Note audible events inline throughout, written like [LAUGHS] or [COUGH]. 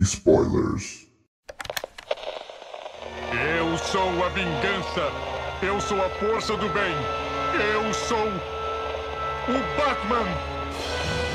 spoilers. Eu sou a vingança. Eu sou a força do bem. Eu sou o Batman.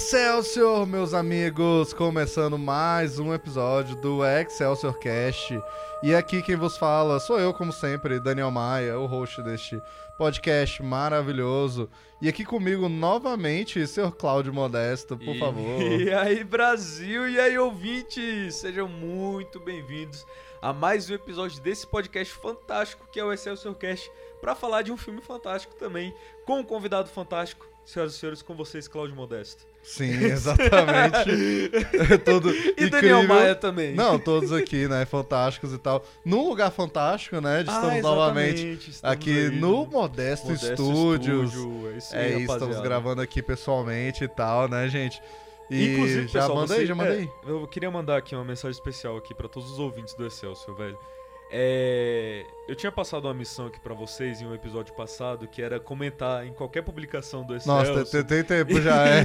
Excelsior, meus amigos! Começando mais um episódio do Excelsior Cast. E aqui quem vos fala sou eu, como sempre, Daniel Maia, o host deste podcast maravilhoso. E aqui comigo novamente, senhor Cláudio Modesto, por E- favor. [LAUGHS] E aí, Brasil, e aí, ouvintes, sejam muito bem-vindos a mais um episódio desse podcast fantástico que é o Excelsior Cast, para falar de um filme fantástico também, com um convidado fantástico. Senhoras e senhores, com vocês, Cláudio Modesto. Sim, [LAUGHS] exatamente. [LAUGHS] Todo E Daniel incrível. Maia também. Não, todos aqui, né? Fantásticos e tal. Num lugar fantástico, né? Ah, Estamos novamente exatamente, estamos aqui aí no Modesto, Modesto Studios. Studio, é isso É aí, rapaziada. estamos gravando aqui pessoalmente e tal, né, gente? E Inclusive, já pessoal, manda você- aí, já manda é, aí. Eu queria mandar aqui uma mensagem especial aqui pra todos os ouvintes do Excelsior, velho. É, eu tinha passado uma missão aqui pra vocês em um episódio passado, que era comentar em qualquer publicação do Excelsior. Nossa, tem, tem tempo [LAUGHS] já, é.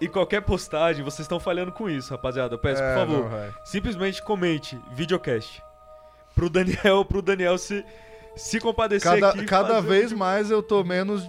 e qualquer postagem, vocês estão falhando com isso, rapaziada. Eu peço, É, por favor, não, simplesmente comente videocast. Pro Daniel, pro Daniel se, se compadecer Cada, aqui. cada um vez vídeo- mais eu tô menos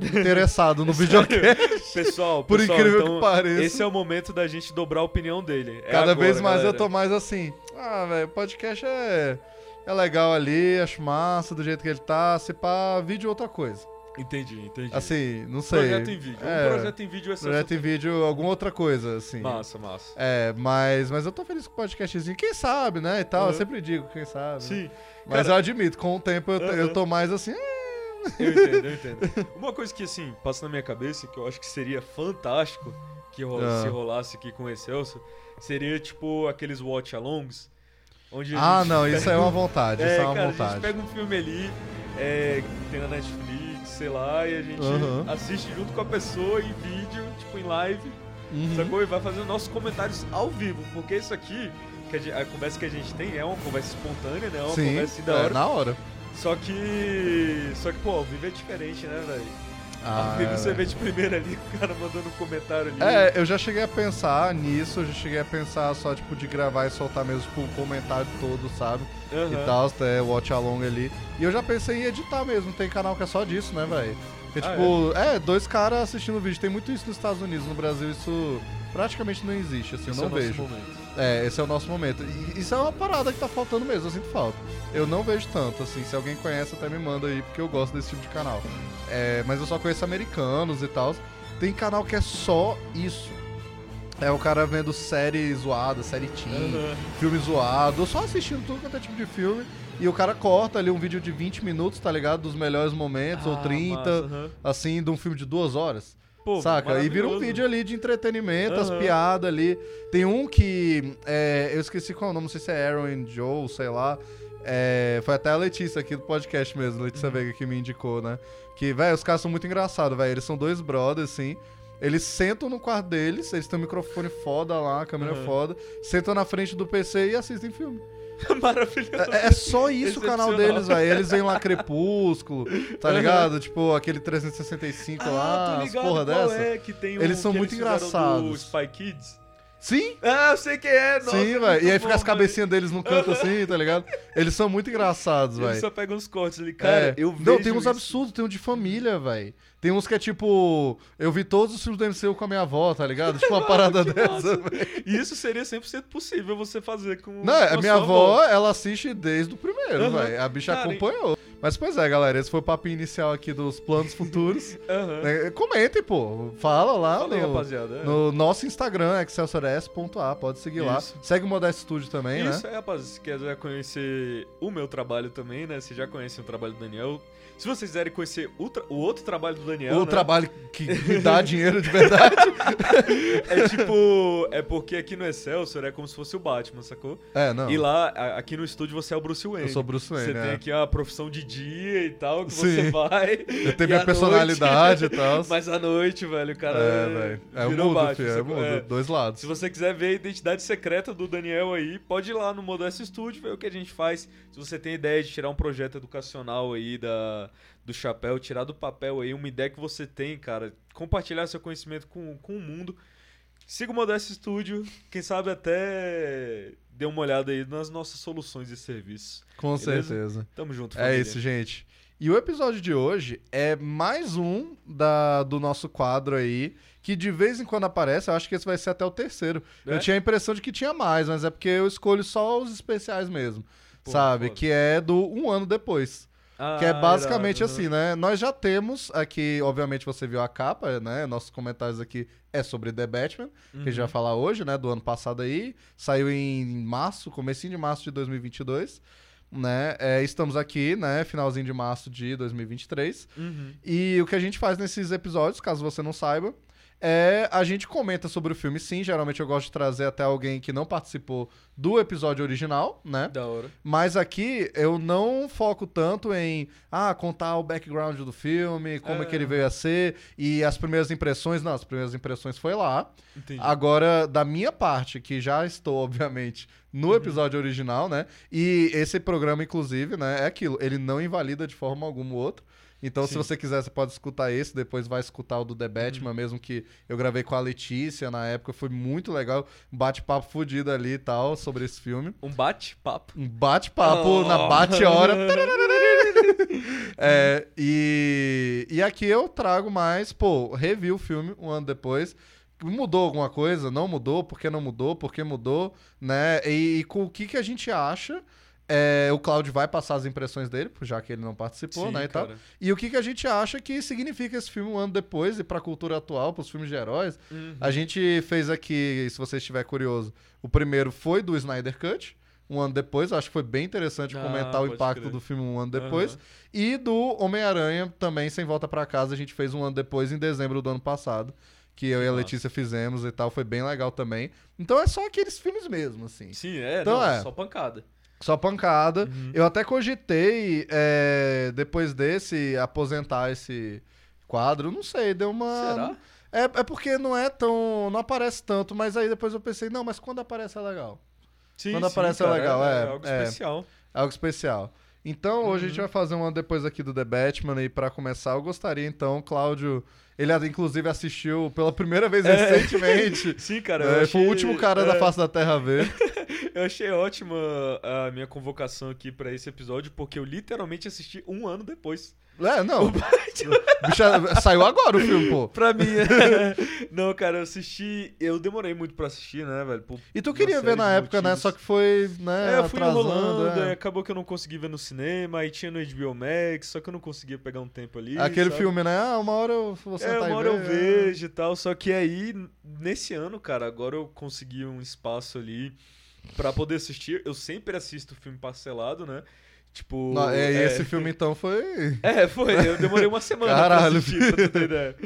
interessado no [LAUGHS] videocast. Pessoal, Por pessoal, incrível então, que pareça. Esse é o momento da gente dobrar a opinião dele. É Cada agora, vez mais eu galera. tô mais assim. Ah, velho, podcast é, é legal ali, acho massa do jeito que ele tá. Se pá, vídeo é outra coisa. Entendi, entendi. Assim, não sei. projeto em vídeo. É, Um projeto em vídeo é projeto em vídeo, alguma outra coisa, assim. Massa, massa. É, mas, mas eu tô feliz com o podcastzinho. Quem sabe, né? E tal. Eu Uhum. sempre digo, quem sabe. né? Sim, Mas Cara- eu admito, com o tempo eu, Uhum. eu tô mais assim. "Ah, eu entendo, eu entendo. Uma coisa que, assim, passa na minha cabeça, que eu acho que seria fantástico que ro- Ah. se rolasse aqui com o Excelsior, seria, tipo, aqueles watch-alongs, onde a Ah, não, isso é uma um- vontade. [LAUGHS] É, isso é uma cara, a vontade. gente pega um filme ali, é, que tem na Netflix, sei lá, e a gente Uhum. assiste junto com a pessoa em vídeo, tipo, em live, Uhum. sacou? E vai fazendo nossos comentários ao vivo, porque isso aqui, que a, gente- a conversa que a gente tem é uma conversa espontânea, né? É uma Sim, conversa da é, hora. na hora. Só que. Só que, pô, ao vivo é diferente, né, velho? Ah, ao vivo é, você vê de primeira ali, [LAUGHS] o cara mandando um comentário ali. É, eu já cheguei a pensar nisso, eu já cheguei a pensar só, tipo, de gravar e soltar mesmo, tipo, o comentário todo, sabe? Aham. E tal, até watch along ali. E eu já pensei em editar mesmo, tem canal que é só disso, né, velho? Porque, Ah, tipo, é? dois caras assistindo vídeo. Tem muito isso nos Estados Unidos, no Brasil isso praticamente não existe, assim, eu é não o nosso vejo. momento. É, esse é o nosso momento. E isso é uma parada que tá faltando mesmo, eu sinto falta. Eu não vejo tanto, assim, se alguém conhece até me manda aí, porque eu gosto desse tipo de canal. É, mas eu só conheço americanos e tal. Tem canal que é só isso. É o cara vendo série zoada, série teen, Aham. filme zoado, ou só assistindo tudo quanto é tipo de filme. E o cara corta ali um vídeo de 20 minutos, tá ligado? Dos melhores momentos, ou Ah, 30, massa, aham. assim, de um filme de duas horas. Pô, Saca? E vira um vídeo ali de entretenimento, as Aham. piadas ali. Tem um que. é, eu esqueci qual é o nome, não sei se é Aaron and Joe, sei lá. É, foi até a Letícia aqui do podcast mesmo, Letícia Uhum. Veiga que me indicou, né? Que, velho, os caras são muito engraçados, velho. Eles são dois brothers, assim. Eles sentam no quarto deles, eles têm um microfone foda lá, câmera Uhum. foda, sentam na frente do PC e assistem filme. [LAUGHS] Maravilhoso. É, é só isso o canal deles, velho. Eles vêm lá Crepúsculo, tá ligado? Tipo, aquele 365 Ah, lá, tô as ligado porra dessa. é, que tem um Eles são que muito Do engraçados. Spy Kids. Sim, Ah, eu sei quem é, nossa. Sim, é velho. E aí fica bom, as cabecinhas deles no canto assim, tá ligado? Eles são muito engraçados, velho. Ele velho. só pega uns cortes ali. Cara, É. eu vejo Não, tem uns isso. absurdos, tem um de família, velho. Tem uns que é tipo. Eu vi todos os filmes do MCU com a minha avó, tá ligado? Tipo uma [LAUGHS] parada dessa. E isso seria 100% possível você fazer com Não, com a minha sua avó, ela assiste desde o primeiro, Aham. velho. A bicha Cara, acompanhou. Mas pois é, galera, esse foi o papo inicial aqui dos planos futuros. [LAUGHS] Aham. É, Comentem, pô. Fala lá Fala aí, no, é. no nosso Instagram, excelsiores.a. Pode seguir lá. Isso. Segue o Modesto Studio também, Isso né? aí, rapaz. Se quiser conhecer o meu trabalho também, né? Vocês já conhecem o trabalho do Daniel. Se vocês quiserem conhecer o, o outro trabalho do Daniel, o né? trabalho que [LAUGHS] me dá dinheiro de verdade. É tipo... É porque aqui no Excelsior é como se fosse o Batman, sacou? É, não. E lá, aqui no estúdio, você é o Bruce Wayne. Eu sou Bruce Wayne, Você tem é. aqui a profissão de dia e tal, que Sim. você vai. Eu tenho minha personalidade noite- e tal. [LAUGHS] Mas à noite, velho, o cara É, velho. É o mundo, Batman, filho. É o mundo. É. Dois lados. Se você quiser ver a identidade secreta do Daniel aí, pode ir lá no Modesto Studio, ver o que a gente faz. Se você tem ideia de tirar um projeto educacional aí da, do chapéu, tirar do papel aí uma ideia que você tem, cara, compartilhar seu conhecimento com, com o mundo. Siga o Modesto Studio, quem sabe até dê uma olhada aí nas nossas soluções e serviços. Com Beleza? certeza. Tamo junto, É família. isso, gente. E o episódio de hoje é mais um da, do nosso quadro aí, que de vez em quando aparece, eu acho que esse vai ser até o terceiro. É? Eu tinha a impressão de que tinha mais, mas é porque eu escolho só os especiais mesmo, Pô, sabe? foda. Que é do um ano depois. Ah, Que é basicamente irado, assim, né? Nós já temos aqui, obviamente você viu a capa, né? Nossos comentários aqui é sobre The Batman, que a gente vai Uhum. falar hoje, né? Do ano passado aí. Saiu em março, comecinho de março de 2022, né? É, estamos aqui, né? Finalzinho de março de 2023. Uhum. E o que a gente faz nesses episódios, caso você não saiba, é a gente comenta sobre o filme sim. Geralmente eu gosto de trazer até alguém que não participou do episódio original, né? Da hora. Mas aqui eu não foco tanto em ah, contar o background do filme, como é, É. que ele veio a ser e as primeiras impressões. Não, as primeiras impressões foi lá. Entendi. Agora, da minha parte, que já estou, [LAUGHS] obviamente, no Uhum. episódio original, né? E esse programa, inclusive, né, é aquilo. Ele não invalida de forma alguma o outro. Então, se Sim. você quiser, você pode escutar esse, depois vai escutar o do The Batman, Uhum. mesmo que eu gravei com a Letícia na época. Foi muito legal. Um bate-papo fudido ali e tal sobre esse filme. Um bate-papo. Um bate-papo Oh. na bate-hora. [LAUGHS] É, e, e aqui eu trago mais, pô, revi o filme um ano depois. Mudou alguma coisa? Não mudou? Por que não mudou? Por que mudou? Né? E, e com o que, que a gente acha? É, o Claudio vai passar as impressões dele, já que ele não participou, Sim, né? E, tal. e o que, que a gente acha que significa esse filme um ano depois e pra cultura atual, pros filmes de heróis. Uhum. A gente fez aqui, se você estiver curioso, o primeiro foi do Snyder Cut, um ano depois. Acho que foi bem interessante Ah, comentar o impacto crer. do filme um ano depois. Aham. E do Homem-Aranha também, Sem Volta Pra Casa, a gente fez um ano depois, em dezembro do ano passado. Que eu e a. Letícia fizemos e tal, foi bem legal também. Então é só aqueles filmes mesmo, assim. Sim, é, Então não, é. só pancada. Só pancada. Uhum. Eu até cogitei, é, depois desse, aposentar esse quadro. Não sei, deu uma. Será? É, é porque não é tão. Não aparece tanto, mas aí depois eu pensei, não, mas quando aparece é legal. Sim, Quando sim, aparece é cara, legal, é, algo é. especial. Algo especial. Então, hoje a Uhum. gente vai fazer um ano depois aqui do The Batman e pra começar, eu gostaria então, Cláudio, ele inclusive assistiu pela primeira vez É. recentemente. [LAUGHS] Sim, cara. É, eu Foi achei- o último cara da é, face da Terra a ver. [LAUGHS] Eu achei ótima a minha convocação aqui pra esse episódio, porque eu literalmente assisti um ano depois. É, não. [LAUGHS] Bicho, saiu agora o filme, pô. Pra mim. Não, cara, eu assisti. Eu demorei muito pra assistir, né, velho? Por E tu queria ver na época, né? motivos. Só que foi, né, É, eu fui enrolando, é. acabou que eu não consegui ver no cinema, aí tinha no HBO Max, só que eu não conseguia pegar um tempo ali. Aquele sabe? filme, né? Ah, uma hora eu vou sentar É, e uma hora eu ver. vejo e tal, só que aí, nesse ano, cara, agora eu consegui um espaço ali pra poder assistir. Eu sempre assisto filme parcelado, né? Tipo. Não, é, e é, esse filme então foi... É, foi. Eu demorei uma semana Caralho, pra assistir, pra tu ter ideia.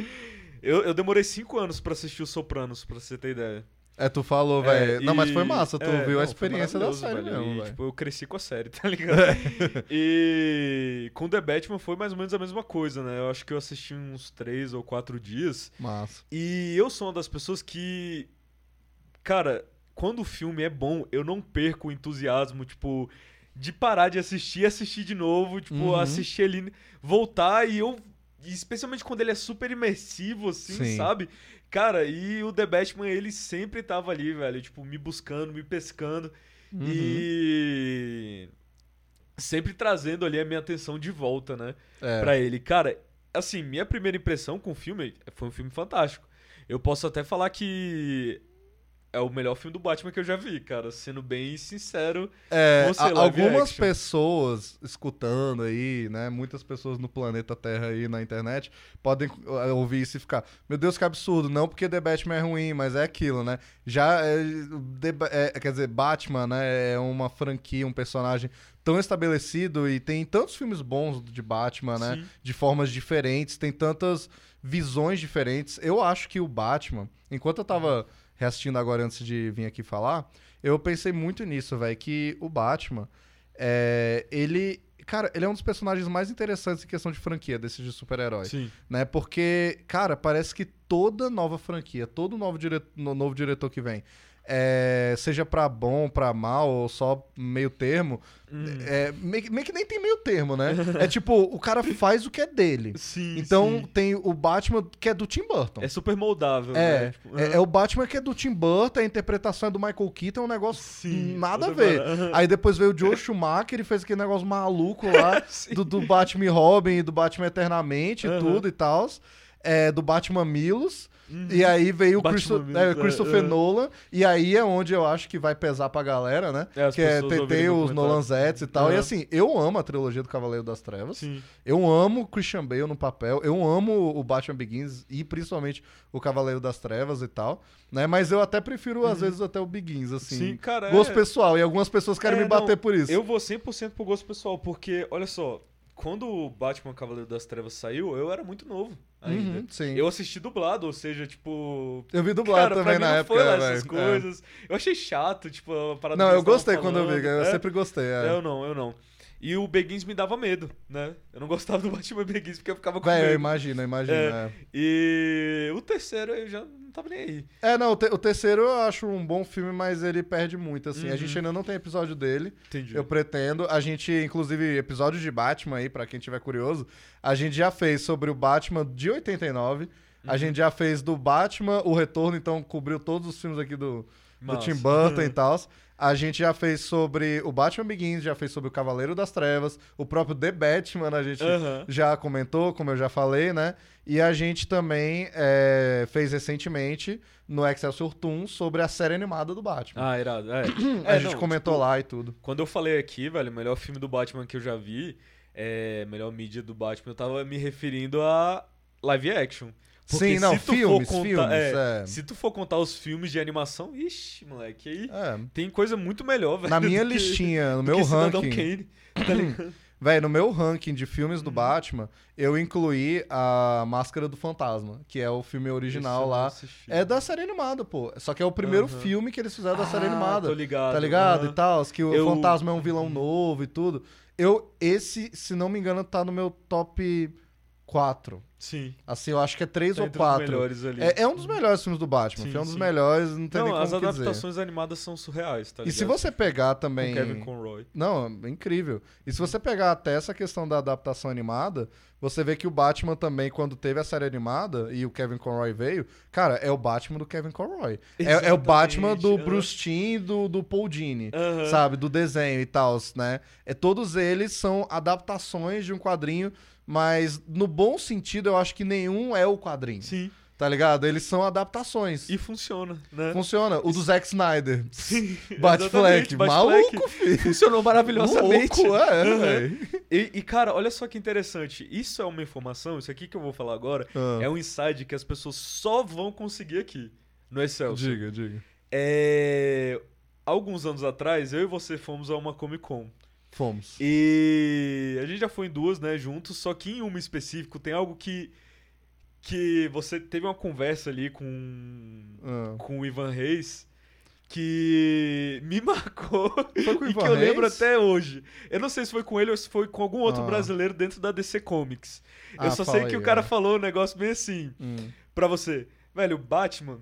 Eu, eu demorei cinco anos pra assistir Os Sopranos, pra você ter ideia. É, tu falou, É, velho. Não, mas foi massa, tu é, viu a não, foi experiência da série velho. mesmo, E, tipo, eu cresci com a série, tá ligado? [LAUGHS] e com The Batman foi mais ou menos a mesma coisa, né? Eu acho que eu assisti uns três ou quatro dias. Massa. E eu sou uma das pessoas que. Cara, quando o filme é bom, eu não perco o entusiasmo, tipo, de parar de assistir e assistir de novo, tipo, Uhum. assistir ele, voltar e eu. Especialmente quando ele é super imersivo, assim, Sim. sabe? Cara, e o The Batman, ele sempre tava ali, velho, tipo, me buscando, me pescando. Uhum. E. Sempre trazendo ali a minha atenção de volta, né? É. pra ele. Cara, assim, minha primeira impressão com o filme foi um filme fantástico. Eu posso até falar que é o melhor filme do Batman que eu já vi, cara. Sendo bem sincero. É, a- live algumas action. pessoas escutando aí, né? Muitas pessoas no planeta Terra aí na internet podem uh, ouvir isso e ficar, meu Deus, que absurdo. Não porque The Batman é ruim, mas é aquilo, né? Já, é, The é, quer dizer, Batman, né? É uma franquia, um personagem tão estabelecido e tem tantos filmes bons de Batman, né? Sim. De formas diferentes, tem tantas visões diferentes. Eu acho que o Batman, enquanto eu tava reassistindo agora antes de vir aqui falar, eu pensei muito nisso, velho, que o Batman, é, ele, cara, ele é um dos personagens mais interessantes em questão de franquia, desses de super-herói, Sim. né? Porque, cara, parece que toda nova franquia, todo novo, dire... no- novo diretor que vem, é, seja pra bom, pra mal, ou só meio termo, Hum. é, meio, que- meio que nem tem meio termo, né? [LAUGHS] é tipo, o cara faz o que é dele. Sim. Então sim. tem o Batman que é do Tim Burton. É super moldável, É, né? Tipo, é, é o Batman que é do Tim Burton, a interpretação é do Michael Keaton, é um negócio Sim, nada a ver. parada. Aí depois veio o Joe Schumacher e fez aquele negócio maluco lá [LAUGHS] do, do Batman e Robin e do Batman Eternamente e Aham. tudo e tal. É, do Batman Milos. Uhum. E aí veio o, Christo- é, é, Christopher é. Nolan. E aí é onde eu acho que vai pesar pra galera, né? É, que é, tem, os. Nolan Zets e tal. E Aham. assim, eu amo a trilogia do Cavaleiro das Trevas. Sim. Eu amo o Christian Bale no papel, eu amo o Batman Begins e principalmente o Cavaleiro das Trevas e tal, né? Mas eu até prefiro, às vezes, até o Begins, assim. Uhum. Sim, cara. Gosto é... pessoal, e algumas pessoas querem É, me bater não, por isso. Eu vou 100% pro gosto pessoal, porque, olha só, quando o Batman Cavaleiro das Trevas saiu, eu era muito novo ainda. Uhum, sim. Eu assisti dublado, ou seja, tipo. Eu vi dublado Cara, também na não época. foi lá essas É. coisas. Eu achei chato, tipo, a parada Não, eu gostei quando eu vi, eu É? sempre gostei. é. Eu não, eu não. E o Begins me dava medo, né? Eu não gostava do Batman Begins porque eu ficava com Véi, eu medo. imagino, eu imagino. É. É. E o terceiro eu já não tava nem aí. É, não, o, te- o terceiro eu acho um bom filme, mas ele perde muito, assim. A Uhum. gente ainda não tem episódio dele. Entendi. Eu pretendo. A gente, inclusive, episódio de Batman aí, pra quem tiver curioso, a gente já fez sobre o Batman de 89. Uhum. A gente já fez do Batman, o Retorno, então cobriu todos os filmes aqui do, do. Tim Burton e tal. A gente já fez sobre o Batman Begins, já fez sobre o Cavaleiro das Trevas, o próprio The Batman a gente Aham. já comentou, como eu já falei, né? E a gente também é, fez recentemente no Excelsior Toon sobre a série animada do Batman. Ah, irado. É. [CLEARS THROAT] a É, gente não, comentou tipo, lá e tudo. Quando eu falei aqui, velho, o melhor filme do Batman que eu já vi, é, melhor mídia do Batman, eu tava me referindo a live action. Porque Sim, não, filmes, contar- filmes. é, é. Se tu for contar os filmes de animação, ixi, moleque, aí É. tem coisa muito melhor, velho. Na [LAUGHS] minha que- listinha, no meu ranking. Kane, tá? [CLEARS THROAT] Véi, no meu ranking de filmes Uhum. do Batman, eu incluí a Máscara do Fantasma, que é o filme original lá. É da série animada, pô. Só que é o primeiro Aham. filme que eles fizeram da série Ah, animada. Tô ligado. Tá ligado? aham. E tal, que o Eu- fantasma é um vilão novo e tudo. Eu, esse, se não me engano, tá no meu top 4. Sim. Assim, eu acho que é 3 Tá ou entre os 4. melhores ali. É, é um dos melhores filmes do Batman. Sim, Foi um dos sim. melhores, não tem Não, nem as como dizer. adaptações animadas são surreais, tá E ligado? se você pegar Com também. Kevin Conroy. Não, é incrível. E se você pegar até essa questão da adaptação animada, você vê que o Batman também, quando teve a série animada e o Kevin Conroy veio, cara, é o Batman do Kevin Conroy. É, é o Batman do aham. Bruce Timm e do, do Paul Dini, Aham. sabe? Do desenho e tal, né? É, todos eles são adaptações de um quadrinho, mas no bom sentido eu acho que nenhum é o quadrinho, Sim. tá ligado? Eles são adaptações. E funciona, né? Funciona. O do Zack Snyder. Sim. [LAUGHS] Batfleck. Maluco, filho. Funcionou maravilhosamente. Louco, é, velho. E, e, cara, olha só que interessante. Isso é uma informação, isso aqui que eu vou falar agora, Ah. é um insight que as pessoas só vão conseguir aqui no Excelsior. Diga, diga. É... Alguns anos atrás, eu e você fomos a uma Comic Con. Fomos. E a gente já foi em duas, né, juntos, só que em uma específico tem algo que que você teve uma conversa ali com Ah. com o Ivan Reis que me [LAUGHS] marcou Foi com o e Ivan que eu lembro Reis? até hoje. Eu não sei se foi com ele ou se foi com algum outro Ah. brasileiro dentro da DC Comics. Ah, eu só sei que aí, o cara é. falou um negócio bem assim Hum. pra você. Velho, o Batman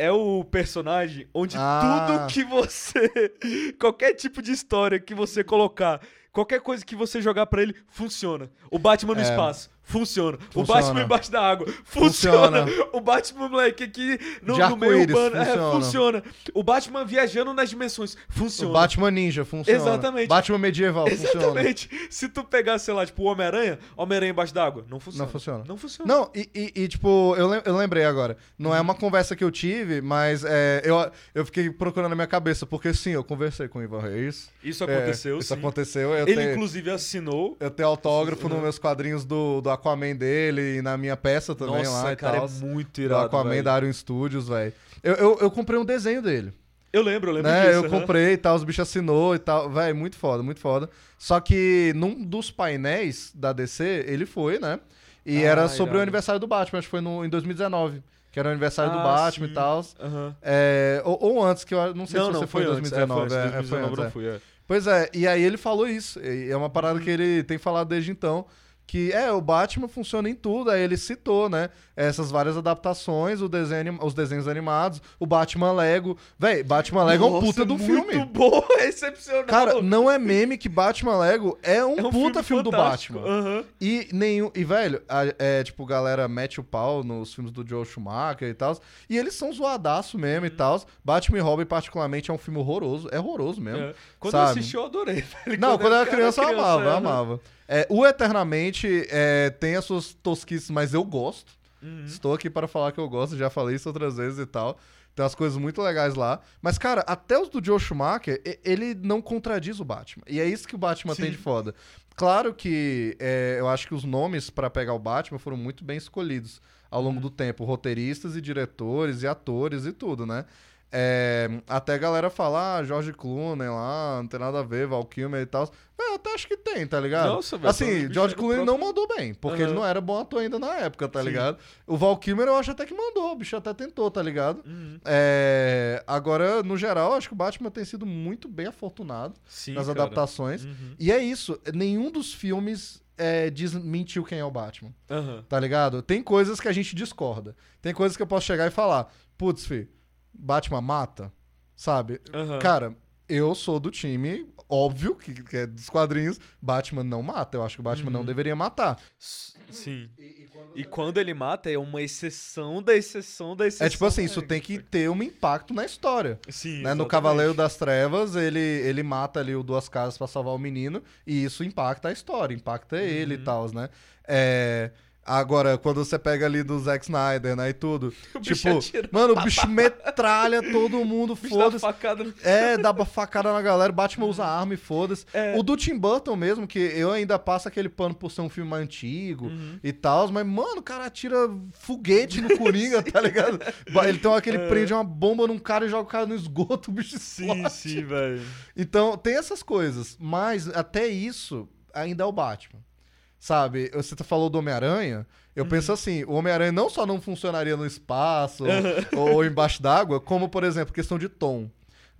é o personagem onde Ah. tudo que você. [LAUGHS] qualquer tipo de história que você colocar, qualquer coisa que você jogar pra ele, funciona. O Batman no É. espaço. Funciona. O Funciona. Batman embaixo da água. Funciona. Funciona. [LAUGHS] O Batman, moleque, aqui no, no meio urbano. É, funciona. funciona. O Batman viajando nas dimensões. Funciona. O Batman Ninja funciona. Exatamente. Batman medieval funciona. Exatamente. Se tu pegar, sei lá, tipo, o Homem-Aranha, Homem-Aranha embaixo d'água, não funciona. Não funciona. Não funciona. Não, e, e- e, tipo, eu, eu lembrei agora. Não é uma conversa que eu tive, mas é, eu, eu fiquei procurando na minha cabeça, porque sim, eu conversei com o Ivan Reis. Isso É, aconteceu, Isso sim. aconteceu. Eu Ele, tenho, inclusive, assinou. eu tenho autógrafo nos meus quadrinhos do, do Aquaman dele e na minha peça também Nossa, lá e cara, tal. é muito do irado, Aquaman velho. da Arion Studios, velho. Eu, eu, eu comprei um desenho dele. Eu lembro, eu lembro né? disso. eu aham. comprei e tal, os bichos assinou e tal. Véi, muito foda, muito foda. Só que num dos painéis da DC, ele foi, né? E Ah, era sobre o irado. aniversário do Batman, acho que foi no, em 2019. Que era o aniversário do Ah, Batman sim. e tal. Aham. É, ou, ou antes, que eu não sei Não, se não, você foi, foi em antes. É, 2019. foi antes. é, é, foi 2019 antes, não é. fui, é. Pois é, e aí ele falou isso. E é uma parada Uhum. que ele tem falado desde então. Que é, o Batman funciona em tudo. Aí ele citou, né? Essas várias adaptações, o desenho, os desenhos animados, o Batman Lego. Véi, Batman Lego é um Nossa, puta do muito filme. bom, [LAUGHS] é excepcional. Cara, não é meme que Batman Lego é um, é um puta filme, do fantástico. Batman. Aham. E nenhum. E, velho, a- é tipo, galera mete o pau nos filmes do Joe Schumacher e tal. E eles são zoadaço mesmo e tal. Batman e Robin, particularmente, é um filme horroroso. É horroroso mesmo. É. Quando eu sabe? assisti, eu adorei. [LAUGHS] velho. Não, quando eu era criança, eu amava, eu amava. É, o Eternamente é, tem as suas tosquices, mas eu gosto. Uhum. Estou aqui para falar que eu gosto, já falei isso outras vezes e tal. Tem umas coisas muito legais lá. Mas, cara, até os do Joe Schumacher, ele não contradiz o Batman. E é isso que o Batman Sim. tem de foda. Claro que é, eu acho que os nomes para pegar o Batman foram muito bem escolhidos ao Uhum. longo do tempo. Roteiristas e diretores e atores e tudo, né? É, até a galera fala, ah, George Clooney lá, não tem nada a ver, Val Kilmer e tal. Eu até acho que tem, tá ligado? Nossa, velho, assim, George do Clooney não mandou bem, porque ele Aham. não era bom ator ainda na época, tá Sim. ligado? O Val Kilmer eu acho até que mandou, o bicho até tentou, tá ligado? Uhum. É, agora, no geral, acho que o Batman tem sido muito bem afortunado Sim, nas cara. adaptações. Uhum. E é isso, nenhum dos filmes é, diz, mentiu quem é o Batman, tá ligado? Tem coisas que a gente discorda. Tem coisas que eu posso chegar e falar, putz, fi, Batman mata, sabe? Aham. Cara, eu sou do time, óbvio, que, que é dos quadrinhos, Batman não mata. Eu acho que o Batman Uhum. não deveria matar. Sim. E quando ele mata, é uma exceção da exceção da exceção. É tipo assim, isso tem que ter um impacto na história. Sim, né? No. Cavaleiro das Trevas, ele, ele mata ali o Duas Casas pra salvar o menino, e isso impacta a história, impacta ele e Uhum. tal, né? É, Agora, quando você pega ali do Zack Snyder, né, e tudo, [LAUGHS] O tipo, atira. mano, o bicho metralha [LAUGHS] todo mundo, foda-se. facada no... É, dá facada na galera, Batman usa arma e foda-se. É. O do Tim Burton mesmo, que eu ainda passo aquele pano por ser um filme antigo Uhum. e tal, mas, mano, o cara atira foguete no [LAUGHS] Coringa, tá ligado? Ele tem aquele prende uma bomba num cara e joga o cara no esgoto, o bicho É. Sim, sim, velho. Então, tem essas coisas, mas até isso ainda é o Batman. Sabe? Você falou do Homem-Aranha, eu Uhum. penso assim, o Homem-Aranha não só não funcionaria no espaço [LAUGHS] ou, ou embaixo d'água, como, por exemplo, questão de tom.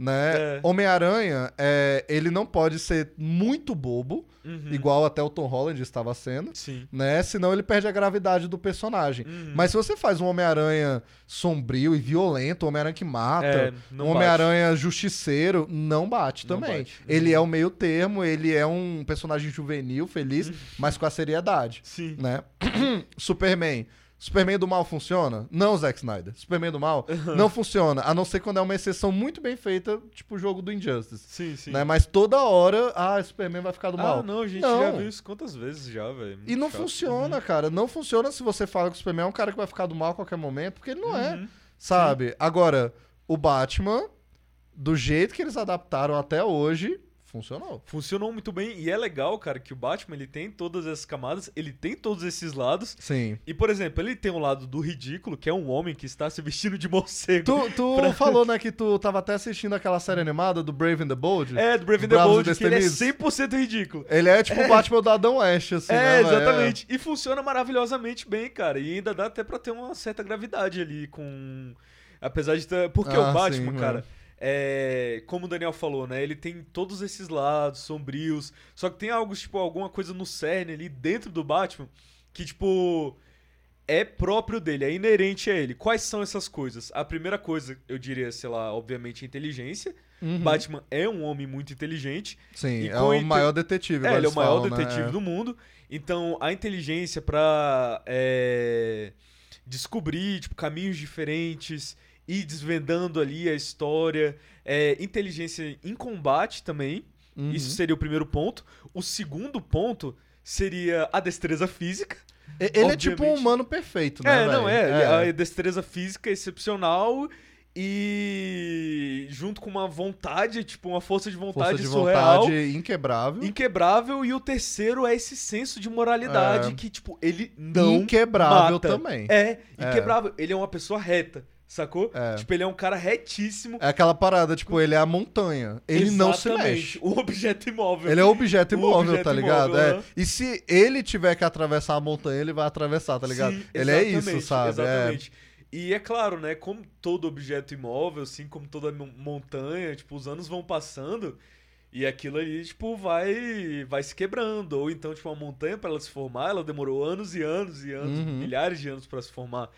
Né? É. Homem-Aranha, é, ele não pode ser muito bobo, Uhum. igual até o Tom Holland estava sendo, Sim. né? Senão ele perde a gravidade do personagem. Uhum. Mas se você faz um Homem-Aranha sombrio e violento, um Homem-Aranha que mata, É, um. Homem-Aranha justiceiro, não bate Não também. bate. Uhum. Ele é o meio termo, ele é um personagem juvenil, feliz, Uhum. mas com a seriedade, Sim. né? [CLEARS THROAT] Superman. Superman do mal funciona? Não, Zack Snyder. Superman do mal Uhum. não funciona, a não ser quando é uma exceção muito bem feita, tipo o jogo do Injustice. Sim, sim. Né? Mas toda hora, ah, Superman vai ficar do mal. Ah, não, a gente Não. já viu isso quantas vezes já, velho. E não chato. funciona, cara. Não funciona se você fala que o Superman é um cara que vai ficar do mal a qualquer momento, porque ele não é, Uhum. sabe? Agora, o Batman, do jeito que eles adaptaram até hoje, funcionou. Funcionou muito bem e é legal, cara, que o Batman ele tem todas essas camadas, ele tem todos esses lados. Sim. E, por exemplo, ele tem um lado do ridículo, que é um homem que está se vestindo de [LAUGHS] morcego. Tu, tu falou, [LAUGHS] né, que tu tava até assistindo aquela série animada do Brave and the Bold? É, do Brave and the Bold, que ele é Destemidos. 100% ridículo. Ele é tipo o Batman do Adão West, assim, é, né? exatamente. E funciona maravilhosamente bem, cara. E ainda dá até pra ter uma certa gravidade ali com. Apesar de ter. Porque Ah, o Batman, sim, cara. É, como o Daniel falou, né? Ele tem todos esses lados sombrios. Só que tem algo, tipo, alguma coisa no cerne ali dentro do Batman que, tipo. é próprio dele, é inerente a ele. Quais são essas coisas? A primeira coisa, eu diria, sei lá, obviamente, a inteligência. Uhum. Batman é um homem muito inteligente. Sim, é o inte- maior detetive. É, ele é o maior falam, né? detetive É. do mundo. Então, a inteligência pra é, descobrir tipo, caminhos diferentes, ir desvendando ali a história. É, inteligência em combate também. Uhum. Isso seria o primeiro ponto. O segundo ponto seria a destreza física. Ele é tipo um obviamente. humano perfeito, né? é, não, velho? é, A destreza física é excepcional. E junto com uma vontade, tipo, uma força de vontade Força de surreal. vontade inquebrável. Inquebrável, e o terceiro é esse senso de moralidade É. que, tipo, ele não Inquebrável mata. também. É, É. inquebrável. Ele é uma pessoa reta, sacou? É. Tipo, ele é um cara retíssimo. É aquela parada, tipo, ele é a montanha. Ele não se Exatamente, mexe. O objeto imóvel. Ele é objeto O imóvel, objeto tá ligado? imóvel, É. E se ele tiver que atravessar a montanha, ele vai atravessar, tá ligado? Sim, ele é exatamente, isso, sabe? É. Exatamente. E é claro, né, como todo objeto imóvel, assim como toda mon- montanha, tipo, os anos vão passando e aquilo ali, tipo, vai vai se quebrando. Ou então, tipo, uma montanha para ela se formar, ela demorou anos e anos e anos, Uhum. milhares de anos para se formar.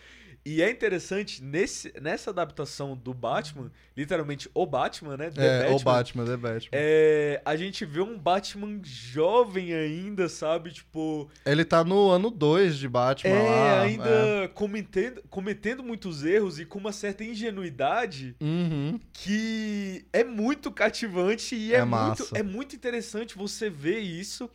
E é interessante, nesse, nessa adaptação do Batman, literalmente o Batman, né? É, The o Batman, The Batman. é, a gente vê um Batman jovem ainda, sabe? Tipo, Ele tá no ano 2 de Batman é, lá. ainda é. cometendo, cometendo muitos erros e com uma certa ingenuidade Uhum. que é muito cativante e é, É muito, é muito interessante você ver isso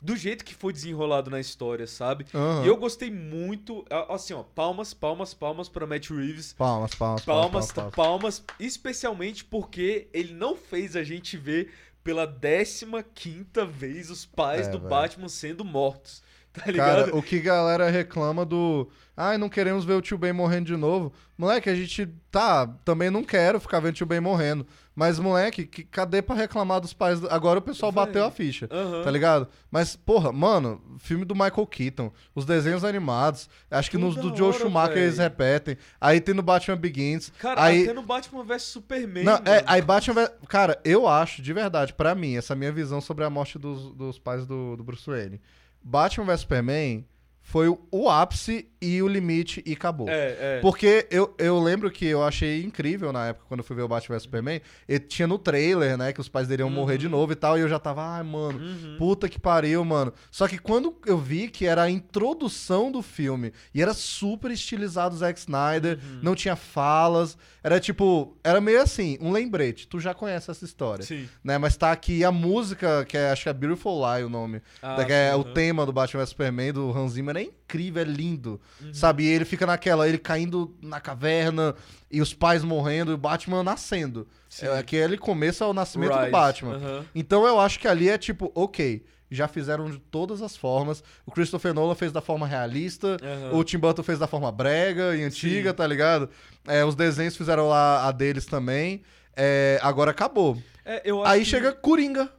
do jeito que foi desenrolado na história, sabe? Aham. E eu gostei muito, assim, ó, palmas, palmas, palmas pra Matt Reeves. Palmas, palmas, palmas. Palmas, palmas, palmas, especialmente porque ele não fez a gente ver pela 15 quinta vez os pais É, do velho. Batman sendo mortos. [LAUGHS] Tá ligado? Cara, o que galera reclama do. Ai, não queremos ver o tio Ben morrendo de novo. Moleque, a gente. Tá, também não quero ficar vendo o tio Ben morrendo. Mas, moleque, que, cadê pra reclamar dos pais? do- Agora o pessoal Véi. bateu a ficha. Aham. Tá ligado? Mas, porra, mano, filme do Michael Keaton, os desenhos animados, acho que nos Toda do Joe hora, Schumacher véi. eles repetem. Aí tem no Batman Begins. Cara, aí, até no Batman vs Superman. não, é, aí Batman vai. Cara, eu acho, de verdade, pra mim, essa minha visão sobre a morte dos, dos pais do, do Bruce Wayne. Batman vs Superman foi o, ápice e o limite e acabou. É, é. Porque eu, eu lembro que eu achei incrível na época, quando eu fui ver o Batman vs Superman, e tinha no trailer, né, que os pais dele iam morrer de novo e tal, e eu já tava, ai, mano, Uhum. puta que pariu, mano. Só que quando eu vi que era a introdução do filme, e era super estilizado o Zack Snyder, Uhum. não tinha falas, era tipo, era meio assim, um lembrete, tu já conhece essa história. Sim. Né, mas tá aqui a música, que é, acho que é Beautiful Lie o nome, Ah, da- que é o tema do Batman vs Superman, do Hans Zimmer, é incrível, é lindo. Uhum. Sabe? E ele fica naquela, ele caindo na caverna e os pais morrendo e o Batman nascendo. Sim. É, começo é o nascimento do Rise, Batman. aham. Então eu acho que ali é tipo, ok, já fizeram de todas as formas. O Christopher Nolan fez da forma realista, Aham. o Tim Burton fez da forma brega e antiga, Sim. tá ligado? É, os desenhos fizeram lá a deles também. É, agora acabou. É, Aí que- chega Coringa.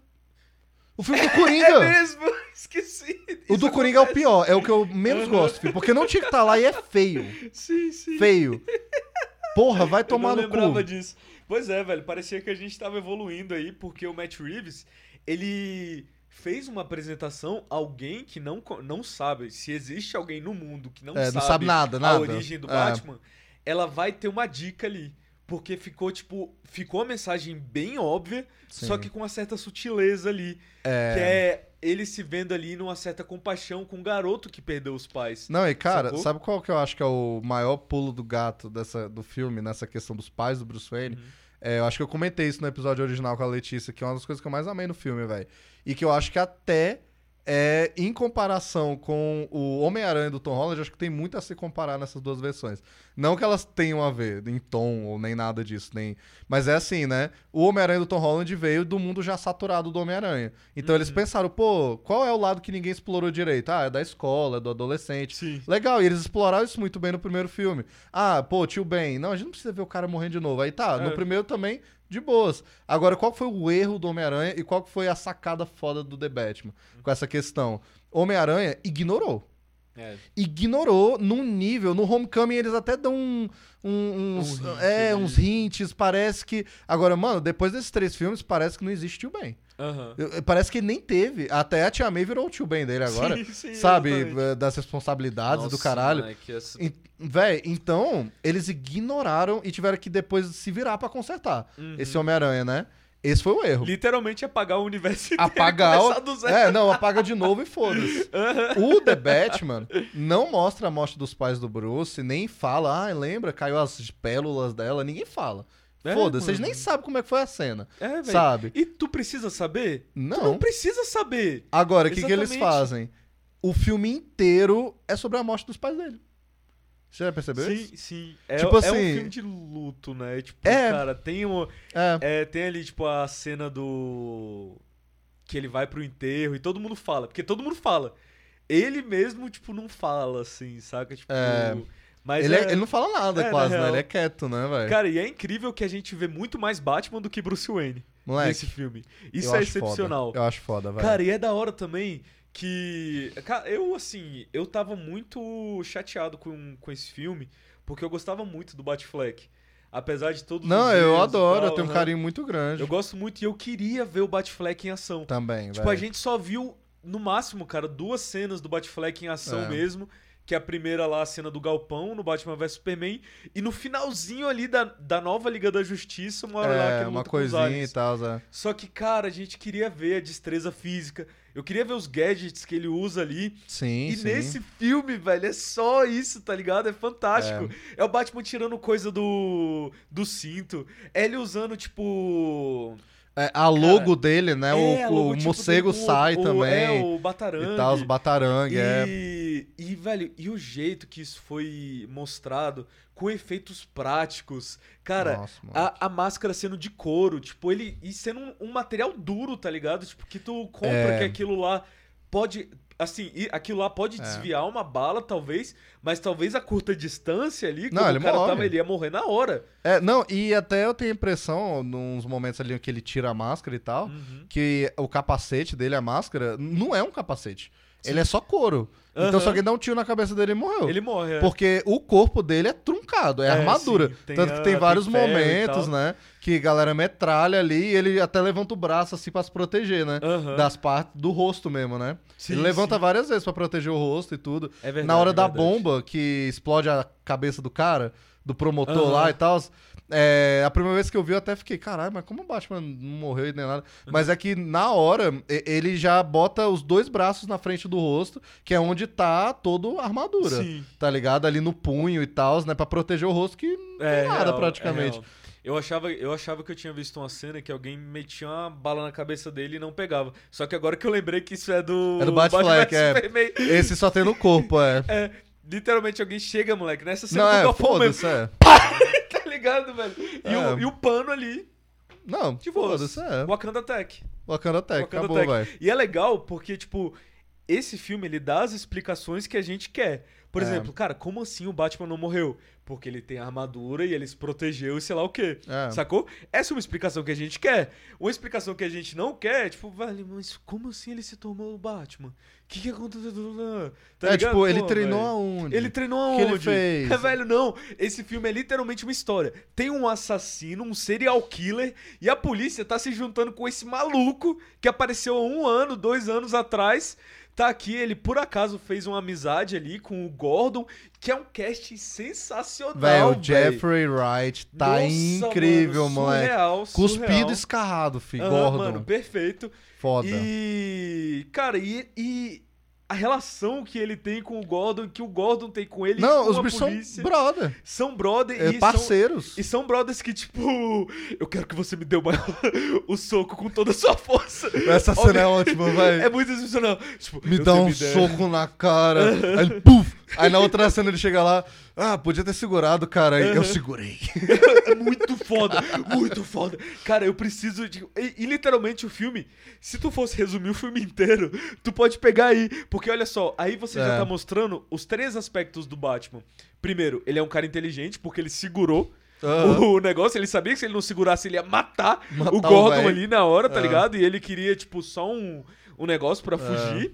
O filme do [LAUGHS] É Coringa. mesmo? Esqueci. o do Coringa é o acontece. pior, é o que eu menos gosto, filho, porque não tinha que estar lá e é feio. Sim, sim. Feio. Porra, vai Eu tomar no lembrava cu. disso. Pois é, velho. Parecia que a gente tava evoluindo aí, porque o Matt Reeves, ele fez uma apresentação, alguém que não, não sabe, se existe alguém no mundo que não, É, sabe, não sabe nada, a nada. origem do É. Batman, ela vai ter uma dica ali. Porque ficou, tipo, ficou a mensagem bem óbvia, Sim. só que com uma certa sutileza ali. É. Que é ele se vendo ali numa certa compaixão com o garoto que perdeu os pais. Não, e cara, Sacou? sabe qual que eu acho que é o maior pulo do gato dessa, do filme, nessa questão dos pais do Bruce Wayne? Uhum. É, eu acho que eu comentei isso no episódio original com a Letícia, que é uma das coisas que eu mais amei no filme, velho. E que eu acho que até é, em comparação com o Homem-Aranha do Tom Holland, acho que tem muito a se comparar nessas duas versões. Não que elas tenham a ver em tom ou nem nada disso, nem. Mas é assim, né? O Homem-Aranha do Tom Holland veio do mundo já saturado do Homem-Aranha. Então eles pensaram, pô, qual é o lado que ninguém explorou direito? Ah, é da escola, é do adolescente. Sim. Legal, e eles exploraram isso muito bem no primeiro filme. Ah, pô, tio Ben, não, a gente não precisa ver o cara morrendo de novo. Aí tá, no É. primeiro também, de boas. Agora, qual foi o erro do Homem-Aranha e qual foi a sacada foda do The Batman com essa questão? Homem-Aranha ignorou. É. Ignorou num nível. No Homecoming eles até dão um- um- uns, Um hint é, uns hints. Parece que. Agora, mano, depois desses três filmes, parece que não existe tio Eu- Parece que nem teve. Até a Tia May virou o tio Ben dele agora. Sim, sim, [LAUGHS] sabe? exatamente. eh, Das responsabilidades do Nossa, caralho. moleque, essa- E- Véi, então, eles ignoraram e tiveram que depois se virar pra consertar. Uhum. Esse Homem-Aranha, né? Esse foi o erro. Literalmente apagar o universo inteiro. Apagar e o... começar do zero. É, não, apaga de novo e foda-se. [LAUGHS] O The Batman não mostra a morte dos pais do Bruce, nem fala, ah, lembra, caiu as pérolas dela, ninguém fala. É, Foda-se, vocês nem sabem como é que foi a cena. É, velho. Sabe? E tu precisa saber? Tu Não. não precisa saber. Agora, o que, que eles fazem? O filme inteiro é sobre a morte dos pais dele. Você já percebeu isso? Sim, sim. É, Tipo é assim- um filme de luto, né? Tipo, É. cara, tem um, É. é, tem ali, tipo, a cena do... Que ele vai pro enterro e todo mundo fala. Porque todo mundo fala. Ele mesmo, tipo, não fala, assim, saca? Tipo... É. Mas Ele, é... é- ele não fala nada é, quase, né? Ele é quieto, né, velho? Cara, e é incrível que a gente vê muito mais Batman do que Bruce Wayne Moleque, nesse filme. Isso é excepcional. Foda. Eu acho foda, velho. Cara, e é da hora também que. Cara, eu, assim, eu tava muito chateado com, com esse filme, porque eu gostava muito do Batfleck. Apesar de todos Não, os eu adoro, tal, eu tenho um né? carinho muito grande. Eu gosto muito e eu queria ver o Batfleck em ação. Também, Tipo, a velho. gente só viu, no máximo, cara, duas cenas do Batfleck em ação É. mesmo. Que é a primeira lá, a cena do Galpão, no Batman vs Superman. E no finalzinho ali da, da nova Liga da Justiça, uma hora lá que É, uma coisinha e tal, Zé. Só que, cara, a gente queria ver a destreza física. Eu queria ver os gadgets que ele usa ali. Sim, e sim. nesse filme, velho, é só isso, tá ligado? É fantástico. É, o Batman tirando coisa do, do cinto. É ele usando, tipo. É, a logo dele, né? é, o o tipo, morcego do- sai o- também. É, o Batarangue. e tal, os batarangue, é. E, e, velho, e o jeito que isso foi mostrado, com efeitos práticos. Cara, Nossa, a, a máscara sendo de couro, tipo, ele. E sendo um, um material duro, tá ligado? Tipo, que tu compra É. que aquilo lá pode. Assim, aquilo lá pode É. desviar uma bala, talvez, mas talvez a curta distância ali, Não, ele o cara morre. tava, ele ia morrer na hora. É, não, e até eu tenho a impressão, nos momentos ali que ele tira a máscara e tal, Uhum. que o capacete dele, a máscara, não é um capacete. Ele é só couro. Então, Aham. se alguém dá um tiro na cabeça dele, ele morreu. Ele morre. é. Porque o corpo dele é truncado, é, É, armadura. sim, tem Tanto que tem tem vários e momentos, né? Que galera metralha ali e ele até levanta o braço assim pra se proteger, né? Aham. Das partes do rosto mesmo, né? Sim, ele levanta sim. várias vezes pra proteger o rosto e tudo. É verdade, Na hora é da verdade. bomba que explode a cabeça do cara, do promotor Aham. lá e tal. É, a primeira vez que eu vi, eu até fiquei, caralho, mas como o Batman não morreu e nem nada? Mas é que na hora, ele já bota os dois braços na frente do rosto, que é onde tá toda a armadura. Sim. Tá ligado? Ali no punho e tal, né? Pra proteger o rosto, que não É, tem nada real, praticamente. é eu, achava, eu achava que eu tinha visto uma cena que alguém metia uma bala na cabeça dele e não pegava. Só que agora que eu lembrei que isso é do. É do Batfleck, Batman é. Esse só tem no corpo, é. [LAUGHS] É, literalmente alguém chega, moleque, nessa cena Não, do é, Galpão mesmo, foda-se, é. [LAUGHS] tá ligado, velho? E, É. o, e o pano ali, Não, de boas. foda-se, é. Wakanda Tech. Wakanda Tech, Wakanda acabou, velho. E é legal porque, tipo, esse filme ele dá as explicações que a gente quer. Por É. exemplo, cara, como assim o Batman não morreu? Porque ele tem armadura e ele se protegeu e sei lá o quê. É. Sacou? Essa é uma explicação que a gente quer. Uma explicação que a gente não quer é, tipo, velho, mas como assim ele se tornou o Batman? O que, que aconteceu? Tá é, ligado? tipo, ele Pô, treinou velho. aonde? Ele treinou que aonde? ele fez? É, [LAUGHS] velho, não. Esse filme é literalmente uma história. Tem um assassino, um serial killer, e a polícia tá se juntando com esse maluco que apareceu há um ano, dois anos atrás. Tá aqui, ele por acaso fez uma amizade ali com o Gordon, que é um casting sensacional. Velho, o. Jeffrey Wright tá Nossa, incrível, mano, moleque. surreal, Cuspido surreal. escarrado, fi, Aham, Gordon. Mano, perfeito. Foda. E. Cara, e, e a relação que ele tem com o Gordon, que o Gordon tem com ele Não, com os bichos polícia. são brother. São brother É, e são, parceiros. e são brothers que, tipo, [LAUGHS] eu quero que você me dê [LAUGHS] o, soco com toda a sua força. Essa [LAUGHS] cena é ótima, velho. É muito excepcional. Tipo, Me dá um ideia. soco na cara. Aí ele, puf! Aí na outra cena ele chega lá. Ah, podia ter segurado, cara. Aí eu segurei. É muito foda, muito foda. Cara, eu preciso de. E, e literalmente o filme, se tu fosse resumir o filme inteiro, tu pode pegar aí. Porque olha só, aí você já É. tá mostrando os três aspectos do Batman. Primeiro, ele é um cara inteligente, porque ele segurou. Aham. O negócio, ele sabia que se ele não segurasse, ele ia matar, Matar o o Gordon véio. ali na hora, tá É. ligado? E ele queria, tipo, só um, um negócio pra fugir.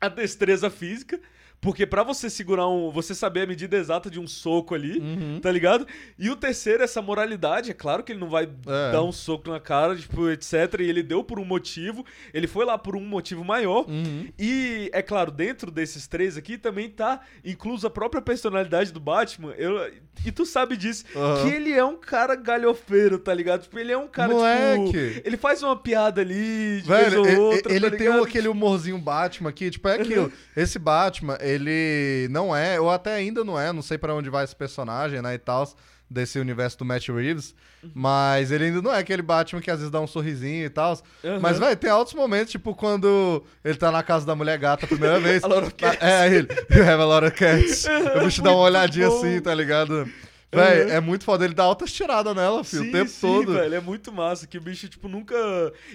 A destreza física. Porque pra você segurar um. Você saber a medida exata de um soco ali, Uhum. tá ligado? E o terceiro, essa moralidade. É claro que ele não vai É. dar um soco na cara, tipo, etc. E ele deu por um motivo. Ele foi lá por um motivo maior. Uhum. E, é claro, dentro desses três aqui também tá incluso a própria personalidade do Batman. Eu, e tu sabe disso. Aham. Que ele é um cara galhofeiro, tá ligado? Tipo, ele é um cara, Moleque. tipo... Ele faz uma piada ali, de Velho, vez ou outra, ele tá tem aquele humorzinho Batman aqui, tipo, é aquilo. Esse Batman, ele não é, ou até ainda não é, não sei pra onde vai esse personagem, né, e tal, desse universo do Matt Reeves, Uhum. mas ele ainda não é aquele Batman que às vezes dá um sorrisinho e tal. Aham. Mas, velho, tem altos momentos, tipo, quando ele tá na casa da mulher gata a primeira [LAUGHS] vez. A of cats. É, aí ele, [LAUGHS] you have a of cats. O bicho dá uma Muito olhadinha bom. assim, tá ligado? Véi, Aham. é muito foda. Ele dá altas tiradas nela, filho, sim, o tempo sim, todo. velho, é muito massa. Que o bicho, tipo, nunca...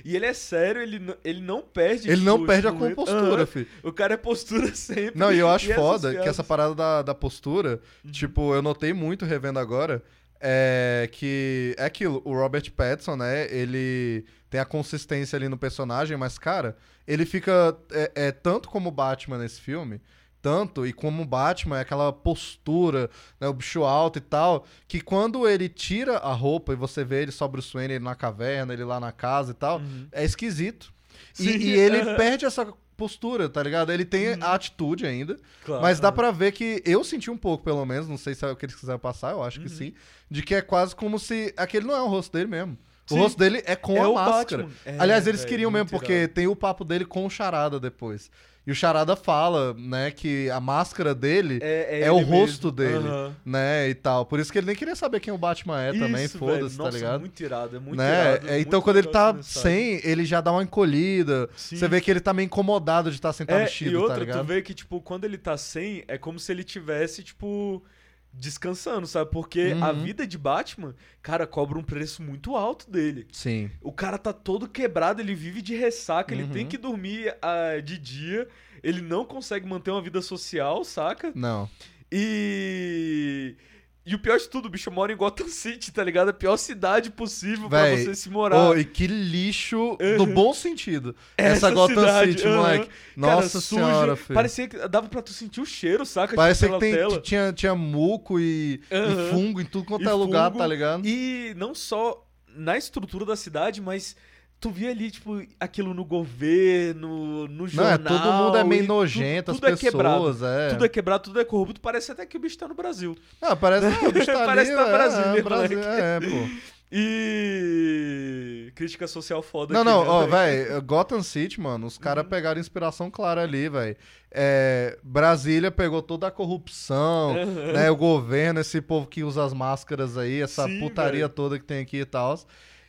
E ele é sério, ele, ele não perde... Ele tipo, não perde a esse momento. compostura, Aham. filho. O cara é postura [LAUGHS] sempre. Não, e eu acho essas foda que essa parada da, da postura, Uhum. tipo, eu notei muito revendo agora, é que é aquilo, o Robert Pattinson, né, ele tem a consistência ali no personagem, mas, cara, ele fica é, é, tanto como Batman nesse filme, tanto, e como Batman, é aquela postura, né, o bicho alto e tal, que quando ele tira a roupa e você vê ele sobre o Swain, ele na caverna, ele lá na casa e tal, é esquisito. E, Uhum. E ele [LAUGHS] perde essa postura, tá ligado? Ele tem a atitude ainda, Claro. mas dá pra ver que eu senti um pouco, pelo menos, não sei se é o que eles quiseram passar, eu acho que Uhum. sim, de que é quase como se aquele não é o rosto dele mesmo. O Sim. rosto dele é com É a o máscara. É, Aliás, eles velho, queriam mesmo, muito porque tem o papo dele com o Charada depois. E o Charada fala, né, que a máscara dele É, é, é o ele rosto mesmo. dele, Aham. né, e tal. Por isso que ele nem queria saber quem o Batman é também, Isso, foda-se, velho. tá Nossa, ligado? muito irado, é muito né? irado. É, muito então, quando ele tá sem, ele já dá uma encolhida. Sim. Você vê que ele tá meio incomodado de estar sem estar É, vestido, e outra, tá tu ligado? vê que, tipo, quando ele tá sem, é como se ele tivesse, tipo, descansando, sabe? Porque a Uhum. vida de Batman, cara, cobra um preço muito alto dele. Sim. O cara tá todo quebrado, ele vive de ressaca, ele Uhum. tem que dormir ah, de dia, ele não consegue manter uma vida social, saca? Não. E. E o pior de tudo, o bicho mora em Gotham City, tá ligado? A pior cidade possível Véi, pra você se morar. Oh, e que lixo no bom sentido. Essa Essa, Gotham cidade, City, aham. moleque. Cara, Nossa sujo, senhora, filho. Parecia que dava pra tu sentir o cheiro, saca? Parecia tipo, que pela tem, tela. tinha, tinha muco e, e Aham. fungo em tudo quanto E é lugar, fungo, tá ligado? E não só na estrutura da cidade, mas tu via ali, tipo, aquilo no governo, no Não, jornal. é, todo mundo é meio e tu- nojento, tudo, as é pessoas, é. Tudo é quebrado, tudo é corrupto. Parece até que o bicho tá no Brasil. Não, parece que [LAUGHS] o bicho tá Parece ali, que tá é, Brasília, é, Brasil, é, pô. E. Crítica social foda Não, aqui, não, né, ó, velho? Gotham City, mano, os Uhum. caras pegaram inspiração clara ali, velho. É, Brasília pegou toda a corrupção, Aham. né, o governo, esse povo que usa as máscaras aí, essa Sim, putaria velho. toda que tem aqui e tal.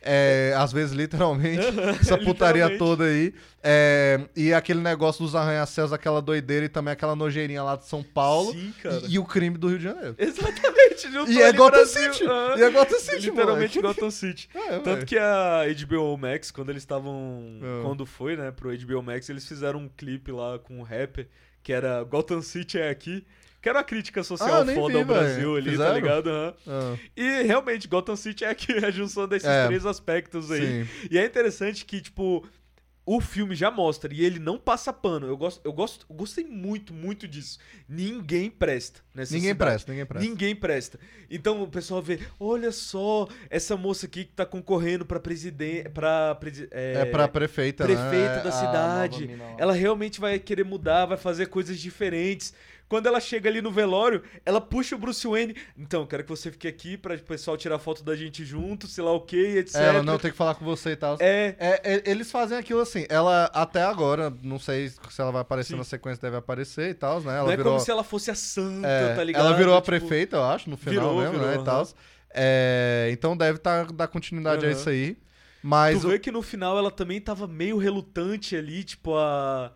É, às vezes, literalmente, [LAUGHS] essa putaria Literalmente. toda aí. É, e aquele negócio dos arranha-céus, aquela doideira e também aquela nojeirinha lá de São Paulo. Sim, cara. E, e o crime do Rio de Janeiro. Exatamente, E é Gotham Brasil. City. Aham. E é Gotham City, Literalmente moleque. Gotham City. [LAUGHS] É, Tanto que a HBO Max, quando eles estavam. Ah. Quando foi, né, pro HBO Max, eles fizeram um clipe lá com um rapper que era Gotham City é aqui. Que era uma crítica Ah, social nem foda vi, ao Brasil ali, Fizeram? tá ligado? Aham. Ah, E realmente, Gotham City é aqui, [LAUGHS] a junção desses É. três aspectos aí. sim. E é interessante que, tipo, o filme já mostra e ele não passa pano. Eu gosto, eu gosto, eu gostei muito, muito disso. Ninguém presta nessa Ninguém cidade. presta, ninguém presta. Ninguém presta. Então o pessoal vê, olha só, essa moça aqui que tá concorrendo pra presidente, presi- é, É pra prefeita, né? prefeita da A cidade. Ela realmente vai querer mudar, vai fazer coisas diferentes. Quando ela chega ali no velório, ela puxa o Bruce Wayne. Então, quero que você fique aqui pra o pessoal tirar foto da gente junto, sei lá o que, etc. É, Ela não tem que falar com você e tal. É, É, é, eles fazem aquilo assim. Ela, até agora, não sei se ela vai aparecer Sim. na sequência, deve aparecer e tal, né? Ela não é virou. como se ela fosse a santa, é, tá ligado? ela virou a Tipo, prefeita, eu acho, no final virou, mesmo, virou, né? E aham. tal. É, então deve tá, dar continuidade a Aham. isso aí. Mas. Tu o- vê que no final ela também tava meio relutante ali, tipo, a.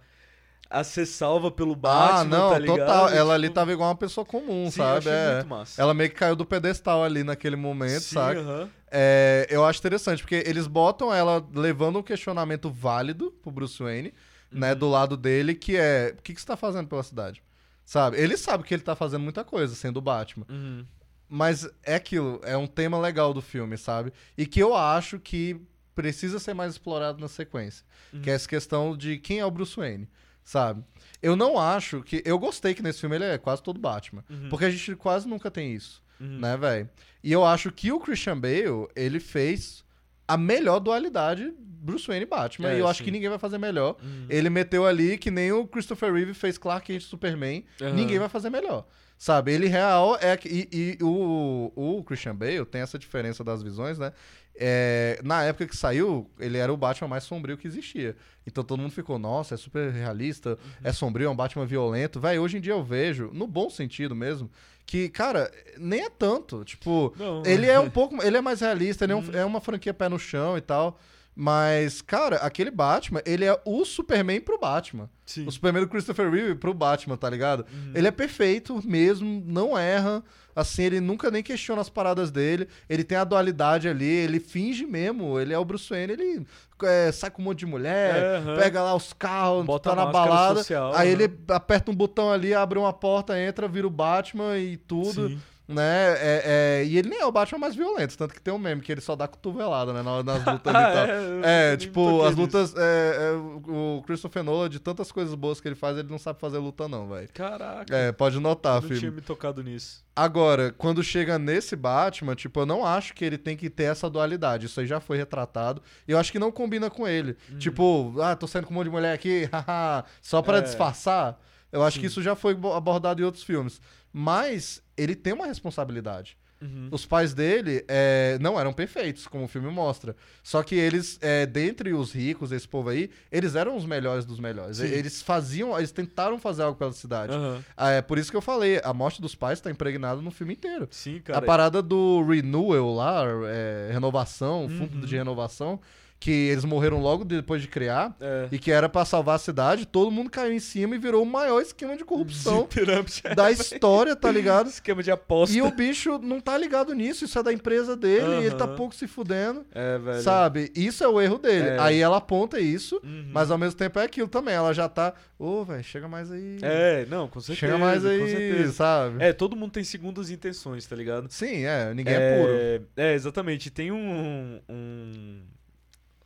a ser salva pelo Batman, ah, não, tá total. Ela Tipo, ali tava igual uma pessoa comum, sim, sabe? É. muito massa. Ela meio que caiu do pedestal ali naquele momento, Sim, saca? aham. É, eu acho interessante, porque eles botam ela levando um questionamento válido pro Bruce Wayne, né, Uhum. do lado dele, que é, o que, que você tá fazendo pela cidade? Sabe? Ele sabe que ele tá fazendo muita coisa, sendo o Batman. Uhum. Mas é aquilo, é um tema legal do filme, sabe? E que eu acho que precisa ser mais explorado na sequência. Uhum. Que é essa questão de quem é o Bruce Wayne. Sabe? Eu não acho que. Eu gostei que nesse filme ele é quase todo Batman. Uhum. Porque a gente quase nunca tem isso, Uhum. né, velho? E eu acho que o Christian Bale, ele fez a melhor dualidade Bruce Wayne e Batman. É, e eu acho sim. que ninguém vai fazer melhor. Uhum. Ele meteu ali que nem o Christopher Reeve fez Clark Kent e Superman. Ninguém vai fazer melhor. Sabe? Ele real é. E, e o, o Christian Bale tem essa diferença das visões, né? É, na época que saiu, ele era o Batman mais sombrio que existia. Então todo mundo ficou, nossa, é super realista, é sombrio, é um Batman violento. Véi, hoje em dia eu vejo, no bom sentido mesmo, que, cara, nem é tanto. Tipo, Não. ele é um [LAUGHS] pouco. Ele é mais realista, ele é, um- é uma franquia pé no chão e tal. Mas, cara, aquele Batman, ele é o Superman pro Batman. Sim. O Superman do Christopher Reeve pro Batman, tá ligado? Uhum. Ele é perfeito mesmo, não erra. Assim, ele nunca nem questiona as paradas dele. Ele tem a dualidade ali, ele finge mesmo. Ele é o Bruce Wayne, ele é, sai com um monte de mulher, aham. pega lá os carros, Bota tá na balada. social, aí ele aperta um botão ali, abre uma porta, entra, vira o Batman e tudo. Sim. Né? É, é, e ele nem é o Batman mais violento, tanto que tem um meme que ele só dá cotovelada, né? na- Nas lutas [LAUGHS] Ah, e tal. é, eu É, tipo, as lutas. é, é, o Christopher Nolan, de tantas coisas boas que ele faz, ele não sabe fazer luta, não, velho. Caraca. É, pode notar, eu não filho. tinha me tocado nisso. Agora, quando chega nesse Batman, tipo, eu não acho que ele tem que ter essa dualidade. Isso aí já foi retratado. E eu acho que não combina com ele. Tipo, ah, tô saindo com um monte de mulher aqui, [LAUGHS] haha, só pra É. disfarçar. Eu acho Sim. que isso já foi bo- abordado em outros filmes. Mas ele tem uma responsabilidade. Uhum. Os pais dele é, não eram perfeitos, como o filme mostra. Só que eles, é, dentre os ricos, esse povo aí, eles eram os melhores dos melhores. Sim. Eles faziam, eles tentaram fazer algo pela cidade. Ah, É por isso que eu falei, a morte dos pais tá impregnada no filme inteiro. Sim, A cara. parada do renewal lá, é, renovação, Uhum. fundo de renovação, que eles morreram logo depois de criar. É. E que era pra salvar a cidade, todo mundo caiu em cima e virou o maior esquema de corrupção De [LAUGHS] da história, tá ligado? Esquema de aposta. E o bicho não tá ligado nisso, isso é da empresa dele, e ele tá pouco se fudendo, É, velho. sabe? Isso é o erro dele. É. Aí ela aponta isso, Uhum. mas ao mesmo tempo é aquilo também. Ela já tá, ô, velho, chega mais aí. É, não, com certeza. chega mais com aí, certeza. sabe? É, todo mundo tem segundas intenções, tá ligado? Sim, é, ninguém é, puro. É, exatamente. Tem um, um,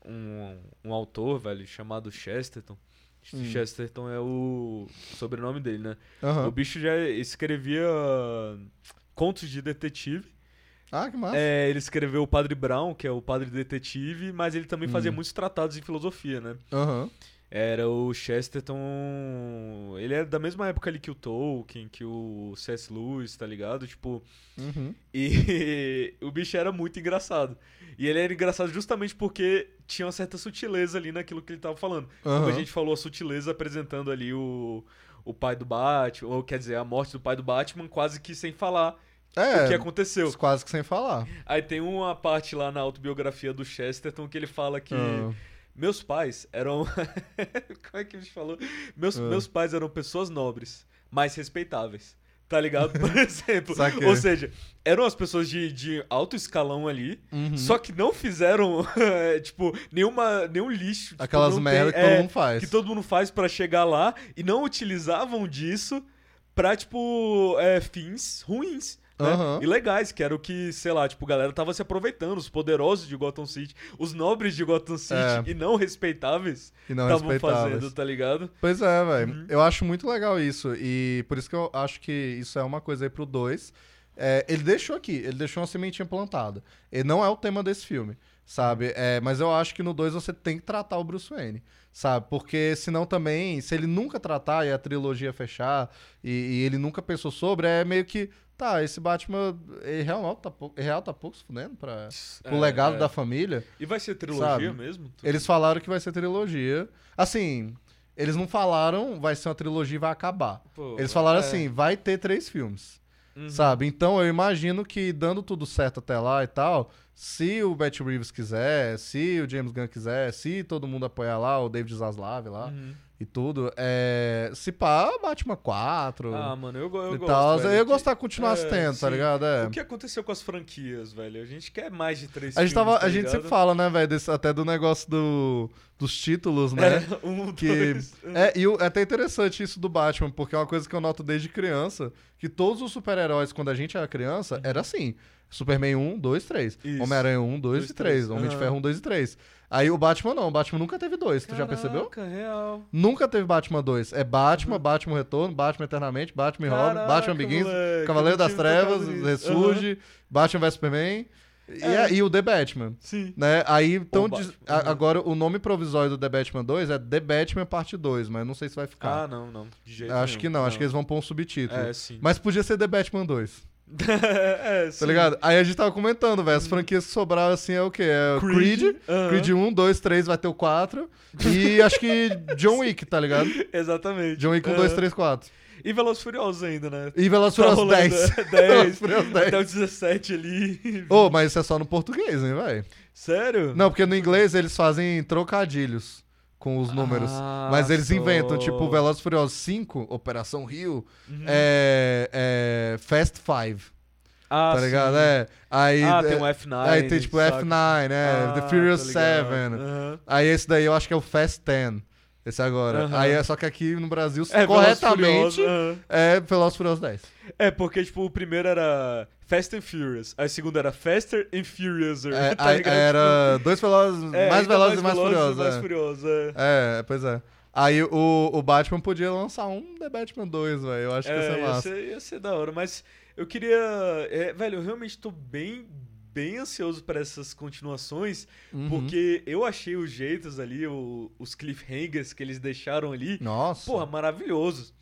um, um autor, velho, chamado Chesterton. Hum. Chesterton é o sobrenome dele, né? Aham. O bicho já escrevia contos de detetive. Ah, que massa. É, ele escreveu o Padre Brown, que é o padre detetive, mas ele também fazia Hum. muitos tratados em filosofia, né? Aham. Era o Chesterton. Ele é da mesma época ali que o Tolkien, que o C.S. Lewis, tá ligado? Tipo. Uhum. E [LAUGHS] o bicho era muito engraçado. E ele era engraçado justamente porque tinha uma certa sutileza ali naquilo que ele tava falando. Como a gente falou, a sutileza apresentando ali o, o pai do Batman, ou quer dizer, a morte do pai do Batman, quase que sem falar É, o que aconteceu. quase que sem falar. Aí tem uma parte lá na autobiografia do Chesterton que ele fala que. Ah. Meus pais eram. [LAUGHS] Como é que a gente falou? Meus, Ah. meus pais eram pessoas nobres, mas respeitáveis. Tá ligado? [LAUGHS] Por exemplo. Saquei. Ou seja, eram as pessoas de, de alto escalão ali, Uhum. só que não fizeram, [LAUGHS] tipo, nenhuma, nenhum lixo. tipo, Aquelas não merda tem- que todo é, mundo faz. que todo mundo faz pra chegar lá e não utilizavam disso pra, tipo, é, fins ruins. Né? Aham. Ilegais, que era o que, sei lá, tipo, a galera tava se aproveitando, os poderosos de Gotham City, os nobres de Gotham City É. e não respeitáveis E estavam fazendo, tá ligado? Pois é, velho. Uhum. Eu acho muito legal isso. E por isso que eu acho que isso é uma coisa aí pro 2. ele deixou aqui, ele deixou uma sementinha plantada. Ele não é o tema desse filme, sabe? É, mas eu acho que no 2 você tem que tratar o Bruce Wayne, sabe? Porque senão também, se ele nunca tratar e a trilogia fechar e, e ele nunca pensou sobre, é meio que. Tá, esse Batman, ele real tá pouco, real tá pouco se fudendo pra, pro É, legado é. da família. E vai ser trilogia Sabe? mesmo? Tu- Eles falaram que vai ser trilogia. Assim, eles não falaram vai ser uma trilogia e vai acabar. Pô, Eles falaram é. assim, vai ter três filmes. Uhum. Sabe? Então eu imagino que dando tudo certo até lá e tal, se o Matt Reeves quiser, se o James Gunn quiser, se todo mundo apoiar lá, o David Zaslav lá Uhum. E tudo, é... se pá, Batman 4 Ah, mano, eu, eu gosto. tal. velho, eu ia gostar de continuar é, tendo, tá ligado? É. O que aconteceu com as franquias, velho? A gente quer mais de três A gente, filmes, tava, tá a gente sempre fala, né, velho, desse- até do negócio do, dos títulos, né? É, [LAUGHS] um, Que- dois... É, e o- é até interessante isso do Batman, porque é uma coisa que eu noto desde criança, que todos os super-heróis, quando a gente era criança, era assim. Superman 1, 2, 3. Uhum. Isso. Homem-Aranha 1, 2 Dois, e 3. três. Homem de. Ferro 1, 2 e 3. Aí o Batman não. O Batman nunca teve dois. Tu já percebeu? Caraca, real. Nunca teve Batman 2. É Batman, Batman Retorno, Batman Eternamente, Batman e Robin, Caraca, Batman Begins, moleque, Cavaleiro não das Trevas. Ressurge, Batman vs Superman e, É. e o The Batman. Sim. Né? Aí, então, diz- a- Uhum. agora o nome provisório do The Batman 2 é The Batman Parte 2, mas não sei se vai ficar. Ah, não, não. De jeito acho nenhum. que não, acho que eles vão pôr um subtítulo. É, sim. Mas podia ser The Batman 2, [LAUGHS] é, tá ligado? Aí a gente tava comentando, velho, as franquias que sobraram assim é o quê? É Creed, Creed, aham. Creed 1, 2, 3, vai ter o 4 e [LAUGHS] acho que John Wick, tá ligado? Exatamente. John Wick 1, Aham. 2, 3, 4. E Velozes Furiosos ainda, né? E Velozes Tá Furiosos rolando 10. 10. [LAUGHS] Velozes e Furiosos 10. Até o 17 ali. Ô, mas isso é só no português, hein, velho? Sério? Não, porque no inglês eles fazem trocadilhos com os números. Ah, mas eles só. inventam, tipo, Velozes Furiosos 5, Operação Rio, Uhum. é, é Fast Five, Ah, tá ligado? sim. É. Aí, Ah, é, tem um F9. aí tem tipo saca? F9, né? Ah, The Furious tô ligado. 7. Aham. Aí esse daí eu acho que é o Fast 10. Esse agora. Aham. Aí é só que aqui no Brasil, É, corretamente, Furiosos, aham. é Velozes e Furiosos 10. É, porque, tipo, o primeiro era Fast and Furious. Aí o segundo era Faster and Furious. É, [LAUGHS] tá era dois velozes, Tipo, é, mais ainda velozes e mais furiosos. Mais é. furiosos, é. É, pois é. Aí o, o Batman podia lançar um The Batman 2, velho. Eu acho que ia É, ser ia massa. ser, ia ser da hora, mas eu queria. é, velho, eu realmente tô bem, bem ansioso para essas continuações, Uhum. porque eu achei os jeitos ali, o- os cliffhangers que eles deixaram ali, Nossa. porra, maravilhosos.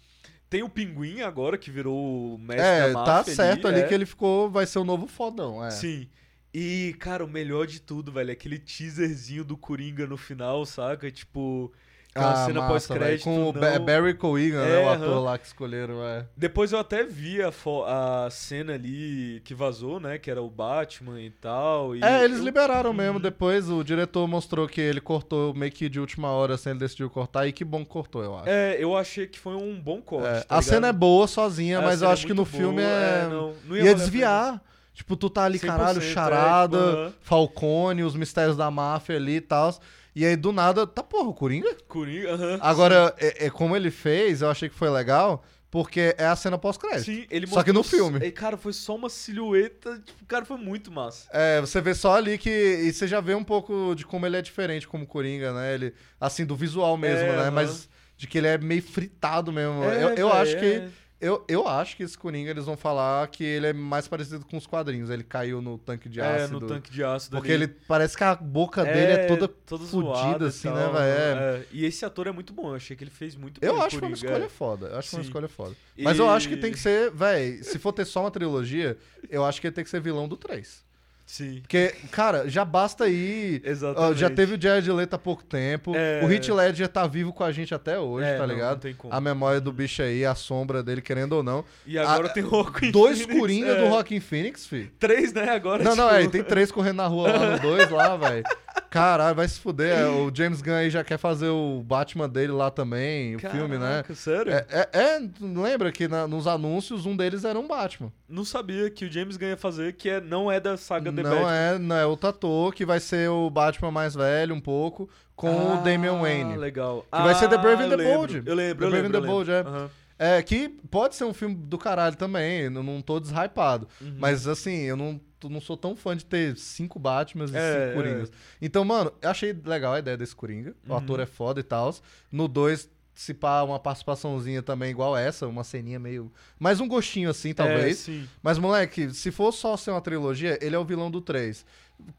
Tem o Pinguim agora, que virou o mestre é, da tá certo ali é. que ele ficou, vai ser o novo fodão, é. Sim. E, cara, o melhor de tudo, velho, é aquele teaserzinho do Coringa no final, saca? Tipo, aquela Ah, cena pós-crédito. Com o não- Barry Coigan, né? É, O ator aham. lá que escolheram, é. Depois eu até vi a, a cena ali que vazou, né? Que era o Batman e tal. E É, eles eu- liberaram mesmo. Uhum. Depois o diretor mostrou que ele cortou meio que de última hora, assim, ele decidiu cortar. E que bom que cortou, eu acho. É, eu achei que foi um bom corte. É, tá a cena é ligado? boa sozinha, A mas eu é acho que no muito filme boa, é. não, não ia valer a desviar. Tipo, tu tá ali, 100%, caralho, é, tipo, charada, aham. Falcone, os mistérios da máfia ali e tal. E aí, do nada, tá porra, o Coringa? Coringa, aham. Agora, é, é como ele fez, eu achei que foi legal, porque é a cena pós-crédito. Sim, ele Só que no filme. E, cara, foi só uma silhueta. Tipo, cara, foi muito massa. É, você vê só ali que. E você já vê um pouco de como ele é diferente como Coringa, né? Ele, assim, do visual mesmo, É, né? aham. Mas de que ele é meio fritado mesmo. É, eu eu acho é. que. Eu, eu acho que esse Coringa eles vão falar que ele é mais parecido com os quadrinhos. Ele caiu no tanque de É, ácido. no tanque de ácido Porque ali. ele parece que a boca dele é toda toda zoada e assim, tal, né, velho? É. é. E esse ator é muito bom. Eu achei que ele fez muito bem. Eu acho que foi uma escolha é. foda. Eu acho uma escolha foda. Mas eu acho que E- tem que [LAUGHS] ser, véi, se for ter só uma trilogia, eu acho que ele tem que ser vilão do 3. Sim. Porque, cara, já basta aí. Exatamente. já teve o Jared Leto há pouco tempo. É. O Heath Ledger tá vivo com a gente até hoje, É, tá não, ligado? não tem como. A memória do bicho aí, a sombra dele, querendo ou não. E agora Ah, tem o Joaquin Dois Phoenix, Coringa é. do Rockin' Phoenix, fi. Três, né? Agora, Não, não, tipo, é, tem três correndo na rua lá no dois lá, [LAUGHS] velho. Caralho, vai se fuder. é, O James Gunn aí já quer fazer o Batman dele lá também, o filme, né? Caraca, Sério? É, é, é, lembra que na- nos anúncios um deles era um Batman. Não sabia que o James Gunn ia fazer, que é, não é da saga The não Batman. é, não é o Tato, que vai ser o Batman mais velho um pouco, com o Damian Wayne. Ah, legal. Que vai ser The Brave and eu the lembro, Bold. Eu lembro, The eu Brave lembro. and the eu Bold, é. Aham. É, que pode ser um filme do caralho também, não, não tô deshypado. Uhum. Mas assim, eu não, não sou tão fã de ter cinco Batmans e É, cinco Coringas. Então, mano, eu achei legal a ideia desse Coringa. O Uhum. ator é foda e tal. No 2, se pá, uma participaçãozinha também igual essa, uma ceninha meio. Mais um gostinho assim, talvez. É. Mas, moleque, se for só ser uma trilogia, ele é o vilão do 3.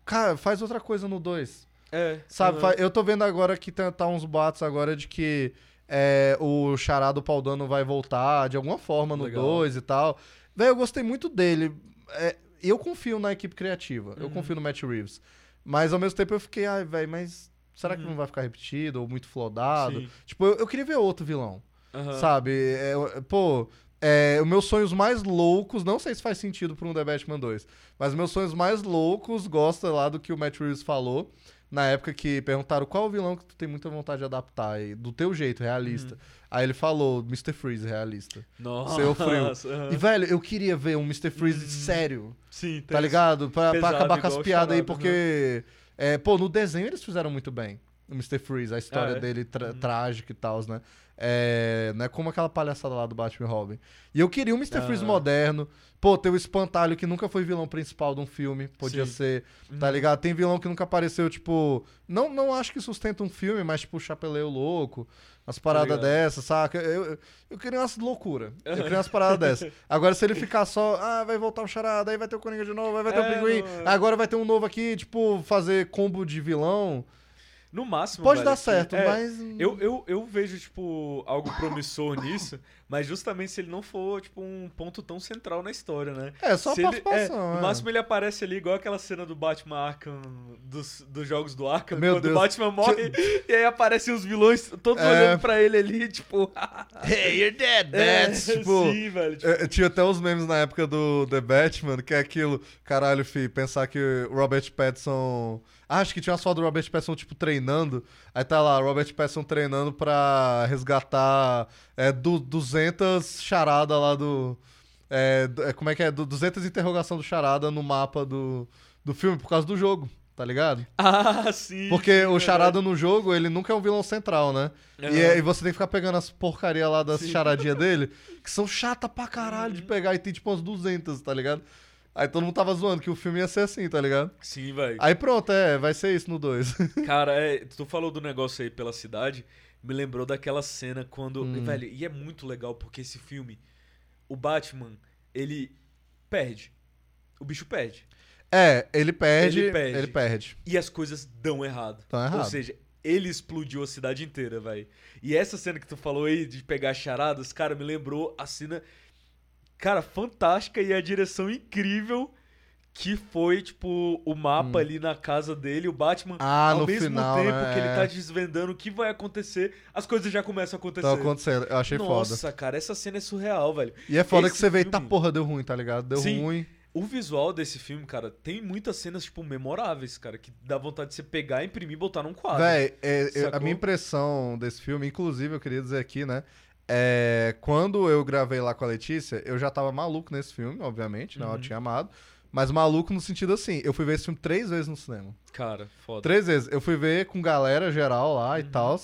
Cara, faz outra coisa no 2. É. Sabe, fa- eu tô vendo agora que tá, tá uns boatos agora de que é, o Chará do Paul Dano vai voltar de alguma forma no Legal. 2 e tal. Velho, eu gostei muito dele. É, eu confio na equipe criativa. Eu Uhum. confio no Matt Reeves. Mas ao mesmo tempo eu fiquei, ai, velho, mas será que Uhum. não vai ficar repetido ou muito flodado? Sim. Tipo, eu, eu queria ver outro vilão. Aham. Sabe? É, eu- pô, é, os meus sonhos mais loucos, não sei se faz sentido pra um The Batman 2, mas meus sonhos mais loucos gosta lá do que o Matt Reeves falou. Na época que perguntaram qual o vilão que tu tem muita vontade de adaptar, e do teu jeito, realista. Aí ele falou, Mr. Freeze, realista. Nossa. Seu frio. [LAUGHS] aham. E, velho, eu queria ver um Mr. Freeze sério, Sim, tá ligado? Pra, pra pesado, acabar com as piadas aí, porque... É, pô, no desenho eles fizeram muito bem. o Mr. Freeze, a história Ah, é? dele tra- trágica e tal, né? É, não é como aquela palhaçada lá do Batman Robin. E eu queria um Mr. Freeze Ah. moderno. Pô, tem o Espantalho que nunca foi vilão principal de um filme. Podia Sim. ser, tá ligado? Tem vilão que nunca apareceu, tipo. Não, não acho que sustenta um filme, mas tipo o Chapeleiro Louco. Umas paradas ligado. dessas, saca? Eu, eu, eu queria umas loucura. Eu queria umas [LAUGHS] paradas dessas. Agora, se ele ficar só, ah, vai voltar o Charada, aí vai ter o Coringa de novo, aí vai ter É, o Pinguim, não, é. agora vai ter um novo aqui, tipo, fazer combo de vilão. No máximo. Pode velho, dar certo, é, mas. Eu, eu, eu vejo, tipo, algo promissor nisso, mas justamente se ele não for, tipo, um ponto tão central na história, né? É, só Se a ele- é, participação. no é. máximo ele aparece ali igual aquela cena do Batman Arkham, dos, dos jogos do Arkham, Meu quando Deus. o Batman morre e aí aparecem os vilões todos É. olhando pra ele ali, tipo... [LAUGHS] Hey, you're dead, é, Bats. [LAUGHS] tipo, sim, velho. tipo, É, tinha até os memes na época do The Batman, que é aquilo, caralho, fi, pensar que o Robert Pattinson. Ah, acho que tinha umas fotos do Robert Pattinson, tipo, treinando. Aí tá lá, Robert Pattinson treinando pra resgatar é, du 200 charada lá do. É, do- é, como é que é? Du 200 interrogação do charada no mapa do, do filme por causa do jogo, tá ligado? Ah, sim. Porque sim, o Charada no jogo, ele nunca é um vilão central, né? E, Aham. é- e você tem que ficar pegando as porcaria lá das Sim. charadinhas [LAUGHS] dele, que são chata pra caralho Uhum. de pegar e tem tipo umas 200, tá ligado? Aí todo mundo tava zoando que o filme ia ser assim, tá ligado? Sim, velho. Aí pronto, é, vai ser isso no 2. [LAUGHS] Cara, é, tu falou do negócio aí pela cidade, me lembrou daquela cena quando. Hum. Velho, e é muito legal porque esse filme, o Batman, ele perde. O bicho perde. é, ele perde, Ele ele perde. perde. E as coisas dão errado. Dão errado. Ou seja, ele explodiu a cidade inteira, velho. E essa cena que tu falou aí de pegar charadas, cara, me lembrou a cena. Cara, fantástica e a direção incrível. Que foi, tipo, o mapa ali na casa dele, o Batman, Hum. Ah, ao no mesmo final, tempo né? que ele É. tá desvendando o que vai acontecer, as coisas já começam a acontecer. Tá acontecendo, eu achei Nossa, foda. cara, essa cena é surreal, velho. E é foda esse que você vê, tá filme- porra, deu ruim, tá ligado? Deu Sim. ruim. O visual desse filme, cara, tem muitas cenas, tipo, memoráveis, cara, que dá vontade de você pegar, imprimir e botar num quadro. Véi, é, eu- a minha impressão desse filme, inclusive, eu queria dizer aqui, né? É, quando eu gravei lá com a Letícia, eu já tava maluco nesse filme, obviamente, né? Eu Uhum. tinha amado. Mas maluco no sentido assim, eu fui ver esse filme três vezes no cinema. Cara, foda. Três vezes. Eu fui ver com galera geral lá e tal.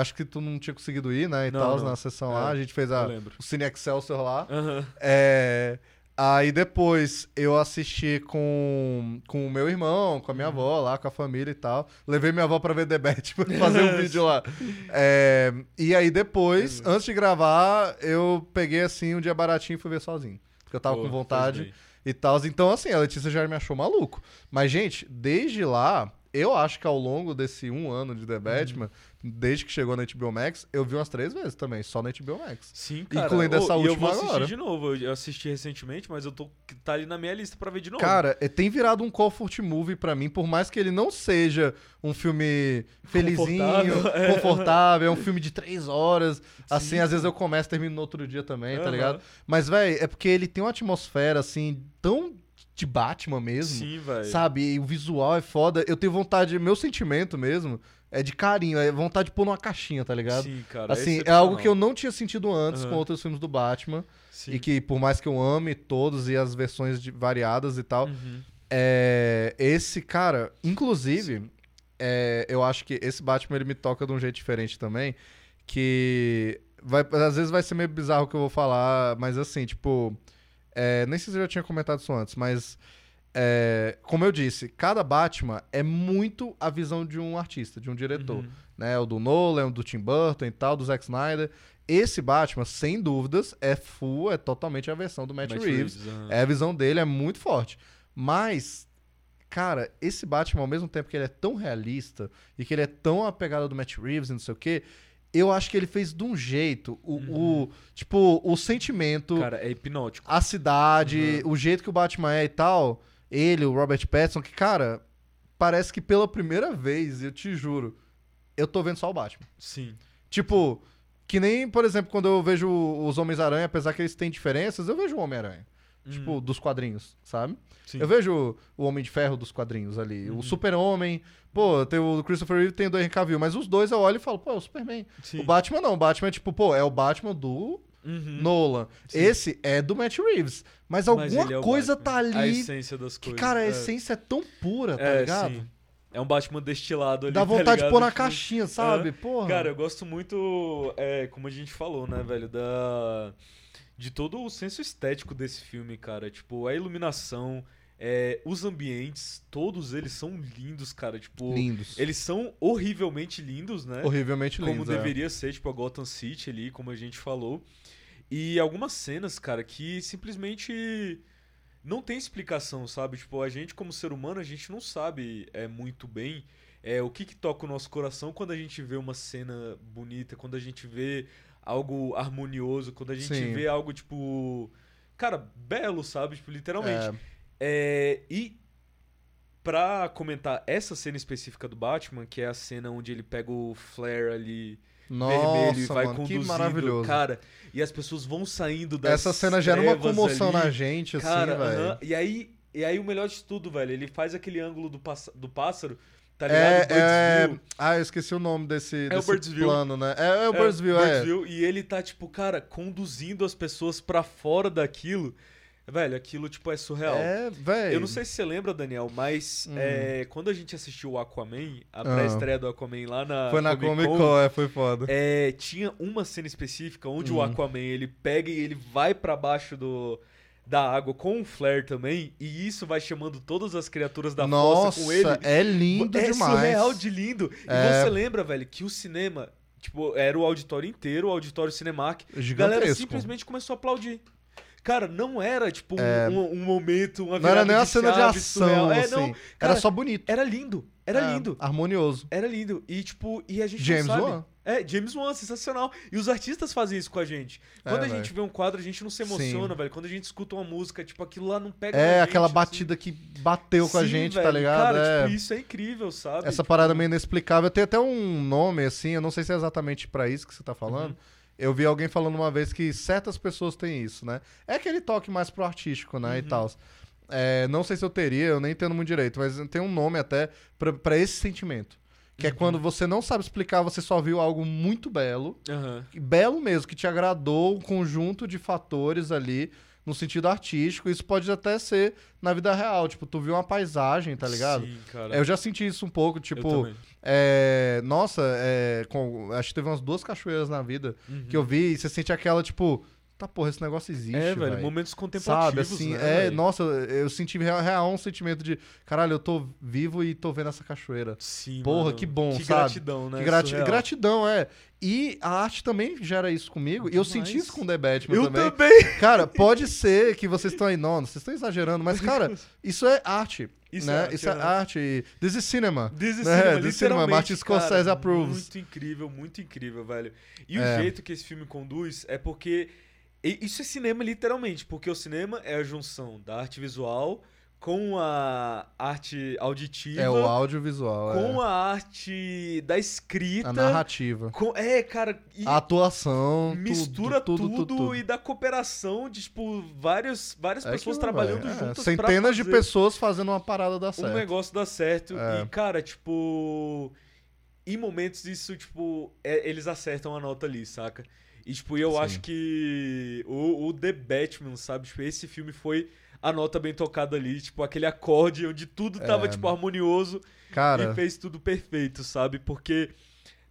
acho que tu não tinha conseguido ir, né? E Uhum. Tal, na sessão É, lá. A gente fez a, o Cine Excelsior lá. Aham. É, aí depois eu assisti com, com o meu irmão, com a minha Uhum. avó lá, com a família e tal. Levei minha avó pra ver The Bat, [LAUGHS] pra fazer um [LAUGHS] vídeo lá. É, e aí depois, Uhum. antes de gravar, eu peguei assim um dia baratinho e fui ver sozinho. Porque eu tava Pô, com fez vontade bem. E tal. Então, assim, a Letícia já me achou maluco. Mas, gente, desde lá, eu acho que ao longo desse um ano de The Uhum. Batman, desde que chegou na HBO Max, eu vi umas três vezes também, só na HBO Max. Sim, cara. Incluindo essa Ô, e eu última vou assistir agora. de novo. Eu- Eu assisti recentemente, mas eu tô tá ali na minha lista pra ver de novo. Cara, é, tem virado um comfort movie pra mim, por mais que ele não seja um filme felizinho, Confortável, [LAUGHS] é. confortável, é um filme de três horas. Assim, Sim, às vezes eu começo e termino no outro dia também, tá Aham. ligado? Mas, velho, é porque ele tem uma atmosfera, assim, tão de Batman mesmo. Sim, velho. Sabe? E o visual é foda. Eu tenho vontade, meu sentimento mesmo é de carinho, é vontade de pôr numa caixinha, tá ligado? Sim, cara. assim, é algo que eu não tinha sentido antes Aham. com outros filmes do Batman. Sim. E que, por mais que eu ame todos e as versões de- variadas e tal, Uhum. é, esse cara, inclusive, é, eu acho que esse Batman ele me toca de um jeito diferente também. Que vai, às vezes vai ser meio bizarro o que eu vou falar, mas assim, tipo. É, nem sei se eu já tinha comentado isso antes, mas. é, como eu disse, cada Batman é muito a visão de um artista, de um diretor. Uhum. Né? O do Nolan, o do Tim Burton e tal, do Zack Snyder. Esse Batman, sem dúvidas, é full, é totalmente a versão do Matt, Matt Reeves. aham. É, a visão dele é muito forte. Mas, cara, esse Batman, ao mesmo tempo que ele é tão realista e que ele é tão a pegada do Matt Reeves e não sei o quê, eu acho que ele fez de um jeito, o, o- tipo, o sentimento, Cara, é hipnótico. a cidade, o jeito que o Batman é e tal, ele, o Robert Pattinson, que, cara, parece que pela primeira vez, eu te juro, eu tô vendo só o Batman. Sim. Tipo, que nem, por exemplo, quando eu vejo os Homens-Aranha, apesar que eles têm diferenças, eu vejo o Homem-Aranha. Tipo, dos quadrinhos, sabe? Uhum. Sim. Eu vejo o Homem de Ferro dos quadrinhos ali. Uhum. O Super-Homem, pô, tem o Christopher Reeve tem o Henry Cavill, mas os dois eu olho e falo, pô, é o Superman. Sim. O Batman não, o Batman é tipo, pô, é o Batman do Uhum. Nolan. Sim. Esse é do Matt Reeves. Mas Mas alguma ele é coisa Batman. tá A ali essência das que, coisas. cara, a é. essência é tão pura, tá É, ligado? sim. É um Batman destilado ali. Dá tá vontade de ligado? pôr na Tipo, caixinha, sabe? Porra. Cara, eu gosto muito, é, como a gente falou, né, velho, da de todo o senso estético desse filme, cara. Tipo, a iluminação, é, os ambientes, todos eles são lindos, cara. Tipo, lindos. eles são horrivelmente lindos, né? Horrivelmente como lindos. é. deveria ser, tipo, a Gotham City ali, como a gente falou. E algumas cenas, cara, que simplesmente não tem explicação, sabe? Tipo, a gente como ser humano, a gente não sabe é muito bem é o que que toca o nosso coração quando a gente vê uma cena bonita, quando a gente vê algo harmonioso, quando a gente Sim. vê algo tipo, cara, belo, sabe? Tipo, literalmente. É, É, e pra comentar essa cena específica do Batman, que é a cena onde ele pega o flare ali vermelho e Nossa, vai mano, que conduzindo, maravilhoso. cara, e as pessoas vão saindo das Essa cena gera uma comoção ali. na gente, assim, Cara, velho. aham, e aí e aí o melhor de tudo, velho, ele faz aquele ângulo do, do pássaro, tá É, ligado? é... Birdsville. Ah, eu esqueci o nome desse, o desse Birdsville. plano, né? É, é o Birdsville, é. Birdsville, E ele tá, tipo, cara, conduzindo as pessoas pra fora daquilo. Velho, aquilo, tipo, é surreal. É, velho. Eu não sei se você lembra, Daniel, mas Hum. é, quando a gente assistiu o Aquaman, a Ah. pré-estreia do Aquaman lá na Foi na Comic Con, é, foi foda. é, tinha uma cena específica onde o Hum. Aquaman ele pega e ele vai pra baixo do, da água com um flare também, e isso vai chamando todas as criaturas da Nossa, fossa com ele. é lindo é demais. surreal de lindo. E É. você lembra, velho, que o cinema, tipo, era o auditório inteiro, o auditório Cinemark. A galera simplesmente começou a aplaudir. Cara, não era, tipo, um, É. um- um momento, uma Não era nem uma cena de ação. É, assim. não, era cara, só bonito. Era lindo. Era É, lindo. Harmonioso. Era lindo. E, tipo, e a gente James não sabe. Wan. É, James Wan, sensacional. E os artistas fazem isso com a gente. Quando É, a gente velho. vê um quadro, a gente não se emociona, Sim. velho. Quando a gente escuta uma música, tipo, aquilo lá não pega É, gente, aquela assim. batida que bateu com a Sim, gente, tá velho. ligado? Cara, é. tipo, isso é incrível, sabe? Essa Tipo, parada meio inexplicável. Tem até um nome, assim, eu não sei se é exatamente pra isso que você tá Uhum. Eu vi alguém falando uma vez que certas pessoas têm isso, né? É aquele toque mais pro artístico, né? E Uhum. tal. É, não sei se eu teria, eu nem entendo muito direito, mas tem um nome até pra, pra esse sentimento. Que Uhum. é quando você não sabe explicar, você só viu algo muito belo, aham. belo mesmo, que te agradou um conjunto de fatores ali no sentido artístico. Isso pode até ser na vida real. Tipo, tu viu uma paisagem, tá ligado? Sim, cara. Eu já senti isso um pouco, tipo, é, nossa, é, com- acho que teve umas duas cachoeiras na vida Uhum. que eu vi e você sente aquela, tipo, tá porra, esse negócio existe, É, velho, velho. momentos Sabe, contemplativos, assim, né, é, velho? nossa, eu senti real, real um sentimento de, caralho, eu tô vivo e tô vendo essa cachoeira. Sim, Porra, mano. que bom, Que sabe? gratidão, né? Que grati- Surreal. gratidão, é. E a arte também gera isso comigo. E eu senti isso com The Batman Eu também. também. [LAUGHS] Cara, pode ser que vocês estão aí, não, vocês estão exagerando, mas, cara, isso é arte. Isso né? é arte, isso é aham. arte. This is cinema. This is né? cinema, This is cinema. Martin Scorsese cara, approves. Muito incrível, muito incrível, velho. E o É. jeito que esse filme conduz é porque. Isso é cinema, literalmente, porque o cinema é a junção da arte visual com a arte auditiva, É o audiovisual. com é. a arte da escrita. a narrativa. com- é, cara. A atuação. mistura tudo, tudo, tudo, tudo. e da cooperação de, tipo, vários, várias É pessoas trabalhando é. juntas Centenas de pessoas fazendo uma parada dar certo. negócio dar certo. É. E, cara, tipo. Em momentos isso, tipo, é- eles acertam a nota ali, saca? E, tipo, eu Sim. acho que o, o The Batman, sabe? Tipo, esse filme foi a nota bem tocada ali, tipo, aquele acorde onde tudo tava, É. tipo, harmonioso Cara, e fez tudo perfeito, sabe? Porque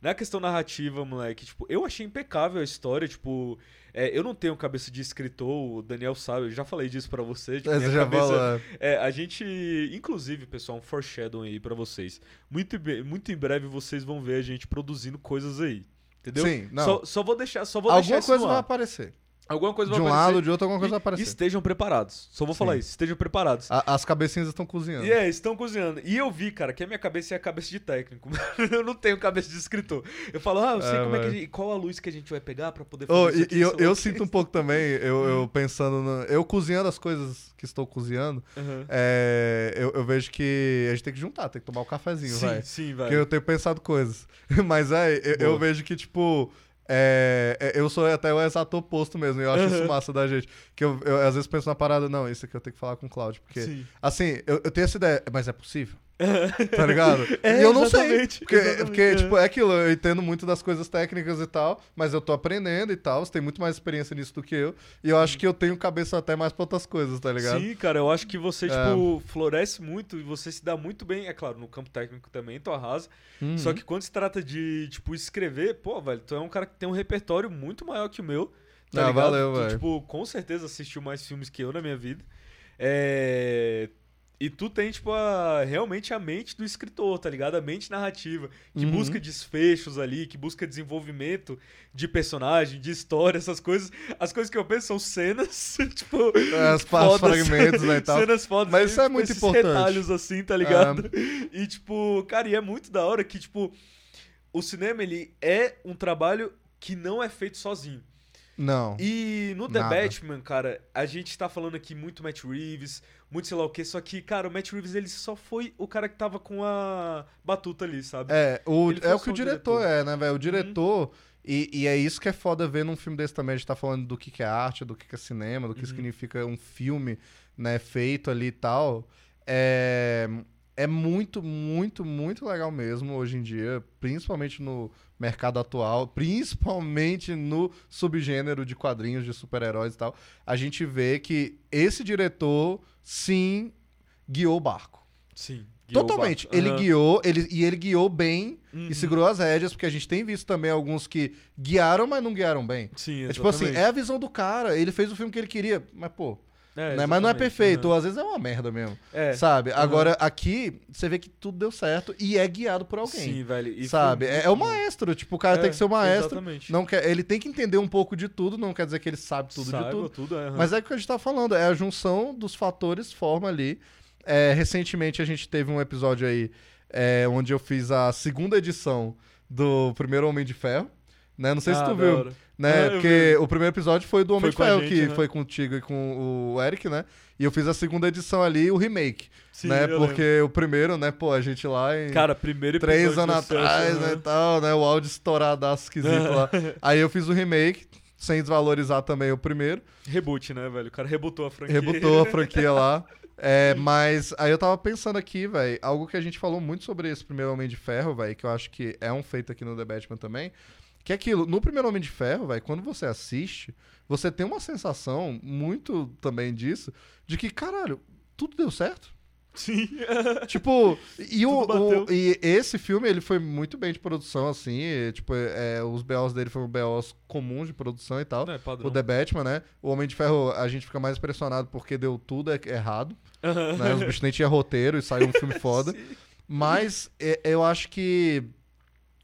na questão narrativa, moleque, tipo, eu achei impecável a história, tipo, é, eu não tenho cabeça de escritor, o Daniel sabe, eu já falei disso pra você, tipo, já cabeça, fala. é, a gente, inclusive, pessoal, um foreshadowing aí pra vocês. Muito, muito em breve vocês vão ver a gente produzindo coisas aí. Entendeu? Sim, não. Só, só vou deixar, só vou deixar Alguma isso coisa vai ar. aparecer. Alguma coisa De vai um aparecer. lado, de outro, alguma coisa vai aparecer. estejam preparados. Só vou falar Sim. isso. Estejam preparados. A- as cabecinhas estão cozinhando. E é, estão cozinhando. E eu vi, cara, que a minha cabeça é a cabeça de técnico. [LAUGHS] eu não tenho cabeça de escritor. Eu falo, ah, eu sei É, como é que a gente, qual a luz que a gente vai pegar pra poder fazer Oh, isso e aqui, e eu, sei lá eu o quê. sinto um pouco também, eu, eu pensando. no- eu cozinhando as coisas que estou cozinhando, Aham. é, eu, eu vejo que a gente tem que juntar, tem que tomar o cafezinho, Sim, vai. sim, Porque velho. eu tenho pensado coisas. [LAUGHS] Mas é, eu, eu Boa. vejo que, tipo. É, é, eu sou até o exato oposto mesmo. Eu acho isso Aham. massa da gente. Que eu, eu, às vezes penso na parada, não, isso aqui eu tenho que falar com o Cláudio. Porque, Sim. assim, eu, eu tenho essa ideia, mas é possível? [LAUGHS] Tá ligado? É, e eu não sei. Porque, porque é. tipo, é aquilo, eu entendo muito das coisas técnicas e tal, mas eu tô aprendendo e tal. Você tem muito mais experiência nisso do que eu. E eu acho que eu tenho cabeça até mais pra outras coisas, tá ligado? Sim, cara, eu acho que você, É. tipo, floresce muito e você se dá muito bem, é claro, no campo técnico também, tu arrasa. Uhum. Só que quando se trata de, tipo, escrever, pô, velho, tu é um cara que tem um repertório muito maior que o meu. Tá Ah, ligado? valeu, velho. tipo, com certeza assistiu mais filmes que eu na minha vida. É. E tu tem, tipo, a, realmente a mente do escritor, tá ligado? A mente narrativa, que Uhum. busca desfechos ali, que busca desenvolvimento de personagem, de história, essas coisas. As coisas que eu penso são cenas, [LAUGHS] tipo. As partes, fragmentos, né, e tal. Cenas fodas. Mas e, isso é tipo, muito esses importante. retalhos assim, tá ligado? [LAUGHS] E, tipo, cara, e é muito da hora que, tipo, o cinema, ele é um trabalho que não é feito sozinho. Não. E no The Nada. Batman, cara, a gente tá falando aqui muito Matt Reeves, muito sei lá o que, só que, cara, o Matt Reeves, ele só foi o cara que tava com a batuta ali, sabe? É, o, é o que o diretor, diretor. é, né, velho? O diretor. E, e é isso que é foda ver num filme desse também. A gente tá falando do que, que é arte, do que, que é cinema, do que significa um filme, né, feito ali e tal. É, é muito, muito, muito legal mesmo hoje em dia, principalmente no mercado atual, principalmente no subgênero de quadrinhos de super-heróis e tal. A gente vê que esse diretor, sim, guiou o barco. Sim. guiou Totalmente. barco. Ele guiou, ele, e ele guiou bem Uhum. e segurou as rédeas, porque a gente tem visto também alguns que guiaram, mas não guiaram bem. Sim, É tipo assim, exatamente. é a visão do cara, ele fez o filme que ele queria, mas pô, É, né? mas não é perfeito, ou aham. às vezes é uma merda mesmo, É. sabe? Agora, aqui, você vê que tudo deu certo e é guiado por alguém, Sim, velho. e sabe? foi É, é o maestro, tipo, o cara É, tem que ser o maestro, exatamente. não quer, ele tem que entender um pouco de tudo, não quer dizer que ele sabe tudo Saiba de tudo, tudo aham. mas é o que a gente tá falando, é a junção dos fatores forma ali. É, recentemente a gente teve um episódio aí onde eu fiz a segunda edição do primeiro Homem de Ferro. Né? Não sei se Ah, tu da viu. Né? Ah, Porque vi. o primeiro episódio foi do Homem Foi de Ferro, gente, que né? foi contigo e com o Eric, né? E eu fiz a segunda edição ali, o remake. Sim, né? Porque o primeiro, né, pô, a gente lá em. Cara, primeiro Três anos atrás, aham. né, tal, né? O áudio estouradaço esquisito lá. [LAUGHS] Aí eu fiz o remake, sem desvalorizar também o primeiro. Reboot, né, velho? O cara rebutou a franquia. Rebutou a [LAUGHS] franquia lá. É, mas aí eu tava pensando aqui, velho, algo que a gente falou muito sobre esse primeiro Homem de Ferro, velho, que eu acho que é um feito aqui no The Batman também, que é aquilo, no primeiro Homem de Ferro, velho, quando você assiste, você tem uma sensação muito também disso, de que, caralho, tudo deu certo. Sim. [LAUGHS] Tipo, e, o, o- e esse filme, ele foi muito bem de produção, assim, e, tipo, é, os BOs dele foram BOs comuns de produção e tal. É. O The Batman, né? O Homem de Ferro, a gente fica mais impressionado porque deu tudo errado. né? Os bichos nem tinham roteiro e saiu um filme [LAUGHS] foda. Mas é, eu acho que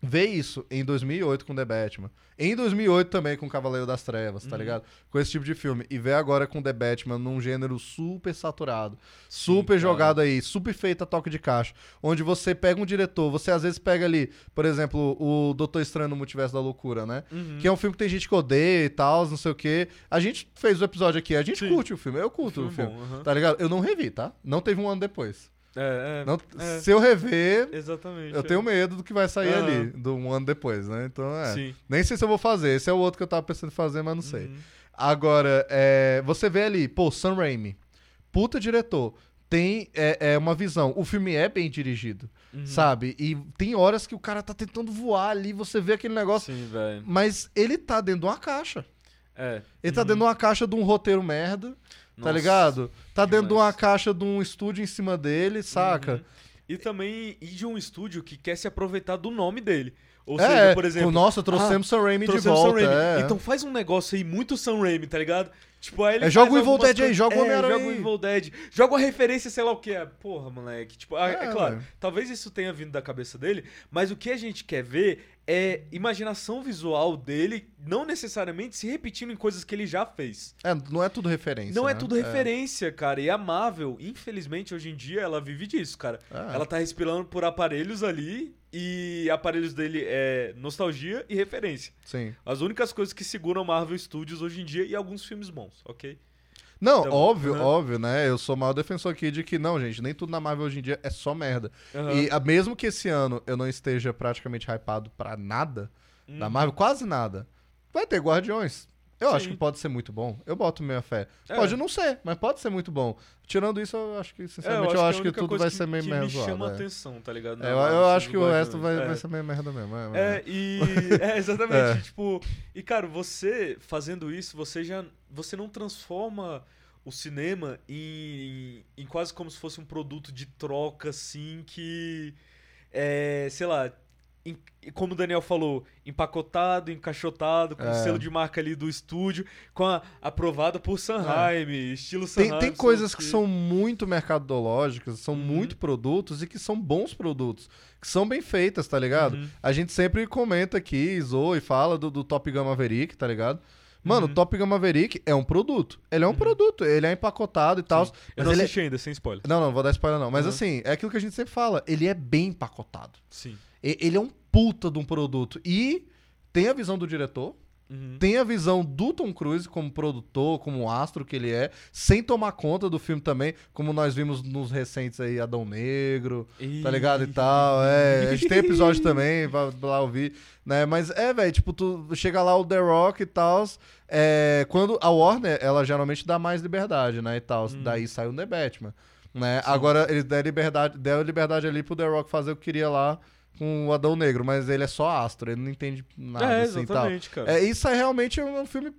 ver isso em 2008 com The Batman. Em 2008 também com Cavaleiro das Trevas, Uhum. tá ligado? Com esse tipo de filme. E ver agora com The Batman num gênero super saturado. super cara. jogado aí, super feito a toque de caixa. Onde você pega um diretor, você às vezes pega ali, por exemplo, o Doutor Estranho no Multiverso da Loucura, né? Uhum. Que é um filme que tem gente que odeia e tal, não sei o quê. A gente fez o episódio aqui, a gente Sim. curte o filme, eu curto Filme o filme. bom, aham. Tá ligado? Eu não revi, tá? Não teve um ano depois. É, é, Não- é. Se eu rever, Exatamente. eu é. tenho medo do que vai sair Aham. ali, do um ano depois, né? Então é. Sim. Nem sei se eu vou fazer. Esse é o outro que eu tava pensando em fazer, mas não sei. Uhum. Agora, é, você vê ali, pô, Sam Raimi, puta diretor, tem é, é uma visão. O filme é bem dirigido, Uhum. sabe? E tem horas que o cara tá tentando voar ali, você vê aquele negócio. Sim, velho. Mas ele tá dentro de uma caixa. É. Ele tá dentro de uma caixa de um roteiro merda, tá Nossa, ligado? Tá dentro de uma demais. caixa de um estúdio em cima dele, saca? Uhum. E também e de um estúdio que quer se aproveitar do nome dele. Ou é, seja, por exemplo. nossa, trouxemos Sam Raimi de volta. Raimi. é. Então faz um negócio aí muito Sam Raimi, tá ligado? Tipo, aí ele É, joga o Evil Dead aí, joga o é, Homem-Aranha Joga o. Evil Dead. Joga uma referência, sei lá o que é. Porra, moleque. Tipo, ah, é, É, claro, velho. talvez isso tenha vindo da cabeça dele, mas o que a gente quer ver é imaginação visual dele, não necessariamente se repetindo em coisas que ele já fez. É, não é tudo referência. Não é né? tudo referência, cara. E a Marvel, infelizmente, hoje em dia, ela vive disso, cara. É. Ela tá respirando por aparelhos ali e aparelhos dele é nostalgia e referência. Sim. As únicas coisas que seguram Marvel Studios hoje em dia e alguns filmes bons, ok? Não, Então, óbvio, óbvio, né? Eu sou o maior defensor aqui de que, não, gente, nem tudo na Marvel hoje em dia é só merda. E a- mesmo que esse ano eu não esteja praticamente hypado pra nada Uhum. da Marvel, quase nada, vai ter Guardiões. Eu acho Sim. que pode ser muito bom. Eu boto minha fé. É. Pode não ser, mas pode ser muito bom. Tirando isso, eu acho que, sinceramente, eu é a acho que, única tudo vai que- ser meio que meio me chama é. atenção, tá ligado? É, eu, Na- eu no acho que o resto vai, É. vai ser meio merda mesmo. É, É, e. [LAUGHS] [LAUGHS] É, exatamente. É. Tipo. E, cara, você fazendo isso, você já. Você não transforma o cinema em, em quase como se fosse um produto de troca, assim, que. É, sei lá. Como o Daniel falou, empacotado, encaixotado, com o É. selo de marca ali do estúdio, com a aprovada por Sanheim, estilo Sanheim. Tem, tem coisas que quê. são muito mercadológicas, são Uhum. muito produtos e que são bons produtos, que são bem feitas, tá ligado? Uhum. A gente sempre comenta aqui, zoa e fala do, do Top Gun Maverick, tá ligado? Mano, Uhum. o Top Gun Maverick é um produto. Ele é um produto, ele é empacotado e tal. Eu não ele é- assisti ainda, sem spoiler. Não, não, vou dar spoiler não. Mas Uhum. assim, é aquilo que a gente sempre fala. Ele é bem empacotado. Sim. E- Ele é um puta de um produto. E tem a visão do diretor, Uhum. tem a visão do Tom Cruise como produtor, como astro que ele é, sem tomar conta do filme também, como nós vimos nos recentes aí, Adão Negro, tá ligado e tal. É, a gente tem episódio [LAUGHS] também, vai lá ouvir, né? Mas é, velho, tipo, tu chega lá o The Rock e tal, é, quando a Warner, ela geralmente dá mais liberdade, né, e tal. Hum. Daí saiu o The Batman, né? Agora eles deram liberdade, deram liberdade ali pro The Rock fazer o que queria lá com o Adão Negro, mas ele é só astro, ele não entende nada É, assim e tal. exatamente, cara. É, isso é realmente um filme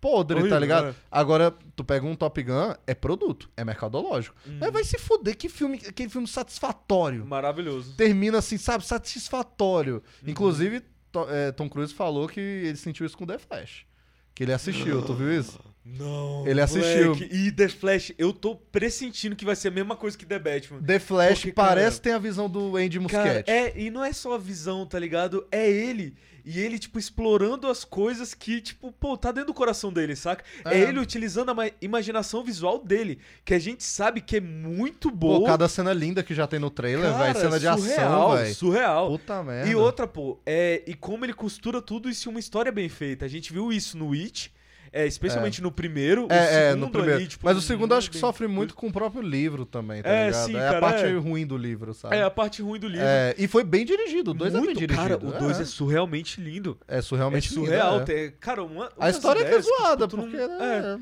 podre, Horrível, tá ligado? é. Agora, tu pega um Top Gun, é produto, é mercadológico. Uhum. Mas vai se fuder, que filme, que filme satisfatório. Maravilhoso. Termina assim, sabe, satisfatório. Uhum. Inclusive, é, Tom Cruise falou que ele sentiu isso com The Flash. Que ele assistiu, tu viu isso? Não. Ele assistiu. moleque. E The Flash, eu tô pressentindo que vai ser a mesma coisa que The Batman. The Flash Porque, parece cara, ter a visão do Andy Cara, Muschietti. é, e não é só a visão, tá ligado? É ele. E ele, tipo, explorando as coisas que, tipo, pô, tá dentro do coração dele, saca? É, É. ele utilizando a ma- imaginação visual dele, que a gente sabe que é muito Pô, boa. cada cena linda que já tem no trailer, Cara, velho. Cena de ação, surreal, velho. Surreal. Puta merda. E outra, pô, é, e como ele costura tudo isso em uma história bem feita. A gente viu isso no It, é, especialmente no primeiro. o É, é, no primeiro. ali, tipo, Mas o segundo eu acho que bem- sofre muito com o próprio livro também, tá É, ligado? sim, é cara, a parte é. ruim do livro, sabe? É a parte ruim do livro. É, e foi bem dirigido, o 2 é bem dirigido. Cara, o 2 é. surrealmente lindo. é surrealmente é surreal. lindo, é. cara, uma, A umas história é é zoada, não- porque... é, né,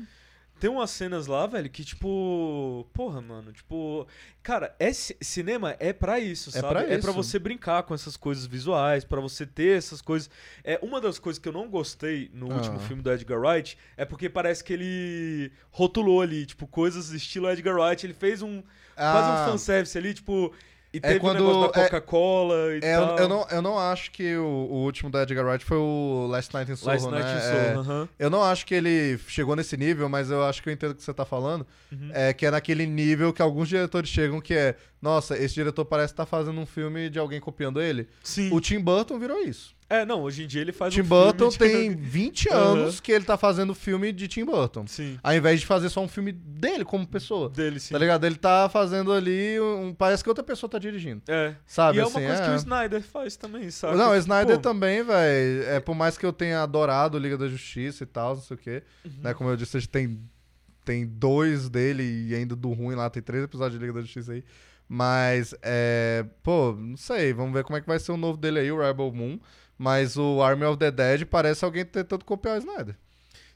tem umas cenas lá, velho, que tipo. Porra, mano. Tipo. Cara, é, ci- cinema é pra isso, É sabe? pra É pra isso. você brincar com essas coisas visuais, pra você ter essas coisas. É Uma das coisas que eu não gostei no Ah. último filme do Edgar Wright é porque parece que ele rotulou ali, tipo, coisas estilo Edgar Wright. Ele fez um. Quase Ah, um fanservice ali, tipo. E É teve quando- o da é- Coca-Cola e É, eu, tal. eu não, eu não acho que o, o último da Edgar Wright foi o Last Night in Soho, Last Night né? in É, Soho, aham. Eu não acho que ele chegou nesse nível, mas eu acho que eu entendo o que você tá falando. Uhum. É que é naquele nível que alguns diretores chegam que é, nossa, esse diretor parece estar fazendo um filme de alguém copiando ele. Sim. O Tim Burton virou isso. É, não, hoje em dia ele faz Tim um filme Burton de- tem 20 [LAUGHS] Aham. anos que ele tá fazendo filme de Tim Burton. Sim. Ao invés de fazer só um filme dele como pessoa. Dele, sim. Tá ligado? Ele tá fazendo ali. Um, parece que outra pessoa tá dirigindo. É. Sabe? e é assim, uma coisa é... que o Snyder faz também, sabe? Não, o Snyder Pô, também, velho. É, por mais que eu tenha adorado Liga da Justiça e tal, não sei o quê. Uhum. Né, como eu disse, a gente tem, tem dois dele e ainda do ruim lá, tem três episódios de Liga da Justiça aí. Mas, é. Pô, não sei. Vamos ver como é que vai ser o novo dele aí, o Rebel Moon. Mas o Army of the Dead parece alguém tentando copiar o Snyder.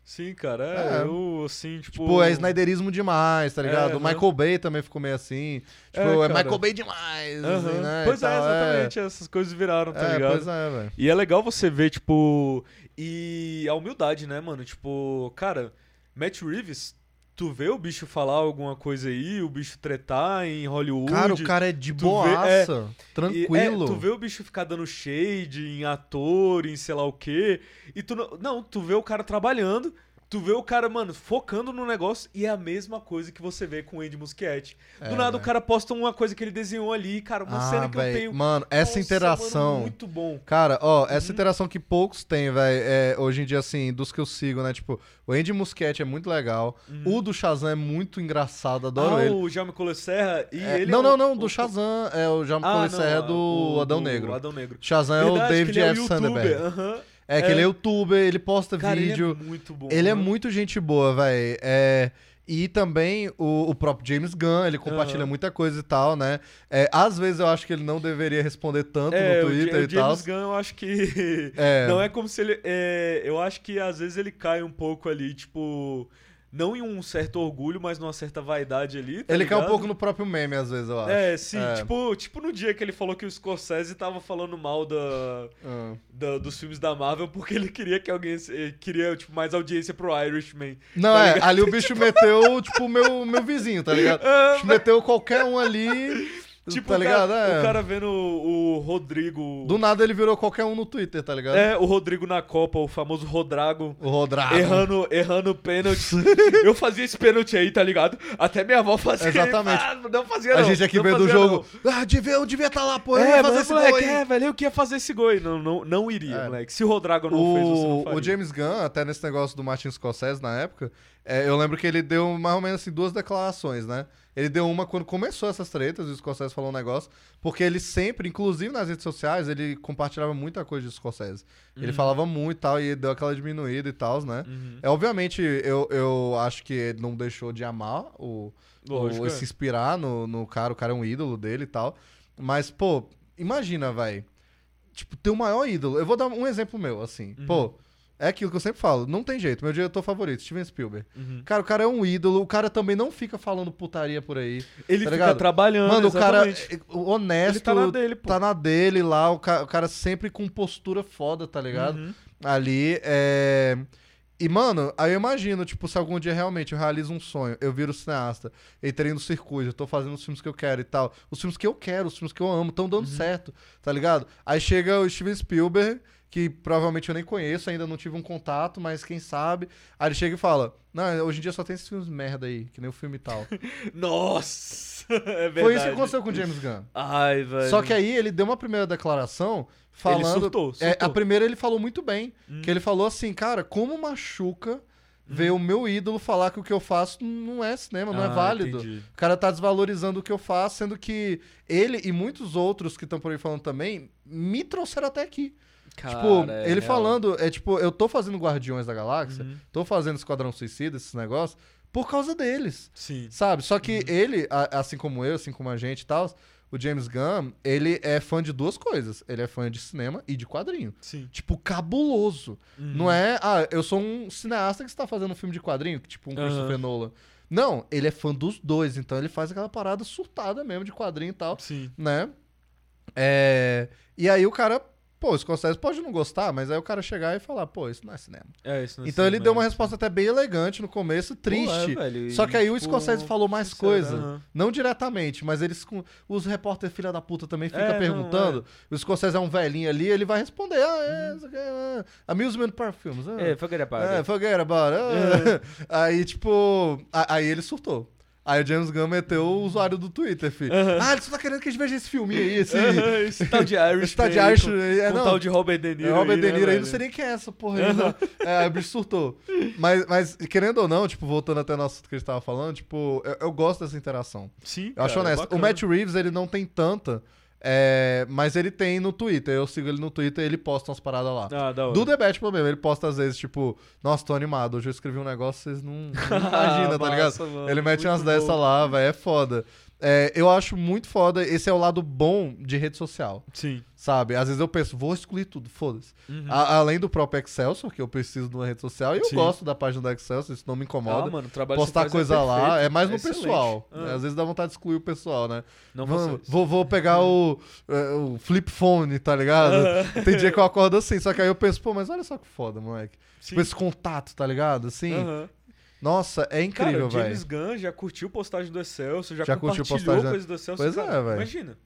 Sim, cara, é, É. eu, assim, tipo... Tipo, é Snyderismo demais, tá ligado? É, o aham. Michael Bay também ficou meio assim. Tipo, É, é. Michael Bay demais, Aham. assim, né? Pois é, tal, exatamente, essas coisas viraram, tá É, ligado? pois é, velho. E é legal você ver, tipo... E a humildade, né, mano? Tipo, cara, Matt Reeves, tu vê o bicho falar alguma coisa aí, o bicho tretar em Hollywood... Cara, o cara é de tu vê- boaça, E, tranquilo. é, tu vê o bicho ficar dando shade em ator, em sei lá o quê. E tu não. Não, tu vê o cara trabalhando. Tu vê o cara, mano, focando no negócio e é a mesma coisa que você vê com o Andy Muschietti. Do É, nada o velho. cara posta uma coisa que ele desenhou ali, cara, uma Ah, cena que véi, eu tenho. Mano, essa Nossa, interação. mano, muito bom. Cara, ó, essa Uhum. interação que poucos têm, velho, é, hoje em dia, assim, dos que eu sigo, né? Tipo, o Andy Muschietti é muito legal. O do Shazam é muito engraçado, adoro Uhum. ah, ele. o Jaume Cole Serra e É, ele. não, é não, o- não, o- do Shazam. É o Jamie Ah, ah, não, Serra é do o- Adão do Negro. Adão Negro. Shazam é o Verdade, David é o F. youtuber, Sandberg. É que É. ele é youtuber, ele posta Cara, vídeo. ele é muito bom. Ele é aham. muito gente boa, velho. É... E também o, o próprio James Gunn, ele compartilha Aham. muita coisa e tal, né? É, às vezes eu acho que ele não deveria responder tanto É, no o Twitter o e tal. James Gunn, eu acho que. É. [LAUGHS] Não é como se ele. é, eu acho que às vezes ele cai um pouco ali, tipo. Não em um certo orgulho, mas numa certa vaidade ali. tá Ele cai um ligado? pouco no próprio meme, às vezes, eu acho. É, sim, É. Tipo, tipo no dia que ele falou que o Scorsese tava falando mal da, Ah. da- dos filmes da Marvel porque ele queria que alguém queria tipo mais audiência pro Irishman. Não, Tá é, ligado? ali o bicho [LAUGHS] meteu, tipo, o meu, meu vizinho, tá ligado? O bicho meteu qualquer um ali, Tipo, tá o, ligado? cara, É. o cara vendo o, o Rodrigo. Do nada ele virou qualquer um no Twitter, tá ligado? É, o Rodrigo na Copa, o famoso Rodrago. O Rodrago. Errando, errando pênalti. eu fazia esse pênalti aí, tá ligado? Até minha avó fazia. Exatamente. Ah, não fazia, A não. gente aqui não vendo o fazia, jogo. Ah, devia, eu devia estar lá, pô. Eu É, ia fazer esse moleque, gol aí. é, velho, eu queria fazer esse gol aí. Não, não, não iria, É. moleque. Se o Rodrago não fez, você não O, faria. o James Gunn, até nesse negócio do Martin Scorsese na época, é, eu lembro que ele deu mais ou menos assim, duas declarações, né? Ele deu uma quando começou essas tretas, e o Scorsese falou um negócio, porque ele sempre, inclusive nas redes sociais, ele compartilhava muita coisa de Scorsese. Ele falava muito e tal, e deu aquela diminuída e tal, né? Uhum. É, obviamente, eu, eu acho que ele não deixou de amar o, Lógico, o- é. se inspirar no, no cara, o cara é um ídolo dele e tal. Mas, pô, imagina, velho. Tipo, teu maior ídolo. Eu vou dar um exemplo meu, assim. Uhum. Pô, é aquilo que eu sempre falo. Não tem jeito. Meu diretor favorito, Steven Spielberg. Uhum. Cara, o cara é um ídolo. O cara também não fica falando putaria por aí. Ele tá fica ligado? trabalhando. Mano, o cara exatamente. honesto. Ele tá na dele, pô. tá na dele lá. O cara, o cara sempre com postura foda, tá ligado? Uhum. ali. É... E, mano, aí eu imagino, tipo, se algum dia realmente eu realizo um sonho, eu viro cineasta, entrei no circuito, eu tô fazendo os filmes que eu quero e tal. Os filmes que eu quero, os filmes que eu amo, estão dando certo, tá ligado? Aí chega o Steven Spielberg, que provavelmente eu nem conheço, ainda não tive um contato, mas quem sabe. Aí ele chega e fala: Não, hoje em dia só tem esses filmes merda aí, que nem o filme e tal. [LAUGHS] Nossa! [LAUGHS] É verdade. Foi isso que aconteceu com o James Gunn. Ai, velho. Só que aí ele deu uma primeira declaração falando. surtou, É, surtou. a primeira ele falou muito bem. Hum. Que ele falou assim, cara, como machuca ver o meu ídolo falar que o que eu faço não é cinema, não é Ah, válido. entendi. O cara tá desvalorizando o que eu faço, sendo que ele e muitos outros que estão por aí falando também me trouxeram até aqui. Cara, tipo, é ele real. falando, é tipo, eu tô fazendo Guardiões da Galáxia, Uhum. tô fazendo Esquadrão Suicida, esses negócios, por causa deles. Sim. Sabe? Só Uhum. que ele, a- assim como eu, assim como a gente e tal, o James Gunn, ele é fã de duas coisas. Ele é fã de cinema e de quadrinho. Sim. Tipo, cabuloso. Uhum. Não é, ah, eu sou um cineasta que está fazendo um filme de quadrinho, tipo um Aham. Christopher Nolan. Não, ele é fã dos dois, então ele faz aquela parada surtada mesmo de quadrinho e tal, Sim. né? É... E aí o cara, pô, o Scorsese pode não gostar, mas aí o cara chegar e falar, pô, isso não é cinema. É, isso não é Então ele cinema, deu uma é. resposta até bem elegante no começo, triste. Pô, é, velho, Só que aí o tipo, Scorsese falou mais coisa. Não diretamente, mas eles. Os repórteres filha da puta também ficam É, não, perguntando. O Scorsese é um velhinho ali, ele vai responder. Ah, é, aqui é, Amusement Films. Ah, É, forget about é, it. forget about it. Aí, tipo. Aí ele surtou. Aí o James Gunn meteu o usuário do Twitter, filho. Aham. Ah, ele só tá querendo que a gente veja esse filminho aí, esse. Aham, [LAUGHS] Esse tal de Irish. esse tal de Irish. Com, é, com não, tal de Robert De Niro. é Robert aí, De né, Niro aí, velho? não sei nem quem é essa porra aí. não. É, [LAUGHS] aí o bicho surtou. Mas, mas, querendo ou não, tipo, voltando até no assunto que a gente tava falando, tipo, eu, eu gosto dessa interação. Sim, Eu acho cara, honesto. O bacana. Matt Reeves, ele não tem tanta, é, mas ele tem no Twitter. Eu sigo ele no Twitter e ele posta umas paradas lá. Ah. Do The Batman mesmo, ele posta às vezes, tipo, nossa, tô animado, hoje eu escrevi um negócio, vocês não, não [LAUGHS] imaginam, tá ligado? Mano, Ele mete umas dessas lá, velho, é foda. É, eu acho muito foda, esse é o lado bom de rede social, Sim. sabe? Às vezes eu penso, vou excluir tudo, foda-se. Uhum. Além do próprio Excelsior, que eu preciso de uma rede social, e eu Sim. gosto da página do Excelsior, isso não me incomoda. Ah, mano, trabalho Postar faz coisa é lá, é mais no excelente. pessoal. Ah, Às vezes dá vontade de excluir o pessoal, né? Não isso. vou, vou pegar o, é, o flip phone, tá ligado? Tem dia que eu acordo assim, só que aí eu penso, pô, mas olha só que foda, moleque. Sim. Tipo, esse contato, tá ligado? Assim, Aham. Nossa, é incrível, o James velho. Gunn já curtiu postagem do Excelsior, já, Já curtiu postagem coisa do Excelsior. Pois cara, é, velho. Imagina.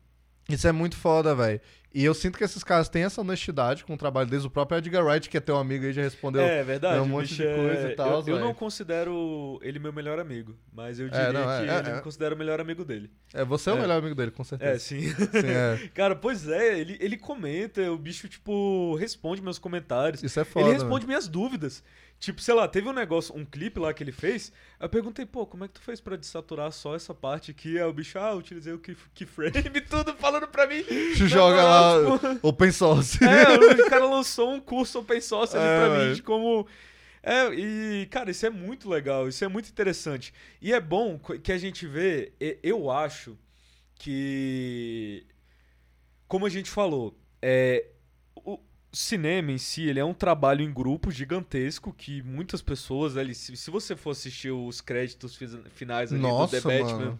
Isso é muito foda, velho. E eu sinto que esses caras têm essa honestidade com o trabalho deles. O próprio Edgar Wright, que é teu amigo aí, já respondeu. é verdade. é um monte bicho de coisa é- e tal, Eu, eu velho. não considero ele meu melhor amigo, mas eu diria não, é- que é- ele é. me considera o melhor amigo dele. É, você é o É. melhor amigo dele, com É, certeza. sim. Sim, é. [LAUGHS] Cara, pois é, ele, ele comenta, o bicho, tipo, responde meus comentários. Isso é foda. ele responde minhas dúvidas. Tipo, sei lá, teve um negócio, um clipe lá que ele fez. Eu perguntei, pô, como é que tu fez pra dessaturar só essa parte aqui? Aí o bicho, ah, eu utilizei o key- keyframe e tudo falando pra mim. Te joga lá tipo, [LAUGHS] open source. É, o cara lançou um curso open source ali É, pra velho. mim de como. É, e, cara, isso é muito legal, isso é muito interessante. E é bom co- que a gente vê, e- eu acho que. Como a gente falou, é, cinema em si ele é um trabalho em grupo gigantesco que muitas pessoas ali, se, se você for assistir os créditos fi- finais ali Nossa, do The Batman mano.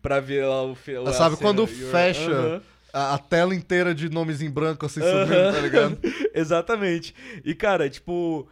pra ver lá o Sabe quando fecha Aham. A, a tela inteira de nomes em branco assim Aham. subindo, tá ligado? [LAUGHS] Exatamente. E, cara, tipo,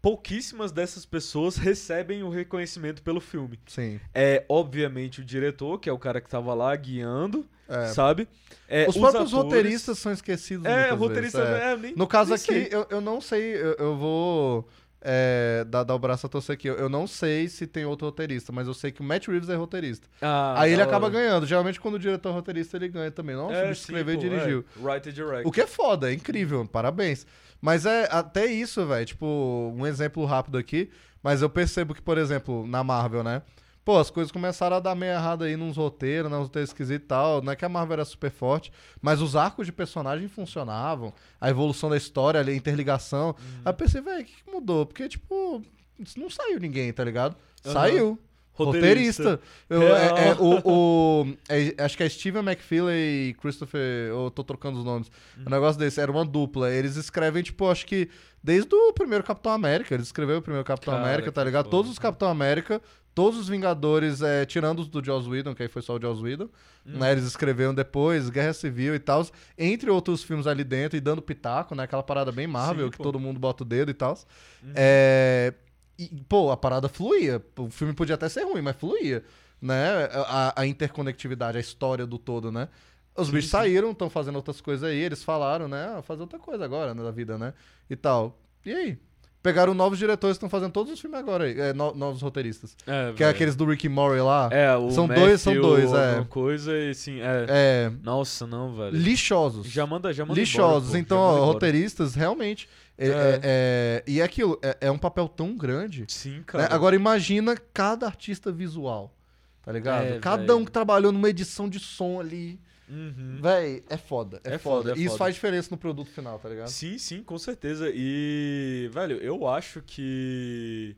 pouquíssimas dessas pessoas recebem o reconhecimento pelo filme. Sim. É, obviamente, o diretor, que é o cara que tava lá guiando, É. sabe? É, Os próprios atores- roteiristas são esquecidos É, roteirista. vezes, é. É, nem, No caso aqui, eu, eu não sei, eu, eu vou é, dar, dar o braço a torcer aqui. Eu, eu não sei se tem outro roteirista, mas eu sei que o Matt Reeves é roteirista. Ah, Aí ele da acaba hora. ganhando. Geralmente, quando o diretor é roteirista, ele ganha também. Nossa, É, escreveu e dirigiu. É. O que é foda, é incrível, parabéns. Mas é até isso, velho. Tipo, um exemplo rápido aqui. Mas eu percebo que, por exemplo, na Marvel, né? Pô, as coisas começaram a dar meio errado aí nos roteiros, né? Uns roteiros esquisitos e tal. Não é que a Marvel era super forte, mas os arcos de personagem funcionavam. A evolução da história, ali, a interligação. Aí eu pensei, velho, o que, que mudou? Porque, tipo, não saiu ninguém, tá ligado? Aham. Saiu. Roteirista. Roteirista. Eu- é- é, o, o- [LAUGHS] é- acho que é Steven McFeely e Christopher. Eu tô trocando os nomes. Uhum. Um negócio desse, era uma dupla. Eles escrevem, tipo, acho que desde o primeiro Capitão América. Eles escreveram o primeiro Capitão Cara, América, tá ligado? Todos os Capitão América, todos os Vingadores, é, tirando os do Joss Whedon, que aí foi só o Joss Whedon. Uhum. Né, eles escreveram depois, Guerra Civil e tal. Entre outros filmes ali dentro e dando pitaco, né? Aquela parada bem Marvel, Sim, que pô. todo mundo bota o dedo e tal. Uhum. É, e, pô, a parada fluía. O filme podia até ser ruim, mas fluía. Né? A, a interconectividade, a história do todo, né? Os Sim, bichos sim. saíram, estão fazendo outras coisas aí, eles falaram, né? Ah, fazer outra coisa agora né, da vida, né? E tal. E aí? Pegaram novos diretores que estão fazendo todos os filmes agora aí, é, no- novos roteiristas. É, Que é aqueles do Rick Murray lá. É, o São dois, são Matthew, dois, é. coisa e assim, é. É, Nossa, não, velho. lixosos. Já manda, já manda lixosos. embora, pô, então, ó, embora. roteiristas, realmente. é- É. é- é- e é aquilo, é, um papel tão grande. Sim, né? cara. Agora imagina cada artista visual. Tá ligado? Cada véi. um que trabalhou numa edição de som ali. Uhum. Véi, é foda. É, É foda. foda, é E isso foda. faz diferença no produto final, tá ligado? Sim, sim, com certeza. E, velho, eu acho que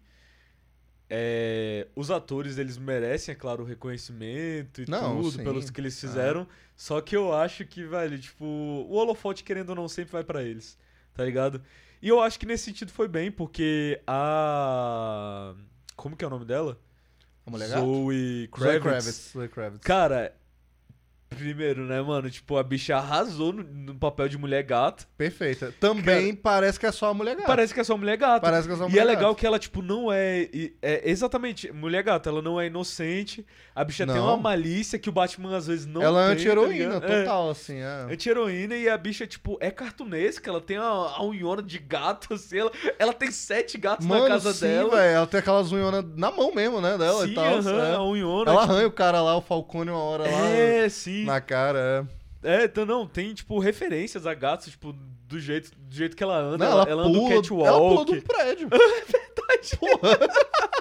é, os atores eles merecem, é claro, o reconhecimento e Não, tudo sim. pelos que eles É. fizeram. Só que eu acho que, velho, tipo, o holofote, querendo ou não, sempre vai pra eles, tá ligado? E eu acho que nesse sentido foi bem, porque a. Como que é o nome dela? A mulher? Zoe Zoe Kravitz. Kravitz. Zoe Kravitz. Cara, primeiro, né, mano? Tipo, a bicha arrasou no, no papel de mulher gata. Perfeita. Também parece que é só a mulher gata. Parece que é só mulher gata. Parece que é só a E mulher é legal gata. que ela, tipo, não é, e- é. Exatamente, mulher gata, ela não é inocente. A bicha tem Não. uma malícia que o Batman às vezes não Ela é tem. anti-heroína, tá ligado? total, assim. É. É. Anti-heroína e a bicha, tipo, é cartunesca. Ela tem a, a unhona de gato, assim. Ela, ela tem sete gatos Mano, na casa sim, dela. velho. Ela tem aquelas unhonas na mão mesmo, né? Dela sim, e tal. aham, é. a unhona. Ela tipo, arranha o cara lá, o Falcone, uma hora lá. É, sim. Na cara, é. É, então não, tem, tipo, referências a gatos, tipo, do jeito, do jeito que ela anda. Não, ela, ela, ela anda no pula, catwalk. ela pula de um prédio. [LAUGHS]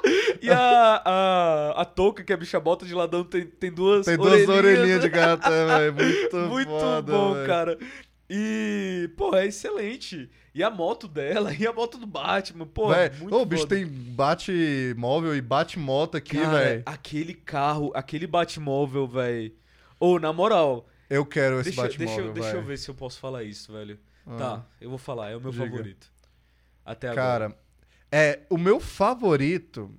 [LAUGHS] E a, a, a touca que a bicha bota de ladão tem, tem duas Tem duas orelhinhas de gato, é, [LAUGHS] velho. Muito, Muito foda, bom, velho. cara. E, pô, é excelente. E a moto dela, e a moto do Batman, pô, Véi, muito o bicho tem bate-móvel e bate-moto aqui, velho. aquele carro, aquele Batmóvel, velho. Ô, na moral, Eu quero esse deixa, deixa, bate-móvel, eu- deixa eu ver se eu posso falar isso, velho. Ah. Tá, eu vou falar, é o meu Diga. favorito. Até agora. Cara, é, o meu favorito,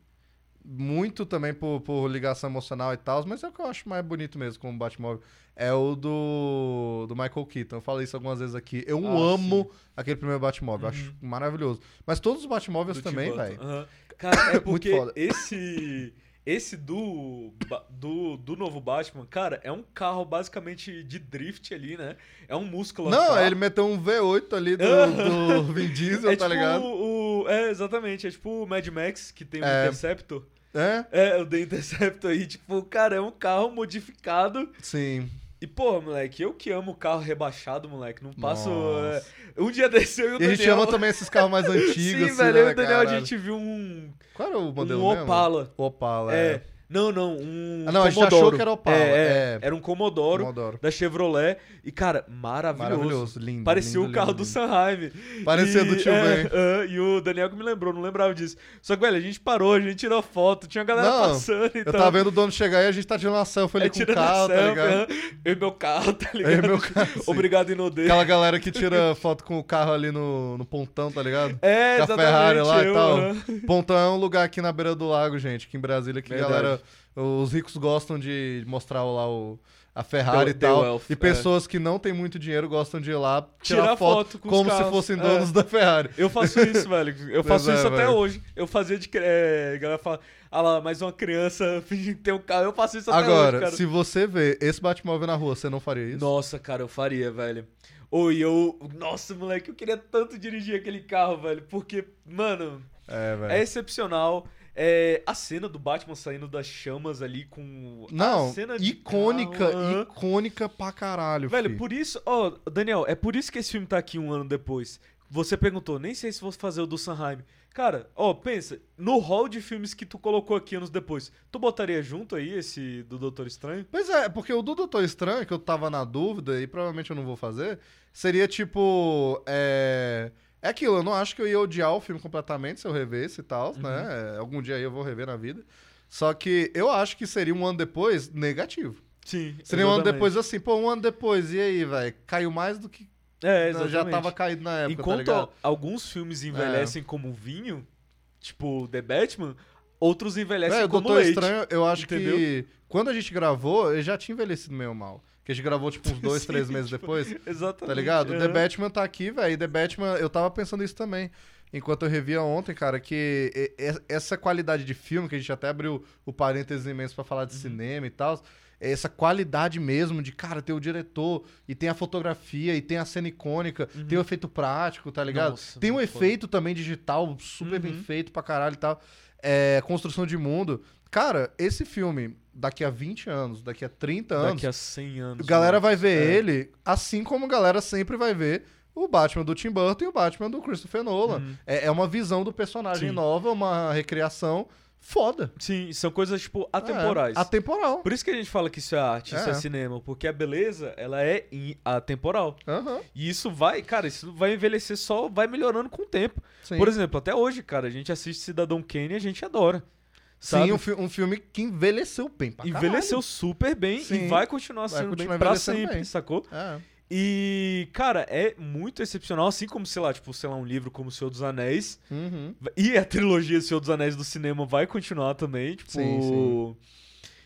muito também por, por ligação emocional e tal, mas é o que eu acho mais bonito mesmo como Batmóvel, é o do, do Michael Keaton. Eu falei isso algumas vezes aqui. Eu Ah, amo sim. aquele primeiro Batmóvel, acho maravilhoso. Mas todos os Batmóveis do também, velho. Aham. Cara, é [COUGHS] porque esse esse do, do do novo Batman, cara, é um carro basicamente de drift ali, né? É um músculo. Não, ele meteu um V8 ali do, [LAUGHS] do Vin Diesel, é tá tipo ligado? O, é, exatamente. É tipo o Mad Max, que tem o É. Interceptor. É? É, o The Interceptor aí, tipo, cara, é um carro modificado. Sim. E, pô, moleque, eu que amo carro rebaixado, moleque. Não passo. Nossa. é, um dia desse eu e o E a Daniel. gente ama também esses carros mais [LAUGHS] antigos, Sim, assim, velho, né, eu e o Daniel a caralho? gente viu um. Qual era o modelo um mesmo? Opala. Opala, É. é. Não, não, um Ah, não, a gente achou que era Opala, É, é, é. Era um Commodoro, Commodoro. da Chevrolet. E, cara, maravilhoso. Maravilhoso, lindo. Parecia lindo, o carro lindo, do. Sanheim. Parecia E- do tio é, Ben. é, e o Daniel que me lembrou, não lembrava disso. Só que, velho, a gente parou, a gente tirou foto, tinha uma galera Não, passando. Eu Então, tava vendo o dono chegar aí, a gente tá tirando uma selfie ali é, com o carro, a tá selfie, ligado? aham. Eu e meu carro, tá Eu e ligado? meu carro, sim. Obrigado, Inodê. Aquela galera que tira [LAUGHS] foto com o carro ali no, no pontão, tá ligado? É, Com a exatamente. Ferrari lá e eu, tal. aham. Pontão é um lugar aqui na beira do lago, gente, aqui em Brasília, que a Verdade. galera. Os ricos gostam de mostrar lá o, a Ferrari e tal. wealth, e é. pessoas que não têm muito dinheiro gostam de ir lá tirar, Tirar foto, foto com os como se fossem é. donos da Ferrari. Eu faço isso, velho. Eu faço é, isso até velho. hoje. Eu fazia de. É, a galera fala, ah lá, mais uma criança [LAUGHS] fingindo que tem um carro. Eu faço isso até Agora, hoje, cara. se você vê esse Batmóvel na rua, você não faria isso? Nossa, cara, eu faria, velho. Oi, eu. Nossa, moleque, eu queria tanto dirigir aquele carro, velho. Porque, mano, É, velho. é excepcional. É, a cena do Batman saindo das chamas ali com. Não, a cena de icônica, icônica pra caralho, Velho, fi. por isso. Ó, Daniel, é por isso que esse filme tá aqui um ano depois. Você perguntou, nem sei se vou fazer o do Sanheim. Cara, ó, pensa, no hall de filmes que tu colocou aqui anos depois, tu botaria junto aí esse do Doutor Estranho? Pois é, porque o do Doutor Estranho, que eu tava na dúvida, e provavelmente eu não vou fazer, seria tipo. É. É aquilo, eu não acho que eu ia odiar o filme completamente se eu revesse e tal, Uhum. né? Algum dia aí eu vou rever na vida. Só que eu acho que seria um ano depois negativo. Sim. Seria um ano exatamente. depois assim, pô, um ano depois, e aí, velho? Caiu mais do que É, eu exatamente. já tava caído na época, tá Enquanto? É. alguns filmes envelhecem como vinho, tipo The Batman, outros envelhecem É, o como Doutor leite. Estranho, eu acho entendeu? que quando a gente gravou, ele já tinha envelhecido meio mal. Que a gente gravou, tipo, uns [LAUGHS] dois, Sim, três meses tipo, depois. Exatamente. Tá ligado? The aham. Batman tá aqui, velho. e The Batman, eu tava pensando isso também. Enquanto eu revia ontem, cara, que essa qualidade de filme, que a gente até abriu o parênteses imenso pra Uhum. falar de cinema e tal, essa qualidade mesmo de, cara, ter o diretor, e tem a fotografia, e tem a cena icônica, tem o efeito prático, tá ligado? Uhum. Nossa, tem um foda. efeito também digital, super bem Uhum. feito pra caralho e tal. É, construção de mundo. Cara, esse filme, daqui a 20 anos, daqui a 30 anos, Daqui a 100 anos. a galera né? vai ver É. ele, assim como a galera sempre vai ver o Batman do Tim Burton e o Batman do Christopher Nolan. Uhum. É, é uma visão do personagem Sim. nova, uma recriação foda. Sim, são coisas, tipo, atemporais. É, atemporal. Por isso que a gente fala que isso é arte, isso é É. cinema, porque a beleza, ela é atemporal. Aham, E isso vai, cara, isso vai envelhecer só, vai melhorando com o tempo. sim. Por exemplo, até hoje, cara, a gente assiste Cidadão Kane e a gente adora. Sabe? Sim, um, fi- um filme que envelheceu bem pra Envelheceu super bem Sim. e vai continuar Vai sendo continuar bem pra sempre, bem. sacou? caralho. É. E, cara, é muito excepcional, assim como, sei lá, tipo, sei lá, um livro como O Senhor dos Anéis. Uhum. E a trilogia Senhor dos Anéis do cinema vai continuar também, tipo, Sim, sim.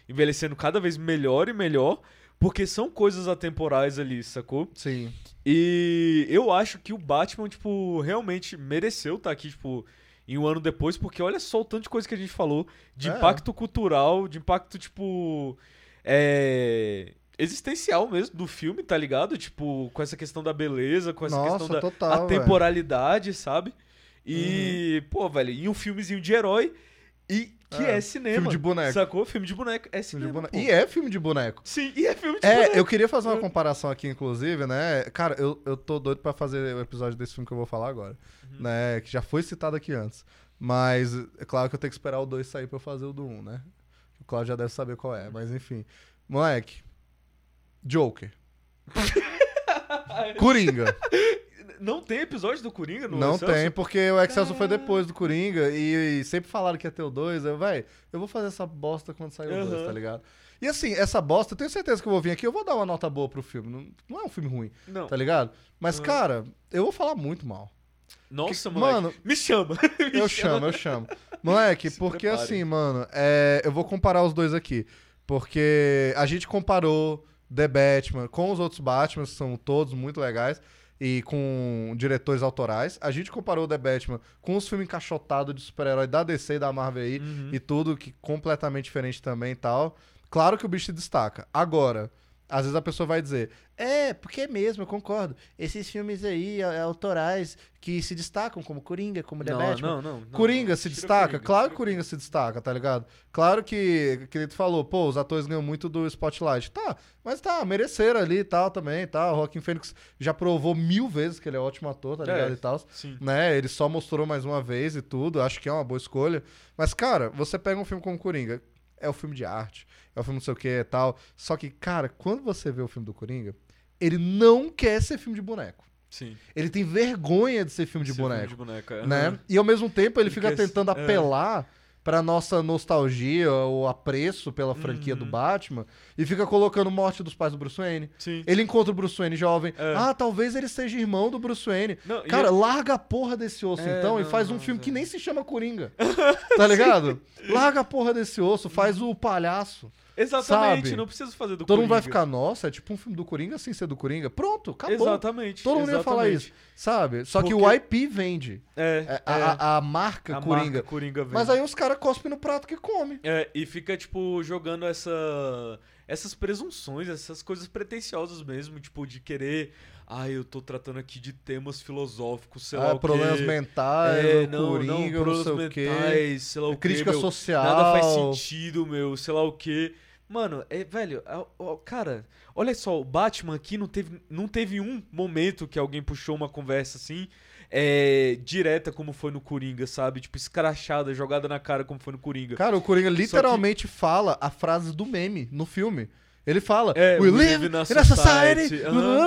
envelhecendo cada vez melhor e melhor, porque são coisas atemporais ali, sacou? Sim. E eu acho que o Batman, tipo, realmente mereceu estar aqui, tipo, em um ano depois, porque olha só o tanto de coisa que a gente falou, de É. impacto cultural, de impacto, tipo, é... existencial mesmo do filme, tá ligado? Tipo, com essa questão da beleza, com essa Nossa, questão da total, velho. Uhum. atemporalidade, sabe? E, pô, velho, e um filmezinho de herói e que é, É, cinema. filme de boneco. Sacou? Filme de boneco. É cinema. boneco. E é filme de boneco. Sim, e é filme de É, boneco. eu queria fazer uma comparação aqui, inclusive, né? Cara, eu, eu tô doido pra fazer o episódio desse filme que eu vou falar agora. Uhum. Né? Que já foi citado aqui antes. Mas é claro que eu tenho que esperar o 2 sair pra eu fazer o do 1, um, né? O Claudio já deve saber qual é, mas enfim. Moleque. Joker. [LAUGHS] Coringa. [LAUGHS] Não tem episódio do Coringa no Não Excelsior? tem, porque o Excelsior foi depois do Coringa e, e sempre falaram que ia ter o 2. Eu, véi, eu vou fazer essa bosta quando sair o 2, Aham. tá ligado? E assim, essa bosta, eu tenho certeza que eu vou vir aqui, eu vou dar uma nota boa pro filme. Não, não é um filme ruim, Não. tá ligado? Mas, Aham. cara, eu vou falar muito mal. Nossa, Que- mano, me chama. [LAUGHS] Me Eu chamo, eu chamo. Moleque, [LAUGHS] Se porque prepare. assim, mano, é, eu vou comparar os dois aqui. Porque a gente comparou The Batman com os outros Batman, que são todos muito legais, e com diretores autorais. A gente comparou The Batman com os filmes encaixotados de super-herói da DC e da Marvel aí, Uhum. e tudo que completamente diferente também e tal. Claro que o bicho se destaca. Agora, às vezes a pessoa vai dizer, é, porque é mesmo, eu concordo. Esses filmes aí, é, autorais, que se destacam, como Coringa, como The Não, Batman. não, não, não, Coringa não. se Tira destaca? Coringa, claro que Coringa se destaca, tá ligado? Claro que, que ele falou, pô, os atores ganham muito do Spotlight. Tá, mas tá, mereceram ali e tal também e tal. O Joaquin Phoenix já provou mil vezes que ele é um ótimo ator, tá É. ligado? E tal. Sim. Né? Ele só mostrou mais uma vez e tudo, acho que é uma boa escolha. Mas, cara, você pega um filme como Coringa. é o filme de arte, é o filme não sei o que e tal. Só que, cara, quando você vê o filme do Coringa, ele não quer ser filme de boneco. Sim. Ele tem vergonha de ser filme de filme boneco, de boneco, é. né? E ao mesmo tempo ele, Ele fica tentando é. apelar pra nossa nostalgia ou apreço pela franquia do Uhum. Batman e fica colocando morte dos pais do Bruce Wayne. Sim. Ele encontra o Bruce Wayne jovem. É. Ah, talvez ele seja irmão do Bruce Wayne. Não, e Cara, larga a porra desse osso É, então e não, faz um filme que velho. nem se chama Coringa. [LAUGHS] tá ligado? Larga a porra desse osso, faz o palhaço. Exatamente, sabe? não precisa fazer do Todo mundo vai Coringa. ficar, nossa, é tipo um filme do Coringa sem ser do Coringa. Pronto, acabou. Exatamente. Todo mundo ia falar exatamente. isso, sabe? Só que o Porque- IP vende. É, É, é, a, a- a marca a Coringa. marca Coringa vem. Mas aí os caras cospem no prato que come. É, e fica, tipo, jogando essa, essas presunções, essas coisas pretensiosas mesmo, tipo, de querer. Ah, eu tô tratando aqui de temas filosóficos, sei lá. Ah, o problemas quê. mentais, É, não, Coringa, não, não, problemas sei o quê. mentais, sei lá o quê, Crítica meu, social. Nada faz sentido, meu, sei lá o quê. Mano, é, velho, é, ó, cara, olha só, o Batman aqui não teve, não teve um momento que alguém puxou uma conversa assim, é, direta como foi no Coringa, sabe? Tipo, escrachada, jogada na cara como foi no Coringa. Cara, o Coringa literalmente fala a frase do meme no filme. Ele fala, É, we live in a society. Aham.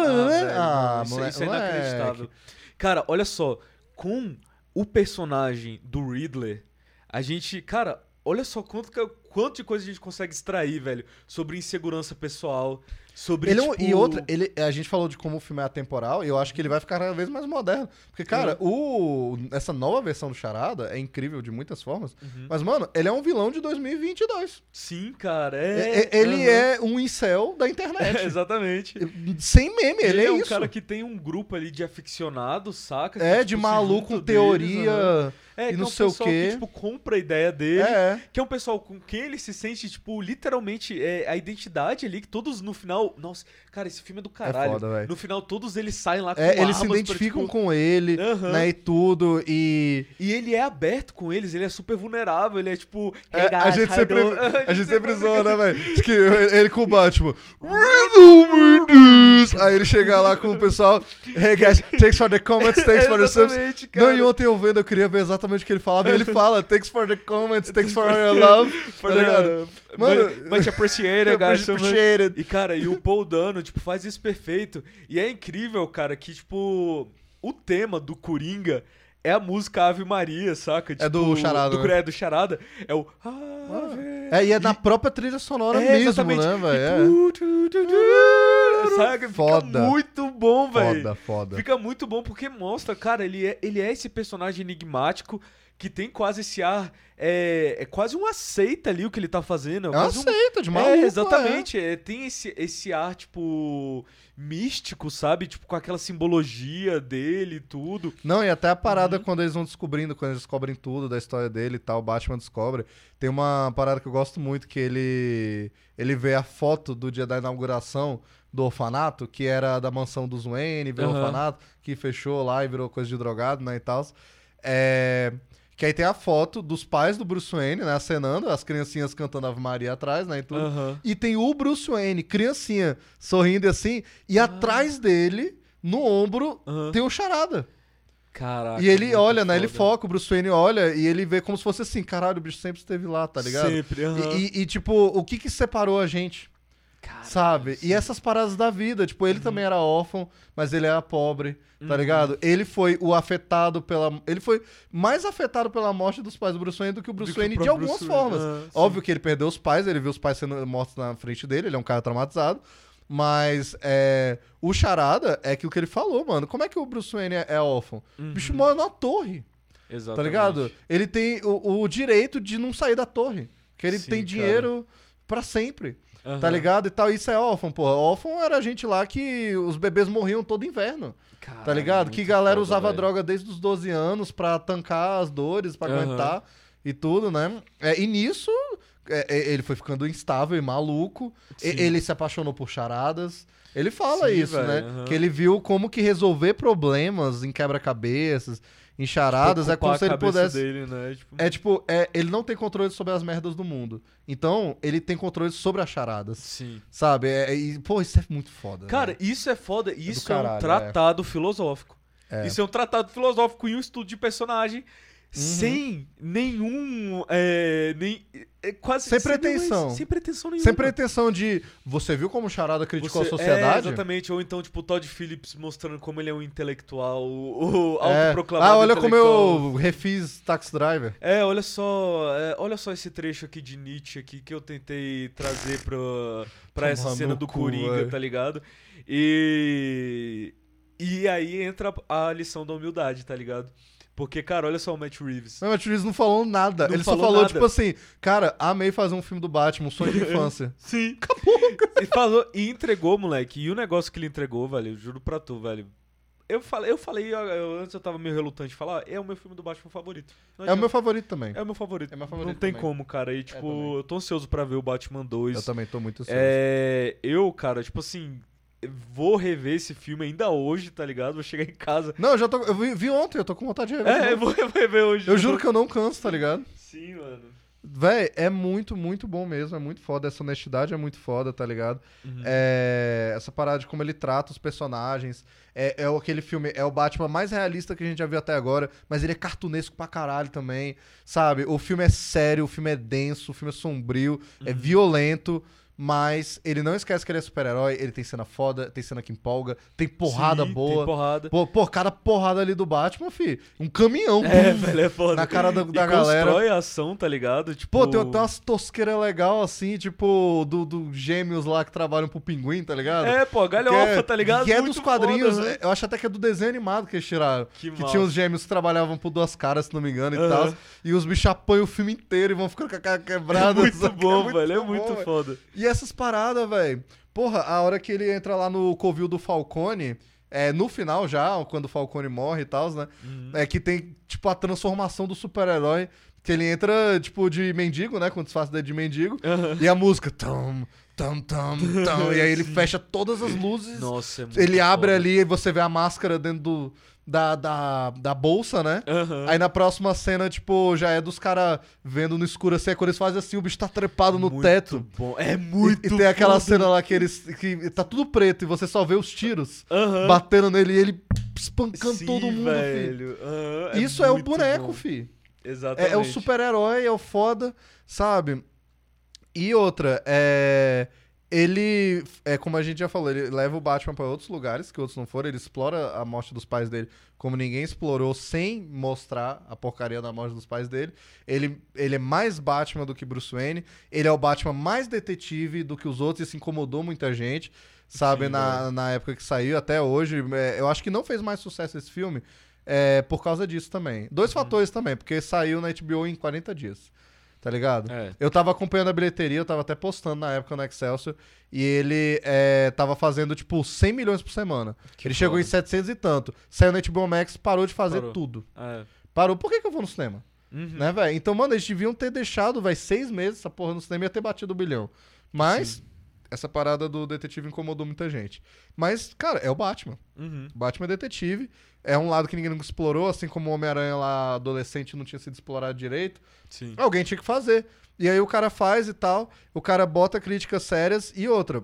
Ah, Ah, velho, isso, moleque, isso é inacreditável. Cara, olha só, com o personagem do Riddler, a gente, cara, olha só quanto, que- quanto de coisa a gente consegue extrair, velho, sobre insegurança pessoal, sobre Ele é tipo, E outra, ele, a gente falou de como o filme é atemporal, e eu acho que ele vai ficar cada vez mais moderno. Porque, cara, o, essa nova versão do Charada é incrível de muitas formas. Uhum. Mas, mano, ele é um vilão de 2022. Sim, cara, É- é. é- ele aham. é um incel da internet. [LAUGHS] exatamente. Sem meme, ele, Ele, é, um isso. cara que tem um grupo ali de aficionados, saca? É, de tipo, se maluco deles, teoria aham. É, e não é sei o quê. Que, tipo, compra a ideia dele. É. Que é um pessoal com quem ele se sente, tipo, literalmente, é, a identidade ali, que todos no final. Nossa, cara, esse filme é do caralho. foda, velho. no final, todos eles saem lá com É, eles se armas pra, identificam tipo, com ele, Aham. né, e tudo, e... E ele é aberto com eles, ele é super vulnerável, ele é tipo. É, "Hey, [LAUGHS] a gente sempre, you doing?" a gente sempre zoa, né, velho? Ele com o Batman. This. Aí ele chega lá com o pessoal. Hey guys, thanks for the comments, thanks for the subs. Exatamente, Não, cara. e ontem eu vendo, eu queria ver exatamente o que ele falava. E ele fala, thanks for the comments, thanks for your love. [LAUGHS] For tá ligado? Mano, much appreciated, [LAUGHS] guys. so much. Appreciate it. E, cara, e o Paul Dano, tipo, faz isso perfeito. E é incrível, cara, que, tipo, o tema do Coringa é a música Ave Maria, saca? Tipo, do Charada, Do, né? é, do Charada. É o Ave... É, e é na própria trilha sonora É, mesmo, exatamente. né, velho? tu, Saca? Foda. Fica muito bom, É. velho. Foda, foda. Fica muito bom porque mostra, cara, ele é, ele é esse personagem enigmático que tem quase esse ar. É, é quase uma seita ali o que ele tá fazendo. É É uma um- de maluco, é, exatamente. é, tem esse, esse ar, tipo, místico, sabe? Tipo, com aquela simbologia dele e tudo. Não, e até a parada Uhum. quando eles vão descobrindo, quando eles descobrem tudo da história dele e tal, o Batman descobre. Tem uma parada que eu gosto muito, que ele ele vê a foto do dia da inauguração do orfanato, que era da mansão dos Wayne, virou Aham. orfanato, que fechou lá e virou coisa de drogado, né, e tal. É... Que aí tem a foto dos pais do Bruce Wayne, né, acenando, as criancinhas cantando Ave Maria atrás, né, e tudo. Aham. E tem o Bruce Wayne, criancinha, sorrindo assim, e Ah. atrás dele, no ombro, Aham. tem o Charada. Caraca. E ele olha, né? Ele foda. foca, o Bruce Wayne olha e ele vê como se fosse assim, caralho, o bicho sempre esteve lá, tá ligado? Sempre, aham. E, e- e, tipo, o que que separou a gente, Cara, sabe? E essas paradas da vida, tipo, Uhum. ele também era órfão, mas ele era pobre, tá ligado? Ele foi o afetado pela... Ele foi mais afetado pela morte dos pais do Bruce Wayne do que o Bruce Do que o Wayne de algumas Bruce Wayne, formas. sim. Óbvio que ele perdeu os pais, ele viu os pais sendo mortos na frente dele, ele é um cara traumatizado. Mas é, o Charada é aquilo que ele falou, mano. Como é que o Bruce Wayne é, é órfão? O bicho mora numa torre, tá Exatamente. ligado? Ele tem o, o direito de não sair da torre. Que ele Sim, tem dinheiro pra sempre, tá Aham. ligado? E tal. Isso é órfão, pô. Órfão era gente lá que os bebês morriam todo inverno, tá ligado? Que galera foda, usava velho. droga desde os 12 anos pra tancar as dores, pra Aham. aguentar e tudo, né? É, e nisso, é, é, ele foi ficando instável e maluco. E- Sim. ele se apaixonou por charadas. Ele fala Sim, isso, né? aham. Que ele viu como que resolver problemas em quebra-cabeças, em charadas, é como se ele pudesse. Dele, né? Tipo, É tipo, é, ele não tem controle sobre as merdas do mundo. Então, ele tem controle sobre as charadas. Sim. Sabe? É, e, pô, isso é muito foda. Cara, velho. isso é foda. Isso é, caralho, um é. tratado filosófico. É. Isso é um tratado filosófico e um estudo de personagem sem nenhum. É, nem, é, quase Sem pretensão. sem pretensão nenhuma. Sem pretensão de. Você viu como o Charada criticou Você- a sociedade? É, exatamente. Ou então, tipo, o Todd Phillips mostrando como ele é um intelectual, o, É. autoproclamado Ah, olha como eu refiz Taxi Driver. É, olha só, é, olha só esse trecho aqui de Nietzsche aqui que eu tentei trazer pra, pra essa cena do cu, Coringa, velho. tá ligado? E e aí entra a lição da humildade, tá ligado? Porque, cara, olha só o Matt Reeves. Mas o Matt Reeves não falou nada. Não Ele só falou falou, nada. tipo assim, cara, amei fazer um filme do Batman, um sonho de infância. [LAUGHS] Sim. E [LAUGHS] falou e entregou, moleque. E o negócio que ele entregou, velho, juro pra tu, velho. Eu falei, eu falei, eu- eu- antes eu tava meio relutante de falar, é o meu filme do Batman favorito. Não é o meu favorito também. É o meu favorito. É meu favorito Não tem também. como, cara. E, tipo, também. eu tô ansioso pra ver o Batman 2. Eu também tô muito ansioso. É, eu, cara, tipo assim, vou rever esse filme ainda hoje, tá ligado? Vou chegar em casa. Não, eu já tô. Eu vi, vi ontem, eu tô com vontade de rever. É, eu vou, eu [LAUGHS] vou rever hoje. Eu juro que eu não canso, tá ligado? Sim, mano. Véi, é muito, muito bom mesmo. É muito foda. Essa honestidade é muito foda, tá ligado? Uhum. É, essa parada de como ele trata os personagens. É, é aquele filme, é o Batman mais realista que a gente já viu até agora, mas ele é cartunesco pra caralho também, sabe? O filme é sério, o filme é denso, o filme é sombrio, é violento, mas ele não esquece que ele é super-herói, ele tem cena foda, tem cena que empolga, tem porrada Sim, boa. Tem porrada. Pô, pô, cada porrada ali do Batman, fi, um caminhão. [LAUGHS] É, velho, é foda. Na cara da, E da galera. constrói a ação, tá ligado? Tipo... Pô, tem, tem umas tosqueiras legal assim, tipo, do, do gêmeos lá que trabalham pro pinguim, tá ligado? É, pô, galhofa, é- tá ligado? Que é Muito dos quadrinhos, foda, né? eu acho até que é do desenho animado que eles tiraram. Que Que, tinha os gêmeos que trabalhavam por duas caras, se não me engano, e Aham. tal. E os bichos apanham o filme inteiro e vão ficando com a cara quebrada. Muito sabe? bom, É velho. É bom, muito velho. foda. E essas paradas, velho. Porra, a hora que ele entra lá no covil do Falcone, é, no final já, quando o Falcone morre e tal, né? Uhum. É que tem, tipo, a transformação do super-herói. Que ele entra, tipo, de mendigo, né? Com disfarce dele de mendigo. Aham. E a música. Tam, tam, tam, tam. e aí ele [LAUGHS] fecha todas as luzes. Nossa, é muito Ele abre foda. ali e você vê a máscara dentro do, da, da, da bolsa, né? Aham. Aí na próxima cena, tipo, já é dos caras vendo no escuro assim, é quando eles fazem assim, o bicho tá trepado no Muito teto. bom. É E, muito e tem aquela cena lá que eles. que tá tudo preto e você só vê os tiros Aham. batendo nele e ele espancando Sim, todo mundo, velho. Aham, Isso é o boneco, bom. fi. Exatamente. É, é o super-herói, é o foda, sabe? E outra, é. Ele, é como a gente já falou, ele leva o Batman pra outros lugares que outros não foram. Ele explora a morte dos pais dele como ninguém explorou, sem mostrar a porcaria da morte dos pais dele. Ele, ele é mais Batman do que Bruce Wayne. Ele é o Batman mais detetive do que os outros. Isso incomodou muita gente, sabe? Sim, na, na época que saiu, até hoje. É, eu acho que não fez mais sucesso esse filme é, por causa disso também. Dois fatores também, porque saiu na HBO em 40 dias. Tá ligado? É. Eu tava acompanhando a bilheteria, eu tava até postando na época no Excelsior, e ele é, tava fazendo, tipo, 100 milhões por semana. Que ele chegou foda. em 700 e tanto. Saiu na HBO Max, parou de fazer Parou. tudo. É. Parou. Por que, que eu vou no cinema? Uhum. Né, velho? Então, mano, eles deviam ter deixado, vai seis meses essa porra no cinema e ia ter batido o bilhão. Mas, essa parada do detetive incomodou muita gente. Mas, cara, é o Batman. Uhum. Batman é detetive. É um lado que ninguém nunca explorou, assim como o Homem-Aranha lá, adolescente, não tinha sido explorado direito. Sim. Alguém tinha que fazer. E aí o cara faz e tal, o cara bota críticas sérias e outra.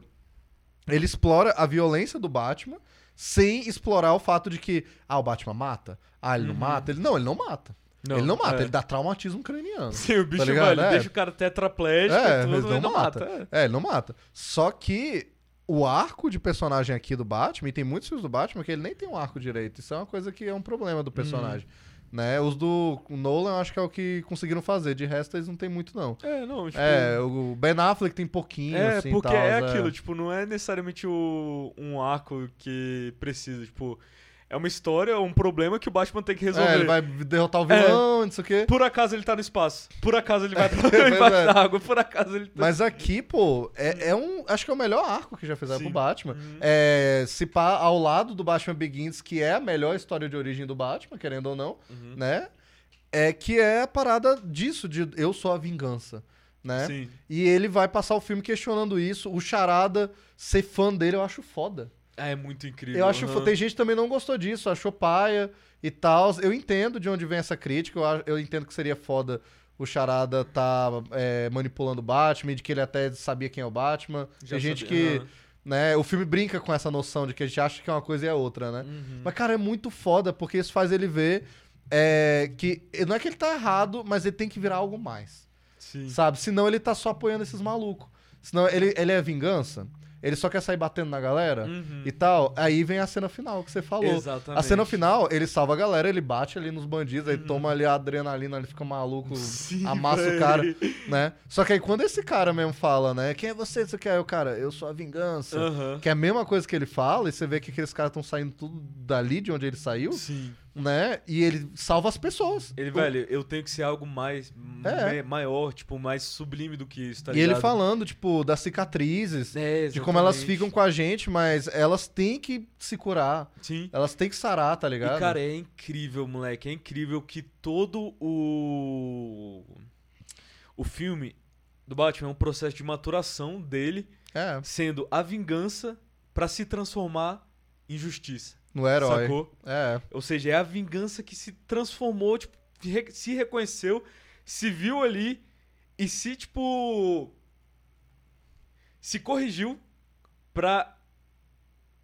Ele explora a violência do Batman sem explorar o fato de que, ah, o Batman mata? Ah, ele não Uhum. mata? Ele não, ele não mata. ele não mata, é. ele dá traumatismo craniano. [LAUGHS] Sim, o bicho, ligado? velho, É. deixa o cara tetraplégico É, e tudo, mas não não mata. mata. é. É, ele não mata. Só que o arco de personagem aqui do Batman, e tem muitos filmes do Batman que ele nem tem um arco direito. Isso é uma coisa que é um problema do personagem. Né? Os do Nolan, eu acho que é o que conseguiram fazer. De resto, eles não tem muito, não. É, não, tipo... É, o Ben Affleck tem pouquinho, É, assim, porque tal, é aquilo, tipo, não é necessariamente o, um arco que precisa, tipo, é uma história, um problema que o Batman tem que resolver. É, ele vai derrotar o vilão, não sei o quê. Por acaso ele tá no espaço, por acaso ele vai [LAUGHS] pra Pois [LAUGHS] embaixo é. da água, por acaso ele tá... Mas aqui, pô, é, é um. Acho que é o melhor arco que já fizeram Sim. pro Batman. Uhum. É, se pá ao lado do Batman Begins, que é a melhor história de origem do Batman, querendo ou não, Uhum. né? É que é a parada disso, de eu sou a vingança. Né? Sim. E ele vai passar o filme questionando isso. O Charada, ser fã dele, eu acho foda. É, muito incrível. Eu acho foda. Tem gente que também não gostou disso, achou paia e tal. Eu entendo de onde vem essa crítica. Eu, eu entendo que seria foda o Charada tá é, manipulando o Batman, de que ele até sabia quem é o Batman. Já Tem gente sabia, que. aham. Né, o filme brinca com essa noção de que a gente acha que é uma coisa e é outra, né? Uhum. Mas, cara, é muito foda, porque isso faz ele ver é que não é que ele tá errado, mas ele tem que virar algo mais. Sim. Sabe? Senão ele tá só apoiando esses malucos. Senão ele, ele é vingança. Ele só quer sair batendo na galera Uhum. e tal. Aí vem a cena final que você falou. Exatamente. A cena final, ele salva a galera, ele bate ali nos bandidos, aí toma ali a adrenalina, ele fica maluco, Uhum. Sim, amassa véi. o cara, né? Só que aí quando esse cara mesmo fala, né? Quem é você? Você quer? O cara, eu sou a vingança. Aham. Que é a mesma coisa que ele fala, e você vê que aqueles caras estão saindo tudo dali de onde ele saiu, Sim. Né? E ele salva as pessoas. Ele, velho, eu tenho que ser algo mais É. ma- maior, tipo, mais sublime do que isso, tá e ele ligado? falando, tipo, das cicatrizes, É, de como elas ficam com a gente, mas elas têm que se curar. Sim. Elas têm que sarar, tá ligado? E, cara, é incrível, moleque. É incrível que todo o. O filme do Batman é um processo de maturação dele, é, sendo a vingança pra se transformar em justiça. No herói. Sacou? É. Ou seja, é a vingança que se transformou, tipo, se reconheceu, se viu ali e se, tipo. Se corrigiu pra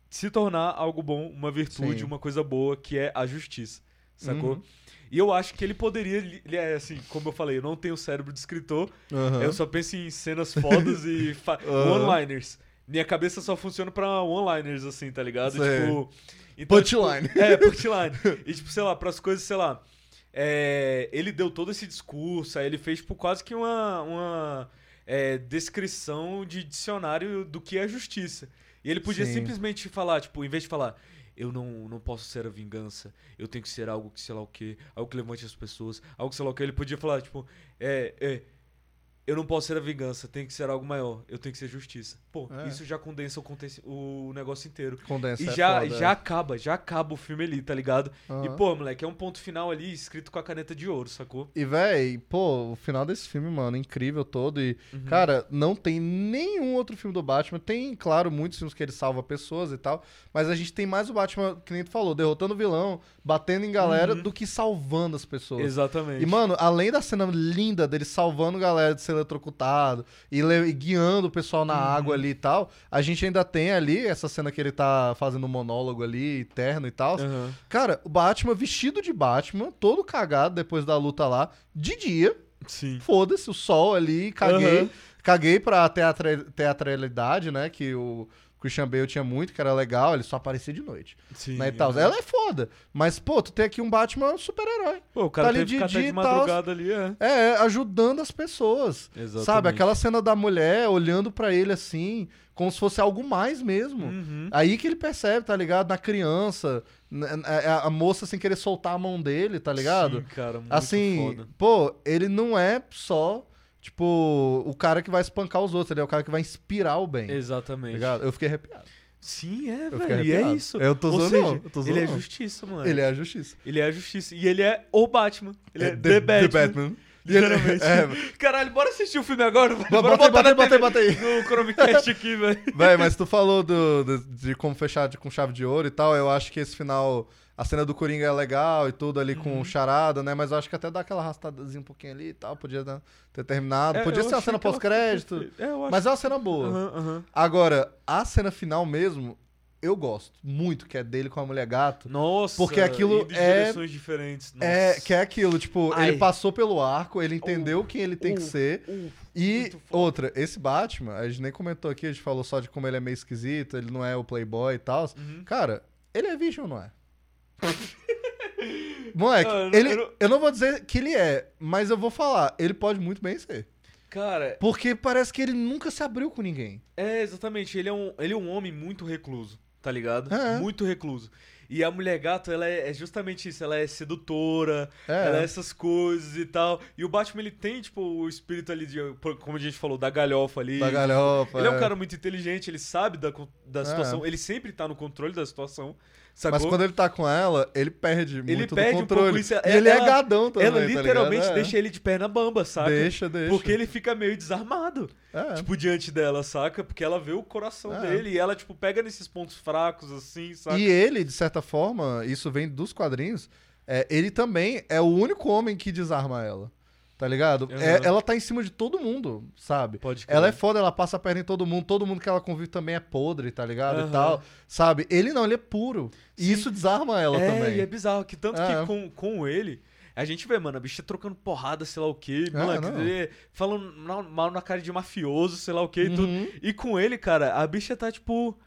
se tornar algo bom, uma virtude, Sim. uma coisa boa, que é a justiça. Sacou? Uhum. E eu acho que ele poderia. É assim, como eu falei, eu não tenho cérebro de escritor, Aham. eu só penso em cenas fodas e Aham. [LAUGHS] one-liners. Minha cabeça só funciona pra one-liners, assim, tá ligado? Sei. Tipo. Então, Punchline. tipo, é, punchline. e, tipo, sei lá, pras coisas, sei lá. é, ele deu todo esse discurso, aí ele fez, tipo, quase que uma. uma é, descrição de dicionário do que é justiça. E ele podia Sim. simplesmente falar, tipo, em vez de falar. Eu não, não posso ser a vingança. Eu tenho que ser algo que sei lá o que, algo que levante as pessoas, algo que sei lá o que. Ele podia falar, tipo, é, é, eu não posso ser a vingança, tem que ser algo maior, eu tenho que ser justiça. Pô, É. isso já condensa o, o negócio inteiro. Condensa E é já, foda, já é. acaba, já acaba o filme ali, tá ligado? E, Aham. pô, moleque, é um ponto final ali escrito com a caneta de ouro, sacou? E, véi, pô, o final desse filme, mano, incrível todo. E, Uhum. cara, não tem nenhum outro filme do Batman. Tem, claro, muitos filmes que ele salva pessoas e tal. Mas a gente tem mais o Batman, que nem tu falou, derrotando o vilão, batendo em galera, Uhum. do que salvando as pessoas. Exatamente. E, mano, além da cena linda dele salvando galera de ser eletrocutado e, e guiando o pessoal Uhum. na água ali e tal, a gente ainda tem ali essa cena que ele tá fazendo um monólogo ali, terno e tal. Aham. Cara, o Batman vestido de Batman, todo cagado depois da luta lá, de dia, Sim. foda-se, o sol ali, caguei. Aham. Caguei pra teatra- teatralidade, né? Que o Christian Bale tinha muito, que era legal, ele só aparecia de noite. Sim. Né, e tal. aham. Ela é foda. Mas, pô, tu tem aqui um Batman super-herói. Pô, o cara tá ali de dia de madrugada ali, é. É, ajudando as pessoas. Exatamente. Sabe? Aquela cena da mulher olhando pra ele assim, como se fosse algo mais mesmo. Uhum. Aí que ele percebe, tá ligado? Na criança, a, a moça sem querer soltar a mão dele, tá ligado? Sim, cara, muito assim, foda. pô, ele não é só, tipo, o cara que vai espancar os outros, ele é o cara que vai inspirar o bem. Tá Exatamente. ligado? Eu fiquei arrepiado. Sim, é, Eu velho. E é isso. Eu tô Ou zoando, seja, eu tô ele é zoando. justiça, mano. Ele é a justiça. Ele é a justiça. E ele é o Batman. Ele é, É The, Batman. Literalmente. É, [LAUGHS] Caralho, bora assistir o filme agora. Bora aí, botar bota aí, bota bota aí. No Chromecast [LAUGHS] aqui, velho. Véi, mas tu falou do, do- de como fechar de- com chave de ouro e tal. Eu acho que esse final, a cena do Coringa é legal e tudo ali Uhum. com charada, né? Mas eu acho que até dá aquela arrastadazinha um pouquinho ali e tal. Podia ter terminado. É, Podia ser uma cena pós-crédito. É. Mas é uma cena boa. Aham, aham. Agora, a cena final mesmo, eu gosto muito, que é dele com a mulher gato. Nossa. Porque aquilo em é- direções diferentes. É, nossa. que é aquilo, tipo, Ai. ele passou pelo arco, ele entendeu quem ele tem que Uh, ser. uh, E outra, esse Batman, a gente nem comentou aqui, a gente falou só de como ele é meio esquisito, ele não é o playboy e tal. Uhum. Cara, ele é virgem ou não é? [LAUGHS] Moleque, Ah, eu não- ele, eu não- eu não vou dizer que ele é, mas eu vou falar, ele pode muito bem ser. Cara, Porque parece que ele nunca se abriu com ninguém. é exatamente. Ele é um, ele é um homem muito recluso, tá ligado? É. Muito recluso. E a mulher gato, ela é, é justamente isso. Ela é sedutora, É. ela é essas coisas e tal. E o Batman, ele tem, tipo, o espírito ali de, como a gente falou, da galhofa ali. Da galhofa. Ele é um cara muito inteligente, ele sabe da, da É. situação, ele sempre tá no controle da situação, Mas sacou? quando ele tá com ela, ele perde Ele muito perde do um controle. pouco isso. E Ela- ele é gadão também, Ela tá literalmente? É. deixa ele de perna bamba, saca? Deixa, deixa. Porque ele fica meio desarmado, É. tipo, diante dela, saca? Porque ela vê o coração É. dele e ela, tipo, pega nesses pontos fracos, assim, saca? E ele, de certa forma, isso vem dos quadrinhos, é, ele também é o único homem que desarma ela. Tá ligado? Uhum. É- ela tá em cima de todo mundo, sabe? Pode crer. Ela é foda, ela passa a perna em todo mundo, todo mundo que ela convive também é podre, tá ligado? Aham. E tal, sabe? Ele não, ele é puro. E Sim. isso desarma ela é, também. e é bizarro, que tanto É. que com, com ele, a gente vê, mano, a bicha trocando porrada, sei lá o quê, É, moleque, ele falando mal- na cara de mafioso, sei lá o quê e tudo. Uhum. E com ele, cara, a bicha tá, tipo,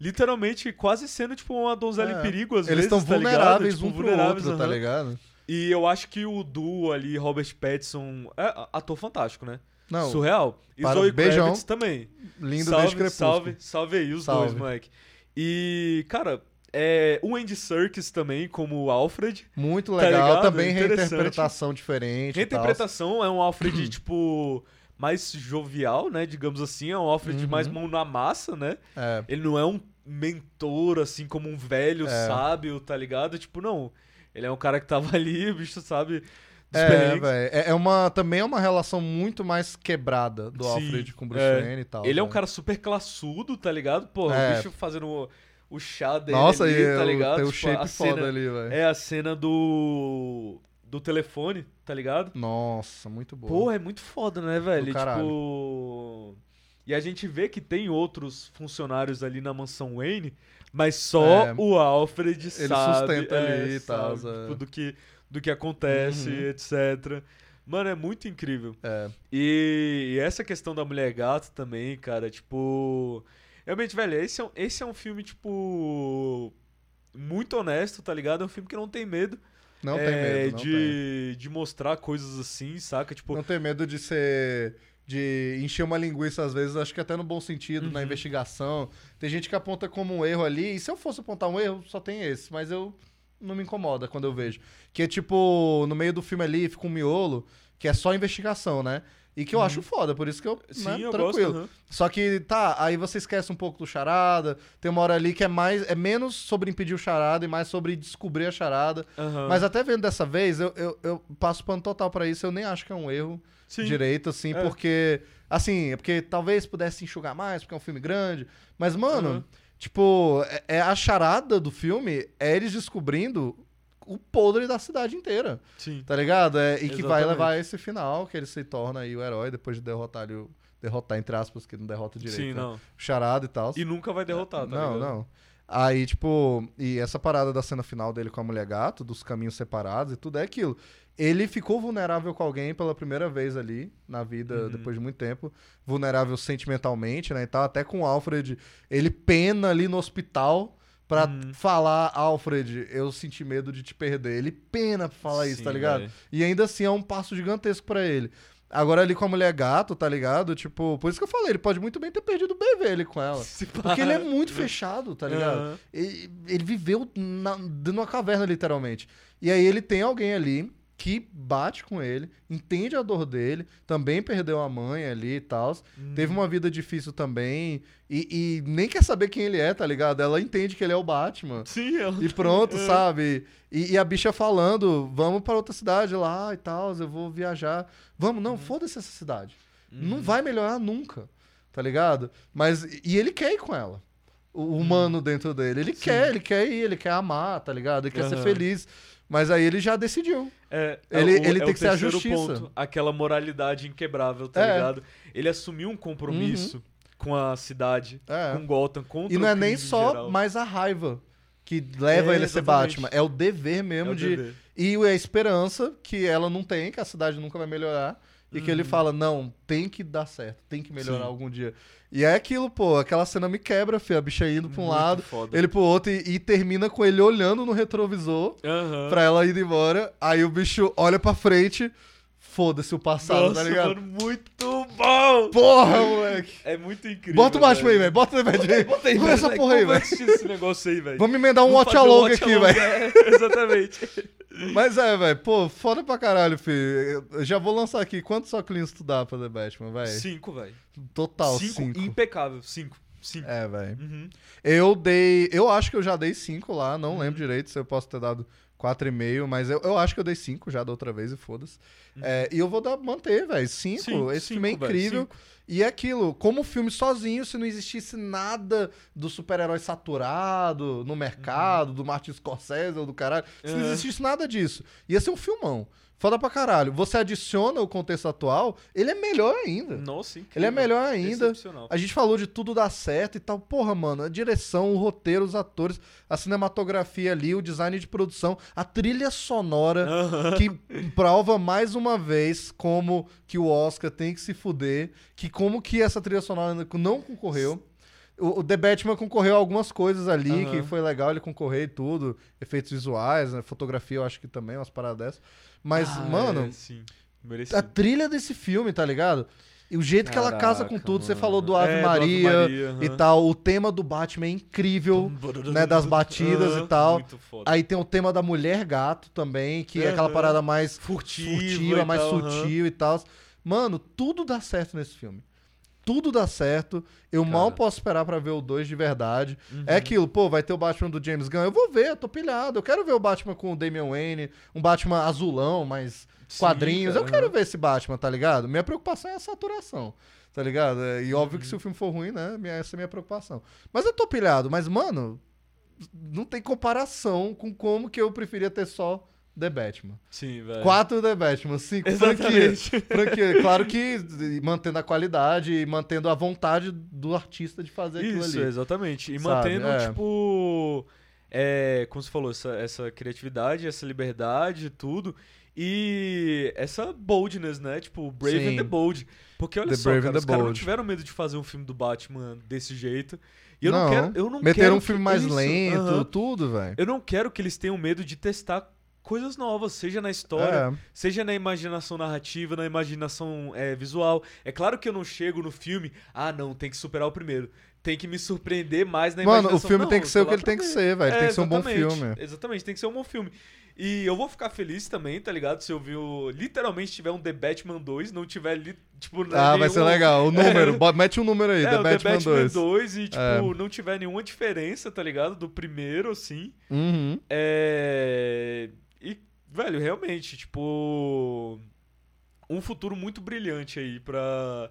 literalmente quase sendo, tipo, uma donzela É. em perigo, às Eles vezes, estão tá ligado? vulneráveis Tipo, um pro vulneráveis, outro, tá aham. ligado? E eu acho que o duo ali, Robert Pattinson, é ator fantástico, né? Não, Surreal. E para- Zoe beijão. Kravitz também. lindo salve, desde salve, salve aí os Salve. dois, moleque. E, cara, é, o Andy Serkis também, como o Alfred. Muito Tá legal, ligado? também reinterpretação diferente. Reinterpretação é um Alfred, [CLEARS THROAT] tipo, mais jovial, né? Digamos assim. É um Alfred Uhum. mais mão na massa, né? É. Ele não é um mentor, assim, como um velho É. sábio, tá ligado? Tipo, não. Ele é um cara que tava [LAUGHS] ali, o bicho sabe. É, velho. É, é uma, também é uma relação muito mais quebrada do Sim, Alfred com o Bruce é. Wayne e tal. Ele é um velho. cara super classudo, tá ligado? Pô, É. o bicho fazendo o, chá dele Nossa, ali, e tá ligado? tem o Tipo, shape foda cena- ali, velho. É a cena do. do telefone, tá ligado? Nossa, muito boa. Pô, é muito foda, né, velho? Tipo. E a gente vê que tem outros funcionários ali na mansão Wayne, mas só É. o Alfred Ele sabe. sustenta é, ali e tal, sabe, é. tipo, do que, do que acontece, Uhum. etc. Mano, é muito incrível. É. E, e essa questão da mulher gato também, cara, tipo. Realmente, velho, esse é, um, esse é um filme, tipo. Muito honesto, tá ligado? É um filme que não tem medo. Não tem é, medo, não tem. de, de mostrar coisas assim, saca? Tipo, Não tem medo de ser. De encher uma linguiça às vezes, acho que até no bom sentido, na Uhum. investigação. Tem gente que aponta como um erro ali, e se eu fosse apontar um erro, só tem esse, mas eu não me incomoda quando eu vejo. Que é tipo, no meio do filme ali fica um miolo, que é só investigação, né? E que eu acho foda, por isso que eu. Uhum. sim, né, eu tranquilo. gosto. aham. Só que, tá, aí você esquece um pouco do charada. Tem uma hora ali que é mais. É menos sobre impedir o charada e mais sobre descobrir a charada. Mas até vendo dessa vez, eu, eu, eu passo pano total pra isso. Eu nem acho que é um erro Sim. direito, assim, É. porque. Assim, é porque talvez pudesse enxugar mais, porque é um filme grande. Mas, mano, Aham. tipo, é, é a charada do filme é eles descobrindo o podre da cidade inteira. Sim. Tá ligado? É, e que vai Exatamente. levar a esse final, que ele se torna aí o herói depois de derrotar ali o. Derrotar, entre aspas, que não derrota direito. Sim, né? não. O charada e tal. E nunca vai derrotar, tá não, ligado? não. Aí, tipo, e essa parada da cena final dele com a mulher gato, dos caminhos separados e tudo é aquilo. Ele ficou vulnerável com alguém pela primeira vez ali na vida, Uhum. depois de muito tempo. Vulnerável sentimentalmente, né? E tal. Até com o Alfred, ele pena ali no hospital pra Uhum. falar, Alfred, eu senti medo de te perder. Ele pena pra falar isso, Sim, tá ligado? E ainda assim é um passo gigantesco pra ele. Agora ali com a mulher gato, tá ligado? Tipo, por isso que eu falei, ele pode muito bem ter perdido o bebê ali com ela. Porque ele é muito fechado, tá ligado? Aham. Ele, ele viveu na, dentro de uma caverna, literalmente. E aí ele tem alguém ali que bate com ele, entende a dor dele, também perdeu a mãe ali e tal. Hum. Teve uma vida difícil também. E, e nem quer saber quem ele é, tá ligado? Ela entende que ele é o Batman. Sim, ela... E pronto, [LAUGHS] É. sabe? E, e a bicha falando, vamos pra outra cidade lá e tal, eu vou viajar. Vamos, Uhum. não, foda-se essa cidade. Não vai melhorar nunca, tá ligado? Mas, e ele quer ir com ela. O Uhum. humano dentro dele. Ele quer, ele quer ir, ele quer amar, tá ligado? Ele quer ser Aham. feliz. Mas aí ele já decidiu. É, Ele- é o- ele é tem que ser a justiça. Ponto, aquela moralidade inquebrável, tá É. Uhum. ligado? Ele assumiu um compromisso com a cidade, É. com Gotham, contra E não é nem só mais a raiva que leva ele a ser. Batman. É o dever mesmo É o de. dever. E a esperança que ela não tem, que a cidade nunca vai melhorar. E que ele fala, não, tem que dar certo, tem que melhorar Uhum. Sim. algum dia. E é aquilo, pô, aquela cena me quebra, filho. A bicha indo pra um Muito lado, foda. ele pro outro, e, e termina com ele olhando no retrovisor Aham. pra ela ir embora. Aí o bicho olha pra frente, foda-se o passado, Nossa, tá ligado? mano, muito bom! Porra, moleque. É muito incrível. Bota o Batman aí, velho. Bota o Batman aí. [LAUGHS] Bota aí, velho. essa porra aí, velho. esse negócio aí, velho? Vamos emendar um watch along watch aqui, velho. [LAUGHS] é, exatamente. [LAUGHS] Mas é, velho, pô, foda pra caralho, filho. Eu já vou lançar aqui. Quantos óculos tu dá pra The Batman, velho? Cinco, velho. Total, Cinco, cinco. impecável. Cinco. Cinco. É, velho. Uhum. Eu dei. Eu acho que eu já dei 5 lá, não lembro direito se eu posso ter dado 4,5, mas eu, eu acho que eu dei 5 já da outra vez e foda-se. É, e eu vou dar, manter, velho. 5. Cinco, Esse filme é incrível. E é aquilo, como filme sozinho, se não existisse nada do super-herói saturado no mercado, do Martin Scorsese ou do caralho, se não Uhum. existisse nada disso, ia ser um filmão. Foda pra caralho. Você adiciona o contexto atual, ele é melhor ainda. Nossa, incrível. Ele é melhor ainda. A gente falou de tudo dar certo e tal. Porra, mano, a direção, o roteiro, os atores, a cinematografia ali, o design de produção, a trilha sonora, Aham. que prova mais uma vez como que o Oscar tem que se fuder, que como que essa trilha sonora não concorreu. O, o The Batman concorreu a algumas coisas ali, Aham. que foi legal ele concorrer e tudo. Efeitos visuais, né, fotografia eu acho que também, umas paradas dessas. Mas, Ah, mano, é, sim. Merecido. a trilha desse filme, tá ligado? E o jeito que ela casa com Caraca, tudo. Você mano. falou do Ave É, do Maria, Maria, e aham. tal. O tema do Batman é incrível, né? Das batidas Aham, e tal. Muito foda. Aí tem o tema da mulher gato também, que é aquela parada mais Furtiva furtiva, e mais tal, sutil e tal. Mano, tudo dá certo nesse filme. Tudo dá certo. Eu Cara. Uhum. mal posso esperar pra ver o 2 de verdade. É aquilo, pô, vai ter o Batman do James Gunn. Eu vou ver, eu tô pilhado. Eu quero ver o Batman com o Damian Wayne, um Batman azulão, mais Sim, quadrinhos. cara, eu quero ver esse Batman, tá ligado? Minha preocupação é a saturação, tá ligado? E óbvio que Uhum. se o filme for ruim, né? Essa é a minha preocupação. Mas eu tô pilhado. Mas, mano, não tem comparação com como que eu preferia ter só The Batman. Sim, velho. Quatro The Batman, cinco franquia. Exatamente. [LAUGHS] franquia. Claro que mantendo a qualidade e mantendo a vontade do artista de fazer aquilo Isso, ali. exatamente. E Sabe, mantendo, é. tipo. É, como você falou, essa, essa criatividade, essa liberdade e tudo. E essa boldness, né? Tipo, Brave Sim. and the Bold. Porque olha The só, cara, os caras não tiveram medo de fazer um filme do Batman desse jeito. E eu não, Não, quero. Eu não Meteram um filme mais isso, lento, aham. tudo, velho. Eu não quero que eles tenham medo de testar coisas novas, seja na história, É. seja na imaginação narrativa, na imaginação é, visual. É claro que eu não chego no filme, ah, não, tem que superar o primeiro. Tem que me surpreender mais na Mano, o filme Não, tem que ser o que ele tem que ser, velho. Tem É, que ser um bom filme. Exatamente, tem que ser um bom filme. E eu vou ficar feliz também, tá ligado? Se eu ver o, literalmente tiver um The Batman 2, não tiver tipo Ah, vai ser nenhum- legal. O número, [LAUGHS] bota- mete um número aí, É, The o Batman, 2. 2 e tipo, É. não tiver nenhuma diferença, tá ligado? Do primeiro assim. Uhum. É. E, velho, realmente, tipo. Um futuro muito brilhante aí pra,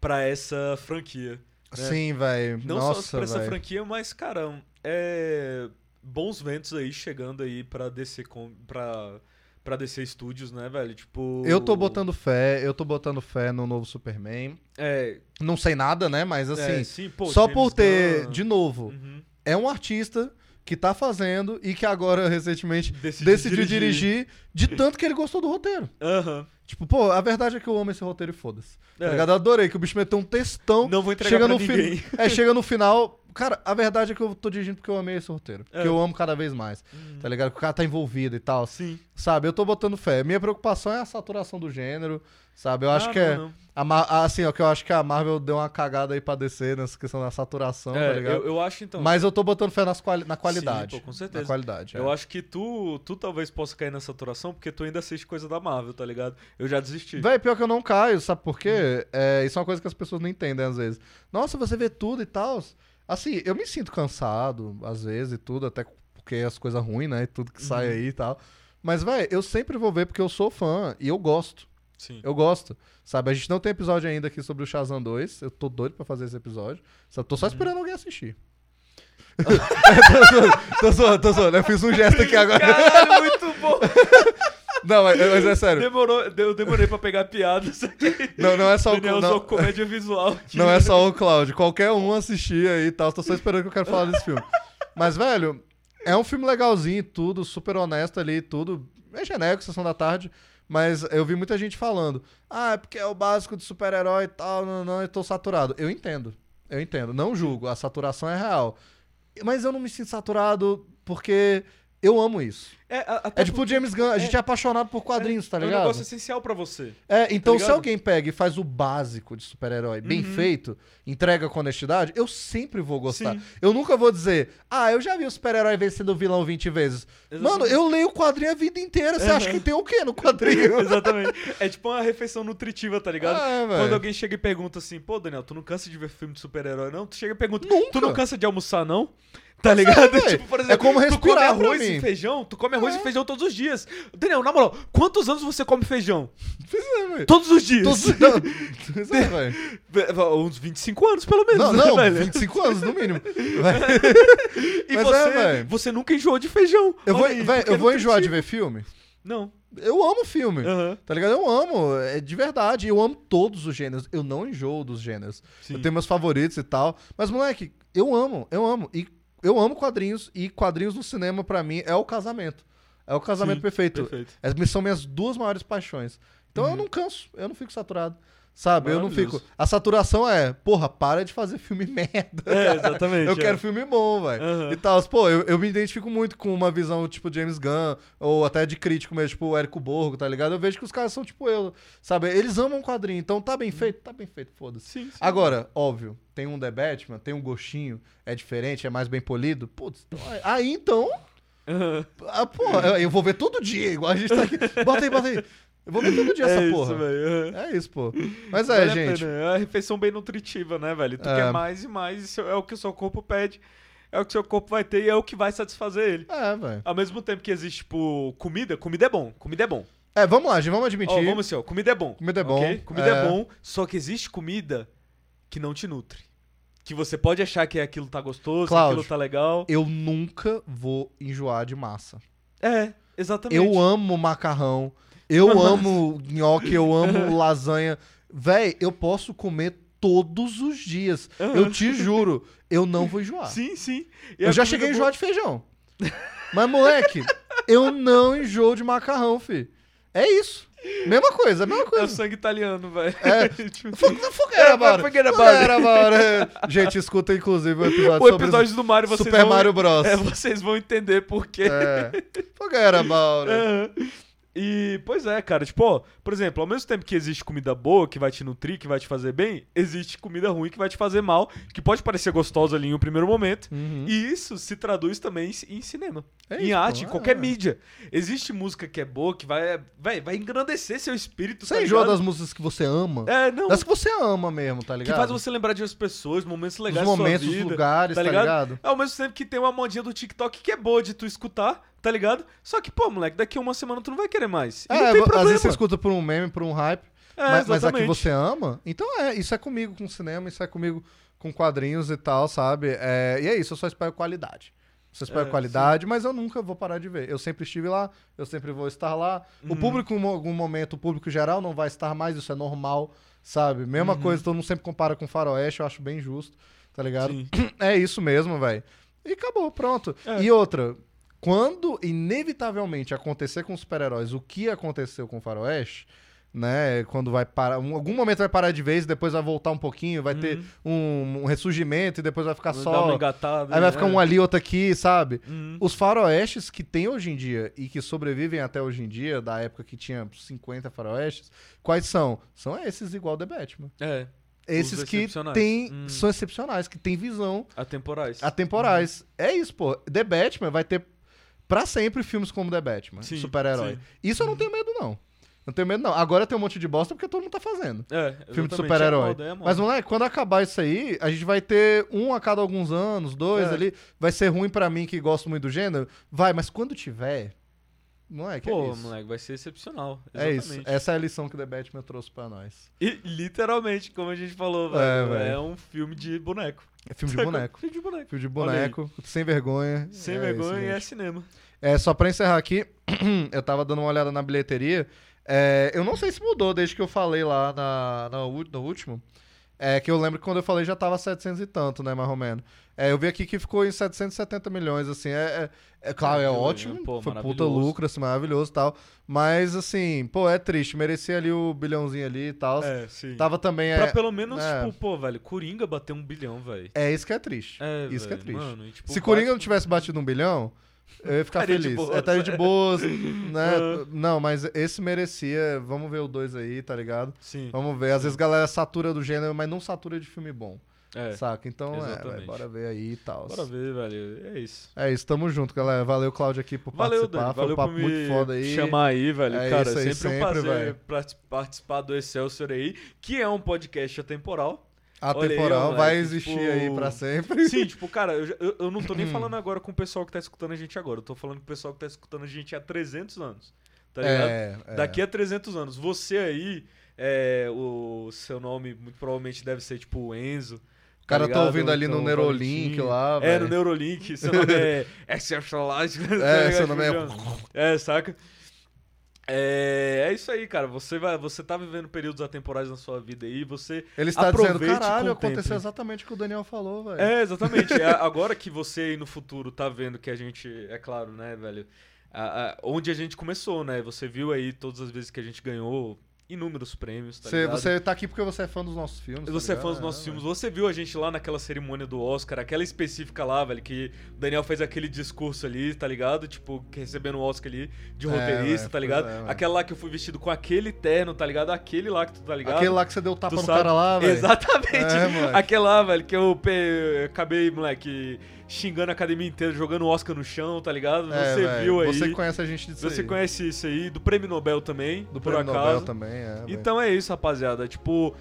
pra essa franquia. Né? Sim, velho. Não Nossa, só pra essa franquia, mas, cara, é. Bons ventos aí chegando aí pra DC, com, pra, pra DC Studios, né, velho? Tipo. Eu tô botando fé, eu tô botando fé no novo Superman. É, Não sei nada, né? Mas assim, é, sim, pô, só por ter, Gunn. de novo, Uhum. é um artista que tá fazendo e que agora, recentemente, Decidiu decidiu dirigir. de tanto que ele gostou do roteiro. Aham. Tipo, pô, a verdade é que eu amo esse roteiro e foda-se. Tá É. ligado? Eu adorei que o bicho meteu um textão. Não vou entregar chega pra no fi- ninguém. É, chega no final. Cara, a verdade é que eu tô dirigindo porque eu amei esse roteiro. É. Que eu amo cada vez mais. Tá ligado? Que o cara tá envolvido e tal. Sim. Sabe? Eu tô botando fé. Minha preocupação é a saturação do gênero. Sabe? Eu acho Ah, que não, é. não. a assim, ó, que eu acho que a Marvel deu uma cagada aí pra descer nessa questão da saturação, É, tá ligado? eu, eu acho então. Mas eu tô botando fé nas quali- na qualidade. Sim, pô, com certeza. Na qualidade. Eu é. acho que tu, tu talvez possa cair na saturação porque tu ainda assiste coisa da Marvel, tá ligado? Eu já desisti. Véi, pior que eu não caio, sabe por quê? Hum. É, isso é uma coisa que as pessoas não entendem às vezes. Nossa, você vê tudo e tal. Assim, eu me sinto cansado, às vezes, e tudo, até porque as coisas ruins, né? E tudo que sai Uhum. aí e tal. Mas, véi, eu sempre vou ver porque eu sou fã e eu gosto. Sim. Eu gosto. Sabe, a gente não tem episódio ainda aqui sobre o Shazam 2. Eu tô doido pra fazer esse episódio. Sabe, tô só Uhum. esperando alguém assistir. [LAUGHS] tô zoando, tô zoando, tô zoando. Eu fiz um gesto aqui agora. Caralho, muito bom! [LAUGHS] Não, mas, mas é sério. Demorou, eu demorei pra pegar piadas aqui. Não, não é só o Daniel não, comédia visual. aqui. Não é só o Cloud. Qualquer um assistir aí e tal. Tô só esperando que eu quero falar desse filme. Mas, velho, é um filme legalzinho e tudo, super honesto ali e tudo. É genérico, Sessão da Tarde. Mas eu vi muita gente falando. Ah, é porque é o básico de super-herói e tal. Não, não, eu tô saturado. Eu entendo. Eu entendo. Não julgo. A saturação é real. Mas eu não me sinto saturado porque eu amo isso. É, É tipo o James Gunn. A gente é apaixonado por quadrinhos, tá é um ligado? negócio essencial pra você. É, então se ligado? alguém pega e faz o básico de super-herói bem feito, entrega com honestidade, eu sempre vou gostar. Sim. Eu nunca vou dizer, ah, eu já vi o super-herói vencendo o vilão 20 vezes. Mano, Exatamente. eu leio o quadrinho a vida inteira. Você acha que tem o quê no quadrinho? [LAUGHS] Exatamente. É tipo uma refeição nutritiva, tá ligado? É. Quando alguém chega e pergunta assim, pô, Daniel, tu não cansa de ver filme de super-herói, não? Tu chega e pergunta, Nunca. tu não cansa de almoçar, não? Tá ligado? velho. tipo, por É exemplo, como tu come respirar arroz e feijão, tu come arroz É. e feijão todos os dias. Daniel, na moral, quantos anos você come feijão? É. Todos os dias. Todos- [LAUGHS] não, pois é. Uns 25 anos, pelo menos, Não, né, não, velho? 25 anos no mínimo. [LAUGHS] E Mas você, é, você nunca enjoou de feijão. Eu vou, aí, véi, porque eu é vou enjoar de ver filme? Não. Eu amo filme. Aham. Tá ligado? Eu amo, é de verdade. Eu amo todos os gêneros. Eu não enjoo dos gêneros. Sim. Eu tenho meus favoritos e tal. Mas, moleque, eu amo, eu amo. E eu amo quadrinhos. E quadrinhos no cinema, pra mim, é o casamento. É o casamento Sim, perfeito. Perfeito. Essas são minhas duas maiores paixões. Então Uhum. eu não canso, eu não fico saturado. Sabe? Eu não fico. A saturação é, porra, para de fazer filme [LAUGHS] merda. É, cara. exatamente. Eu é. quero filme bom, velho. Aham. E tal. Pô, eu, eu me identifico muito com uma visão tipo James Gunn, ou até de crítico mesmo, tipo o Érico Borgo, tá ligado? Eu vejo que os caras são tipo eu, sabe? Eles amam quadrinho, então tá bem feito, tá bem feito, foda-se. Sim, sim. Agora, óbvio, tem um The Batman, tem um gostinho, é diferente, é mais bem polido. Putz, então, aí- então. Aham. Ah, porra, eu- eu vou ver todo dia, igual a gente tá aqui. Bota aí, bota aí. Eu vou ver todo dia essa é porra. Isso, velho. aham. é isso, pô. Mas é, Vale a gente. É uma refeição bem nutritiva, né, velho? Tu É. quer mais e mais, isso é o que o seu corpo pede, é o que o seu corpo vai ter e é o que vai satisfazer ele. É, velho. Ao mesmo tempo que existe, tipo, comida, comida é bom, comida é bom. É, vamos lá, gente, vamos admitir. Ó, vamos assim, ó, comida é bom. Comida é bom, ok? Comida é. é. bom, só que existe comida que não te nutre. Que você pode achar que aquilo tá gostoso, que Cláudio, aquilo tá legal. Eu nunca vou enjoar de massa. É, exatamente. Eu amo macarrão, eu [LAUGHS] amo nhoque, eu amo lasanha. Véi, eu posso comer todos os dias. Eu te juro, eu não vou enjoar. Sim, sim. E eu já cheguei a enjoar de feijão. Mas, moleque, eu não enjoo de macarrão, fi. É isso. Mesma coisa, mesma É o coisa. sangue italiano, velho. É. [LAUGHS] Tipo, Forget É, about Forget about it. Gente, escuta inclusive o episódio o sobre episódio do Mario, vocês Super vão... Mario Bros. [LAUGHS] É, vocês vão entender por quê. É. Forget about it. E, pois é, cara, tipo, por exemplo, ao mesmo tempo que existe comida boa, que vai te nutrir, que vai te fazer bem, existe comida ruim que vai te fazer mal, que pode parecer gostosa ali em um primeiro momento, Uhum. e isso se traduz também em em cinema, É em isso, arte, em qualquer é. mídia. Existe música que é boa, que vai, vai, vai engrandecer seu espírito, Você tá enjoa das músicas que você ama? É, não, Das que você ama mesmo, tá que ligado? faz você lembrar de outras pessoas, momentos Os legais momentos, os vida. lugares, tá tá ligado? ligado? Ao mesmo tempo que tem uma modinha do TikTok que é boa de tu escutar, tá ligado? Só que, pô, moleque, daqui a uma semana tu não vai querer mais. E É, não tem às problema. vezes você escuta por um meme, por um hype, É, mas, mas a que você ama, então é, isso é comigo com cinema, isso é comigo com quadrinhos e tal, sabe? É, e é isso, eu só espero qualidade. Só espero É, qualidade, mas eu nunca vou parar de ver. Eu sempre estive lá, eu sempre vou estar lá. O Uhum. público, em algum momento, o público geral não vai estar mais, isso é normal, sabe? Mesma Uhum. coisa, todo mundo sempre compara com Faroeste, eu acho bem justo, tá ligado? Sim. [CLEARS THROAT] É isso mesmo, velho. E acabou, pronto. É. E outra, quando inevitavelmente acontecer com os super-heróis o que aconteceu com o Faroeste, né? Quando vai parar. Em algum momento vai parar de vez, depois vai voltar um pouquinho, vai ter um, um ressurgimento e depois vai ficar Uhum. Uma só. Aí vai ficar né? um ali, outro aqui, sabe? Uhum. Os faroestes que tem hoje em dia e que sobrevivem até hoje em dia, da época que tinha 50 faroestes, quais são? São esses igual The Batman. É, Esses que tem, Hum. são excepcionais, que tem visão atemporais. atemporais. É isso, pô. The Batman vai ter pra sempre filmes como The Batman, super-herói. Isso eu não tenho medo, não. Não tenho medo, não. Agora tem um monte de bosta porque todo mundo tá fazendo. É, Filme de exatamente, super-herói. é é. Mas, moleque, quando acabar isso aí, a gente vai ter um a cada alguns anos, dois É. ali. Vai ser ruim pra mim que gosto muito do gênero. Vai, mas quando tiver. Moleque, Pô, é isso. moleque, vai ser excepcional. É isso. Exatamente. Essa é a lição que The Batman trouxe pra nós. E literalmente, como a gente falou, É, velho, é, um filme de boneco. É filme de [LAUGHS] boneco. filme de boneco. Filme de boneco, sem vergonha. Sem É vergonha e é cinema. É, só pra encerrar aqui, [CLEARS THROAT] eu tava dando uma olhada na bilheteria. É, eu não sei se mudou desde que eu falei lá na, na no último. É que eu lembro que quando eu falei já tava 700 e tanto, né, mais ou menos. É, eu vi aqui que ficou em 770 milhões, assim. É, é, é claro, é ótimo. né? Pô, foi puta lucro, assim, maravilhoso e tal. Mas, assim, pô, é triste. Merecia ali o bilhãozinho ali e tal. É, sim. Tava também. Pra É, pelo menos, é. tipo, pô, velho, Coringa bateu um bilhão, velho. é isso que é triste. É, isso que é triste. Mano, e, tipo, Se Coringa não tivesse batido um bilhão, eu ia ficar de feliz. boas. Eu estaria de boas, né? [LAUGHS] Ah. Não, mas esse merecia. Vamos ver o dois aí, tá ligado? Sim. Vamos ver. Às vezes a galera satura do gênero, mas não satura de filme bom. É. Saca? Então, é, véi, bora ver aí e tal. Bora ver, velho. É isso. É isso, tamo junto, galera. Valeu, Cláudio, aqui por Valeu, participar. Dani. Foi um Valeu papo por muito foda aí. chamar aí, velho. É Cara, isso aí, sempre, um sempre, prazer velho. pra- participar do Excelsior aí, que é um podcast atemporal. A Olha aí, temporal vai existir tipo- aí pra sempre. Sim, tipo, cara, eu, eu, eu não tô nem falando agora com o pessoal que tá escutando a gente agora. Eu tô falando com o pessoal que tá escutando a gente há 300 anos. Tá ligado? É, é. Daqui a 300 anos. Você aí, é, o seu nome muito provavelmente deve ser tipo Enzo. O cara tá ouvindo ali no Então, Neurolink Valentim. lá, É, no Neurolink. Seu nome é [LAUGHS] Exceptionalized. [LAUGHS] É, seu nome é- [LAUGHS] É, saca? É, é isso aí, cara. Você vai, você tá vivendo períodos atemporais na sua vida aí, você Ele está dizendo, aproveite e caralho, contemple." aconteceu exatamente o que o Daniel falou, velho. É, exatamente. É, agora que você aí no futuro tá vendo que a gente, é claro, né, velho, a- a- onde a gente começou, né? Você viu aí todas as vezes que a gente ganhou inúmeros prêmios, tá Você, ligado? você tá aqui porque você é fã dos nossos filmes. tá Você é ligado? fã dos nossos É, filmes. Você viu a gente lá naquela cerimônia do Oscar, aquela específica lá, velho, que o Daniel fez aquele discurso ali, tá ligado? Tipo, recebendo o Oscar ali de É, roteirista, velho, tá ligado? é, aquela lá que eu fui vestido com aquele terno, tá ligado? Aquele lá que tu tá ligado? Aquele lá que você deu tapa Tu no sabe? cara lá, velho. Exatamente. É. Aquele lá, velho, que eu pe- acabei, moleque, xingando a academia inteira, jogando o Oscar no chão, tá ligado? É, Você viu aí. Você conhece a gente disso Você aí. conhece isso aí, do Prêmio Nobel também, Do por Prêmio acaso. Nobel também, é. Então é isso, rapaziada. Tipo,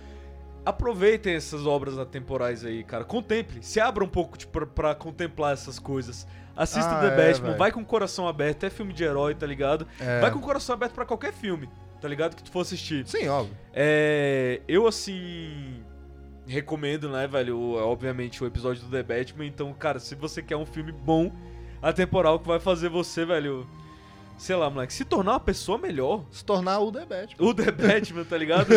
aproveitem essas obras atemporais aí, cara. Contemple. Se abra um pouco tipo, pra, pra contemplar essas coisas. Assista Ah, The é, Batman, velho. vai com o coração aberto. É filme de herói, tá ligado? É. Vai com o coração aberto pra qualquer filme, tá ligado? Que tu for assistir. Sim, óbvio. É, eu, assim, recomendo, né, velho, o- obviamente, o episódio do The Batman. Então, cara, se você quer um filme bom, atemporal, que vai fazer você, velho, sei lá, moleque, se tornar uma pessoa melhor. Se tornar o The Batman. O The [LAUGHS] Batman, tá ligado?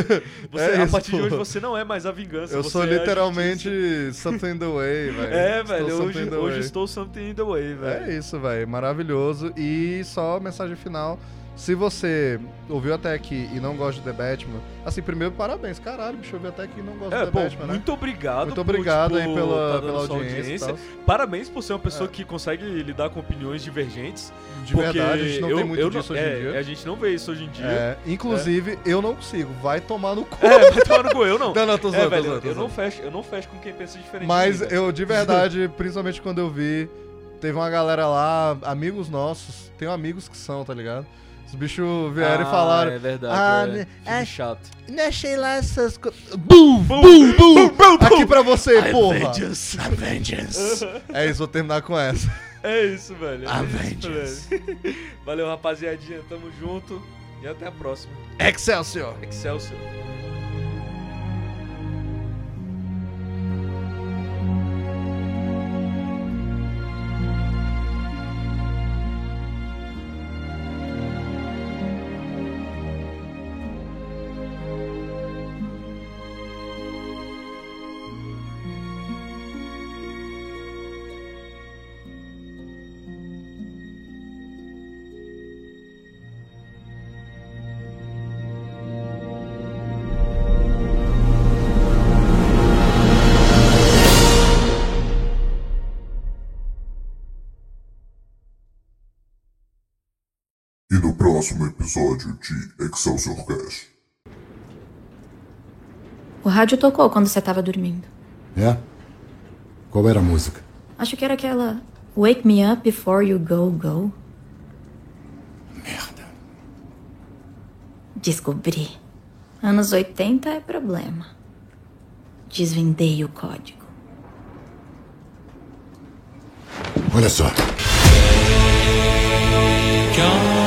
Você, É a isso, partir de pô. hoje você não é mais a vingança. Eu sou é a literalmente justiça. something in the way, [LAUGHS] velho. É, velho, hoje, hoje estou something in the way, velho. É isso, velho. Maravilhoso. E só mensagem final. Se você ouviu até aqui e não gosta de The Batman, assim, primeiro, parabéns. Caralho, bicho, ouviu até aqui e não gosta É, de The pô, Batman, né? muito obrigado. Muito por, obrigado tipo, aí pela, tá pela audiência. tal. Parabéns por ser uma pessoa É. que consegue lidar com opiniões divergentes. De verdade, a gente não eu- tem muito eu disso hoje é, em dia. A gente não vê isso hoje em dia. É, inclusive, eu não consigo. Vai tomar no cu. É, vai tomar no cu, eu não. [LAUGHS] Não, não, tô É, zoando, tô velho, zoando, tô eu, não fecho, eu não fecho com quem pensa diferente Mas eu, de verdade, [LAUGHS] principalmente quando eu vi, teve uma galera lá, amigos nossos, tenho amigos que são, tá ligado? Os bichos vieram Ah, e falaram. É verdade. Ah, é. né, é- chato. Não achei lá essas coisas. Bum, bum, bum, Aqui pra você, porra. Avengers. Avengers. [LAUGHS] é isso, vou terminar com essa. [LAUGHS] É isso, velho. É Avengers. isso, velho. [LAUGHS] Valeu, rapaziadinha. Tamo junto. E até a próxima. Excelsior. Excelsior. Episódio de Excelsior Cast. O rádio tocou quando você tava dormindo. É? Qual era a música? Acho que era aquela Wake Me Up Before You Go Go. Merda. Descobri. Anos 80 é problema. Desvendei o código. Olha só. Gone